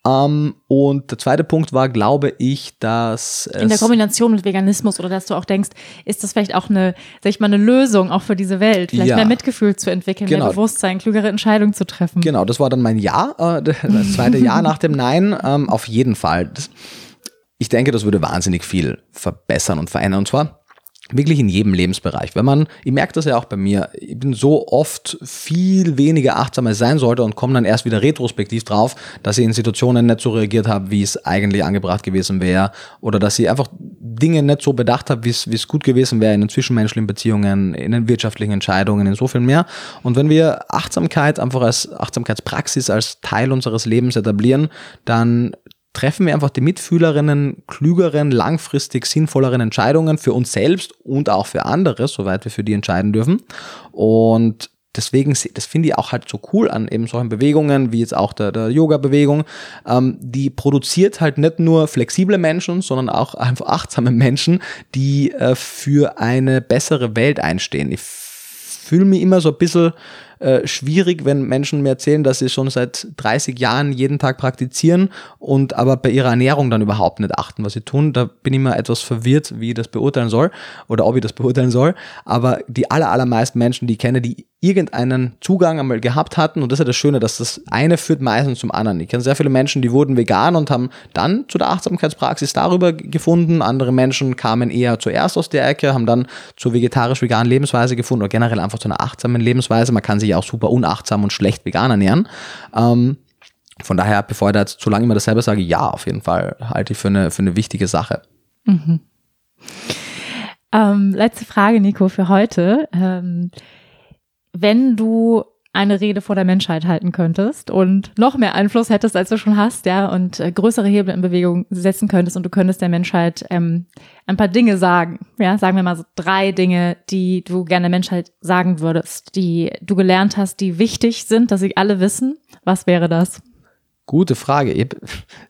Ähm, und der zweite Punkt war, glaube ich, dass in der Kombination mit Veganismus oder dass du auch denkst, ist das vielleicht auch eine, sag ich mal, eine Lösung auch für diese Welt, vielleicht Ja. mehr Mitgefühl zu entwickeln, Genau. mehr Bewusstsein, klügere Entscheidungen zu treffen. Genau, das war dann mein Ja, äh, das zweite Ja nach dem Nein. Ähm, auf jeden Fall. Das, ich denke, das würde wahnsinnig viel verbessern und verändern. Und zwar wirklich in jedem Lebensbereich. Wenn man, ich merke das ja auch bei mir, ich bin so oft viel weniger achtsam als sein sollte und komme dann erst wieder retrospektiv drauf, dass ich in Situationen nicht so reagiert habe, wie es eigentlich angebracht gewesen wäre oder dass ich einfach Dinge nicht so bedacht habe, wie es gut gewesen wäre in den zwischenmenschlichen Beziehungen, in den wirtschaftlichen Entscheidungen, in so viel mehr. Und wenn wir Achtsamkeit einfach als Achtsamkeitspraxis als Teil unseres Lebens etablieren, dann treffen wir einfach die Mitfühlerinnen, klügeren, langfristig sinnvolleren Entscheidungen für uns selbst und auch für andere, soweit wir für die entscheiden dürfen. Und deswegen, das finde ich auch halt so cool an eben solchen Bewegungen, wie jetzt auch der, der Yoga-Bewegung, ähm, die produziert halt nicht nur flexible Menschen, sondern auch einfach achtsame Menschen, die äh, für eine bessere Welt einstehen. Ich fühle mich immer so ein bisschen äh, schwierig, wenn Menschen mir erzählen, dass sie schon seit 30 Jahren jeden Tag praktizieren und aber bei ihrer Ernährung dann überhaupt nicht achten, was sie tun. Da bin ich immer etwas verwirrt, wie ich das beurteilen soll oder ob ich das beurteilen soll. Aber die aller, allermeisten Menschen, die ich kenne, die irgendeinen Zugang einmal gehabt hatten, und das ist ja das Schöne, dass das eine führt meistens zum anderen. Ich kenne sehr viele Menschen, die wurden vegan und haben dann zu der Achtsamkeitspraxis darüber gefunden. Andere Menschen kamen eher zuerst aus der Ecke, haben dann zur vegetarisch-veganen Lebensweise gefunden oder generell einfach zu einer achtsamen Lebensweise. Man kann sich ja auch super unachtsam und schlecht vegan ernähren. Ähm, von daher, bevor ich da jetzt zu lange immer dasselbe sage, ja, auf jeden Fall halte ich für eine, für eine wichtige Sache. Ähm, letzte Frage, Nico, für heute. Ähm, wenn du eine Rede vor der Menschheit halten könntest und noch mehr Einfluss hättest, als du schon hast, ja, und äh, größere Hebel in Bewegung setzen könntest und du könntest der Menschheit ähm, ein paar Dinge sagen, ja, sagen wir mal so drei Dinge, die du gerne der Menschheit sagen würdest, die du gelernt hast, die wichtig sind, dass sie alle wissen. Was wäre das? Gute Frage. Hab,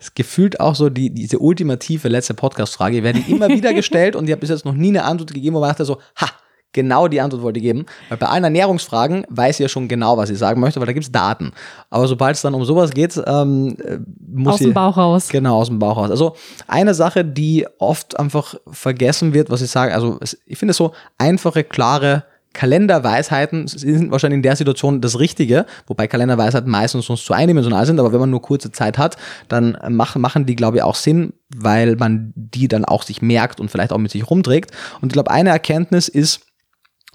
es gefühlt auch so die, diese ultimative letzte Podcast-Frage. Ich werde die immer wieder gestellt und ich habe bis jetzt noch nie eine Antwort gegeben, wo man dachte so, ha, genau die Antwort wollte ich geben. Weil bei allen Ernährungsfragen weiß ich ja schon genau, was ich sagen möchte, weil da gibt's Daten. Aber sobald es dann um sowas geht, ähm, äh, muss Aus ich, dem Bauch raus. Genau, aus dem Bauch raus. Also eine Sache, die oft einfach vergessen wird, was ich sage, also es, ich finde so einfache, klare Kalenderweisheiten sind wahrscheinlich in der Situation das Richtige, wobei Kalenderweisheiten meistens sonst zu eindimensional sind, aber wenn man nur kurze Zeit hat, dann machen, machen die, glaube ich, auch Sinn, weil man die dann auch sich merkt und vielleicht auch mit sich rumträgt. Und ich glaube, eine Erkenntnis ist,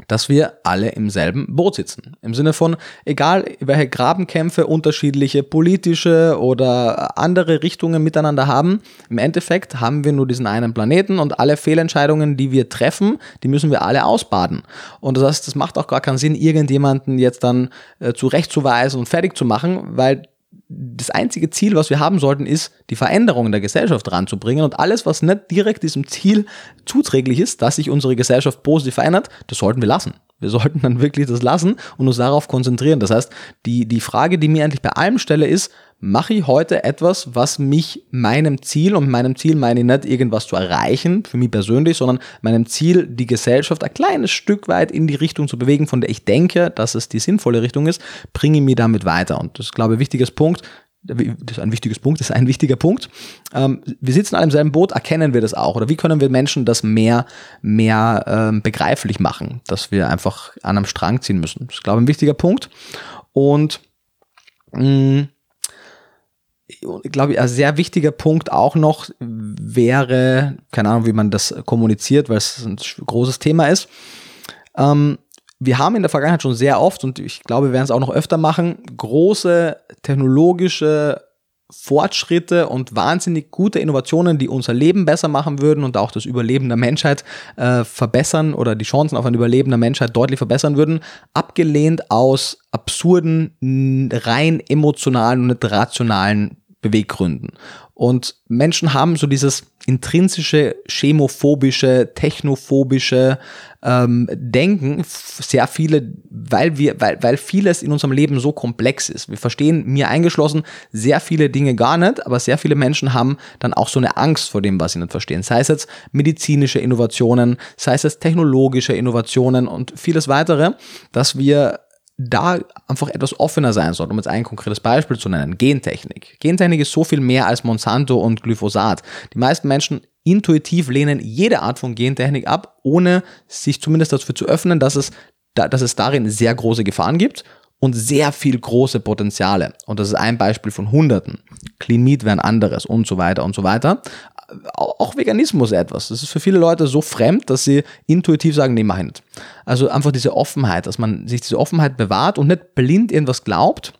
dass wir alle im selben Boot sitzen. Im Sinne von, egal welche Grabenkämpfe unterschiedliche politische oder andere Richtungen miteinander haben, im Endeffekt haben wir nur diesen einen Planeten und alle Fehlentscheidungen, die wir treffen, die müssen wir alle ausbaden. Und das heißt, das macht auch gar keinen Sinn, irgendjemanden jetzt dann äh, zurechtzuweisen und fertig zu machen, weil das einzige Ziel, was wir haben sollten, ist, die Veränderung der Gesellschaft ranzubringen und alles, was nicht direkt diesem Ziel zuträglich ist, dass sich unsere Gesellschaft positiv verändert, das sollten wir lassen. Wir sollten dann wirklich das lassen und uns darauf konzentrieren. Das heißt, die, die Frage, die mir eigentlich bei allem stelle, ist, mache ich heute etwas, was mich meinem Ziel, und meinem Ziel meine ich nicht irgendwas zu erreichen, für mich persönlich, sondern meinem Ziel, die Gesellschaft ein kleines Stück weit in die Richtung zu bewegen, von der ich denke, dass es die sinnvolle Richtung ist, bringe ich mich damit weiter. Und das ist, glaube ich, ein wichtiges Punkt. Das ist ein wichtiges Punkt, das ist ein wichtiger Punkt. Ähm, wir sitzen alle im selben Boot, erkennen wir das auch? Oder wie können wir Menschen das mehr, mehr ähm, begreiflich machen, dass wir einfach an einem Strang ziehen müssen? Das ist, glaube ich, ein wichtiger Punkt. Und mh, ich glaube, ein sehr wichtiger Punkt auch noch wäre, keine Ahnung, wie man das kommuniziert, weil es ein großes Thema ist. Ähm, wir haben in der Vergangenheit schon sehr oft, und ich glaube, wir werden es auch noch öfter machen, große technologische Fortschritte und wahnsinnig gute Innovationen, die unser Leben besser machen würden und auch das Überleben der Menschheit äh, verbessern oder die Chancen auf ein Überleben der Menschheit deutlich verbessern würden, abgelehnt aus absurden, rein emotionalen und nicht rationalen Beweggründen. Und Menschen haben so dieses intrinsische, chemophobische, technophobische ähm, Denken, sehr viele, weil wir, weil, weil vieles in unserem Leben so komplex ist. Wir verstehen, mir eingeschlossen, sehr viele Dinge gar nicht, aber sehr viele Menschen haben dann auch so eine Angst vor dem, was sie nicht verstehen. Sei es jetzt medizinische Innovationen, sei es jetzt technologische Innovationen und vieles weitere, dass wir da einfach etwas offener sein sollte. Um jetzt ein konkretes Beispiel zu nennen, Gentechnik. Gentechnik ist so viel mehr als Monsanto und Glyphosat. Die meisten Menschen intuitiv lehnen jede Art von Gentechnik ab, ohne sich zumindest dafür zu öffnen, dass es, dass es darin sehr große Gefahren gibt und sehr viel große Potenziale. Und das ist ein Beispiel von Hunderten. Clean wäre ein anderes und so weiter und so weiter auch Veganismus etwas. Das ist für viele Leute so fremd, dass sie intuitiv sagen, nee, mach ich. Also einfach diese Offenheit, dass man sich diese Offenheit bewahrt und nicht blind irgendwas glaubt,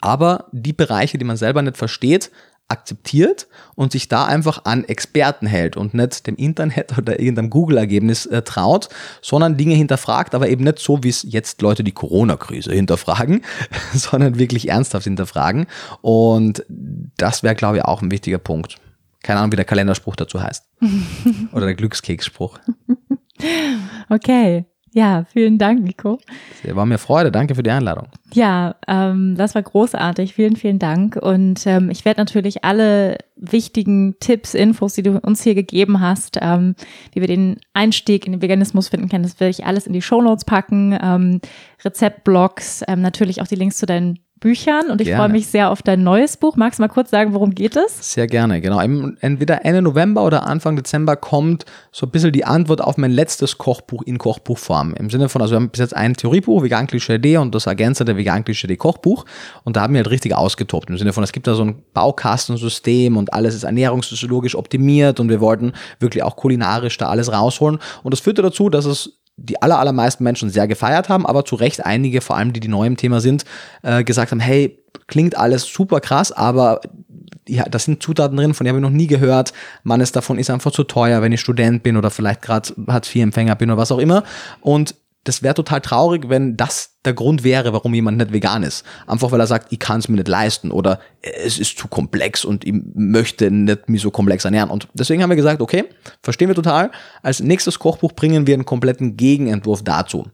aber die Bereiche, die man selber nicht versteht, akzeptiert und sich da einfach an Experten hält und nicht dem Internet oder irgendeinem Google-Ergebnis äh, traut, sondern Dinge hinterfragt, aber eben nicht so, wie es jetzt Leute die Corona-Krise hinterfragen, sondern wirklich ernsthaft hinterfragen. Und das wäre, glaube ich, auch ein wichtiger Punkt. Keine Ahnung, wie der Kalenderspruch dazu heißt. Oder der Glückskeksspruch. Okay. Ja, vielen Dank, Nico. Sehr war mir Freude. Danke für die Einladung. Ja, ähm, das war großartig. Vielen, vielen Dank. Und ähm, ich werde natürlich alle wichtigen Tipps, Infos, die du uns hier gegeben hast, ähm, wie wir den Einstieg in den Veganismus finden können, das werde ich alles in die Shownotes packen. Ähm, Rezeptblogs, ähm, natürlich auch die Links zu deinen Büchern und ich freue mich sehr auf dein neues Buch. Magst du mal kurz sagen, worum geht es? Sehr gerne, genau. Entweder Ende November oder Anfang Dezember kommt so ein bisschen die Antwort auf mein letztes Kochbuch in Kochbuchform. Im Sinne von, also wir haben bis jetzt ein Theoriebuch, Vegan Klischee und das ergänzende Vegan Klischee Kochbuch und da haben wir halt richtig ausgetobt. Im Sinne von, es gibt da so ein Baukastensystem und alles ist ernährungsphysiologisch optimiert und wir wollten wirklich auch kulinarisch da alles rausholen und das führte dazu, dass es die aller, allermeisten Menschen sehr gefeiert haben, aber zu Recht einige, vor allem die, die neu im Thema sind, äh, gesagt haben, hey, klingt alles super krass, aber ja, da sind Zutaten drin, von denen habe ich noch nie gehört. Manches davon ist einfach zu teuer, wenn ich Student bin oder vielleicht gerade Hartz-IV-Empfänger bin oder was auch immer. Und das wäre total traurig, wenn das der Grund wäre, warum jemand nicht vegan ist. Einfach weil er sagt, ich kann es mir nicht leisten oder es ist zu komplex und ich möchte nicht mich so komplex ernähren. Und deswegen haben wir gesagt, okay, verstehen wir total. Als nächstes Kochbuch bringen wir einen kompletten Gegenentwurf dazu.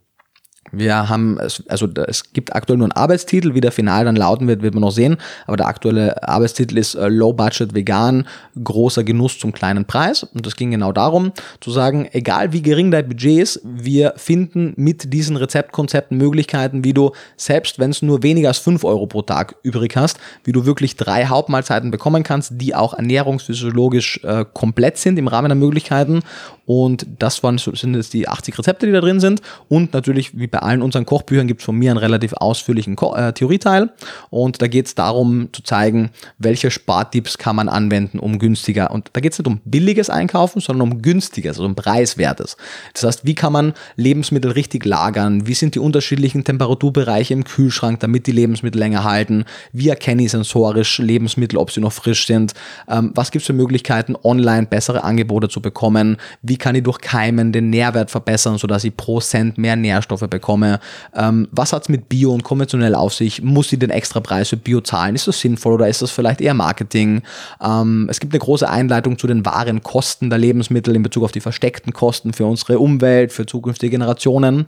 Wir haben, also es gibt aktuell nur einen Arbeitstitel, wie der Final dann lauten wird, wird man noch sehen. Aber der aktuelle Arbeitstitel ist äh, Low Budget Vegan, großer Genuss zum kleinen Preis. Und das ging genau darum, zu sagen, egal wie gering dein Budget ist, wir finden mit diesen Rezeptkonzepten Möglichkeiten, wie du, selbst wenn es nur weniger als fünf Euro pro Tag übrig hast, wie du wirklich drei Hauptmahlzeiten bekommen kannst, die auch ernährungsphysiologisch äh, komplett sind im Rahmen der Möglichkeiten. Und das waren, sind jetzt die 80 Rezepte, die da drin sind. Und natürlich, wie bei allen unseren Kochbüchern gibt es von mir einen relativ ausführlichen Ko äh, Theorieteil. Und da geht es darum zu zeigen, welche Spartipps kann man anwenden, um günstiger, und da geht es nicht um billiges Einkaufen, sondern um günstiges, also um preiswertes. Das heißt, wie kann man Lebensmittel richtig lagern, wie sind die unterschiedlichen Temperaturbereiche im Kühlschrank, damit die Lebensmittel länger halten, wie erkenne ich sensorisch Lebensmittel, ob sie noch frisch sind, ähm, was gibt es für Möglichkeiten, online bessere Angebote zu bekommen, wie kann ich durch Keimen den Nährwert verbessern, sodass ich pro Cent mehr Nährstoffe bekomme, bekomme. Ähm, was hat es mit Bio und konventionell auf sich? Muss ich den extra Preis für Bio zahlen? Ist das sinnvoll oder ist das vielleicht eher Marketing? Ähm, es gibt eine große Einleitung zu den wahren Kosten der Lebensmittel in Bezug auf die versteckten Kosten für unsere Umwelt, für zukünftige Generationen.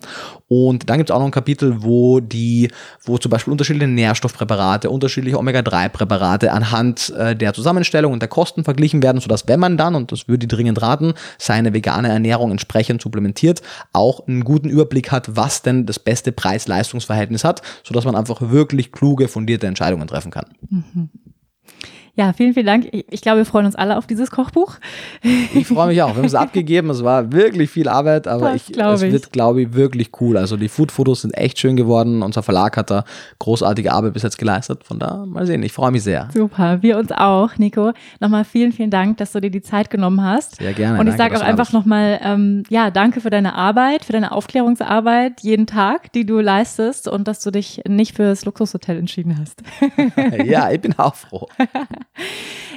Und dann gibt es auch noch ein Kapitel, wo die, wo zum Beispiel unterschiedliche Nährstoffpräparate, unterschiedliche Omega-3-Präparate anhand äh, der Zusammenstellung und der Kosten verglichen werden, sodass wenn man dann, und das würde ich dringend raten, seine vegane Ernährung entsprechend supplementiert, auch einen guten Überblick hat, was denn denn das beste Preis-Leistungs-Verhältnis hat, sodass man einfach wirklich kluge, fundierte Entscheidungen treffen kann. Mhm. Ja, vielen, vielen Dank. Ich, glaube, wir freuen uns alle auf dieses Kochbuch. Ich freue mich auch. Wir haben es abgegeben. Es war wirklich viel Arbeit, aber ich, es ich. wird, glaube ich, wirklich cool. Also die Food-Fotos sind echt schön geworden. Unser Verlag hat da großartige Arbeit bis jetzt geleistet. Von da mal sehen. Ich freue mich sehr. Super. Wir uns auch, Nico. Nochmal vielen, vielen Dank, dass du dir die Zeit genommen hast. Sehr gerne. Und ich sage auch einfach nochmal, ähm, ja, danke für deine Arbeit, für deine Aufklärungsarbeit jeden Tag, die du leistest und dass du dich nicht fürs Luxushotel entschieden hast. ja, ich bin auch froh.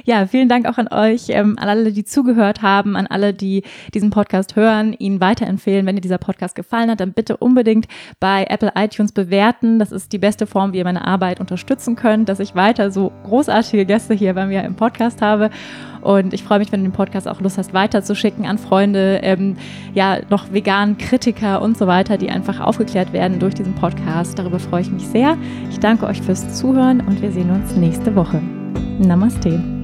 Ja, vielen Dank auch an euch, ähm, an alle, die zugehört haben, an alle, die diesen Podcast hören, ihn weiterempfehlen. Wenn dir dieser Podcast gefallen hat, dann bitte unbedingt bei Apple iTunes bewerten. Das ist die beste Form, wie ihr meine Arbeit unterstützen könnt, dass ich weiter so großartige Gäste hier bei mir im Podcast habe. Und ich freue mich, wenn du den Podcast auch Lust hast, weiterzuschicken an Freunde, ähm, ja, noch veganen Kritiker und so weiter, die einfach aufgeklärt werden durch diesen Podcast. Darüber freue ich mich sehr. Ich danke euch fürs Zuhören und wir sehen uns nächste Woche. Namaste.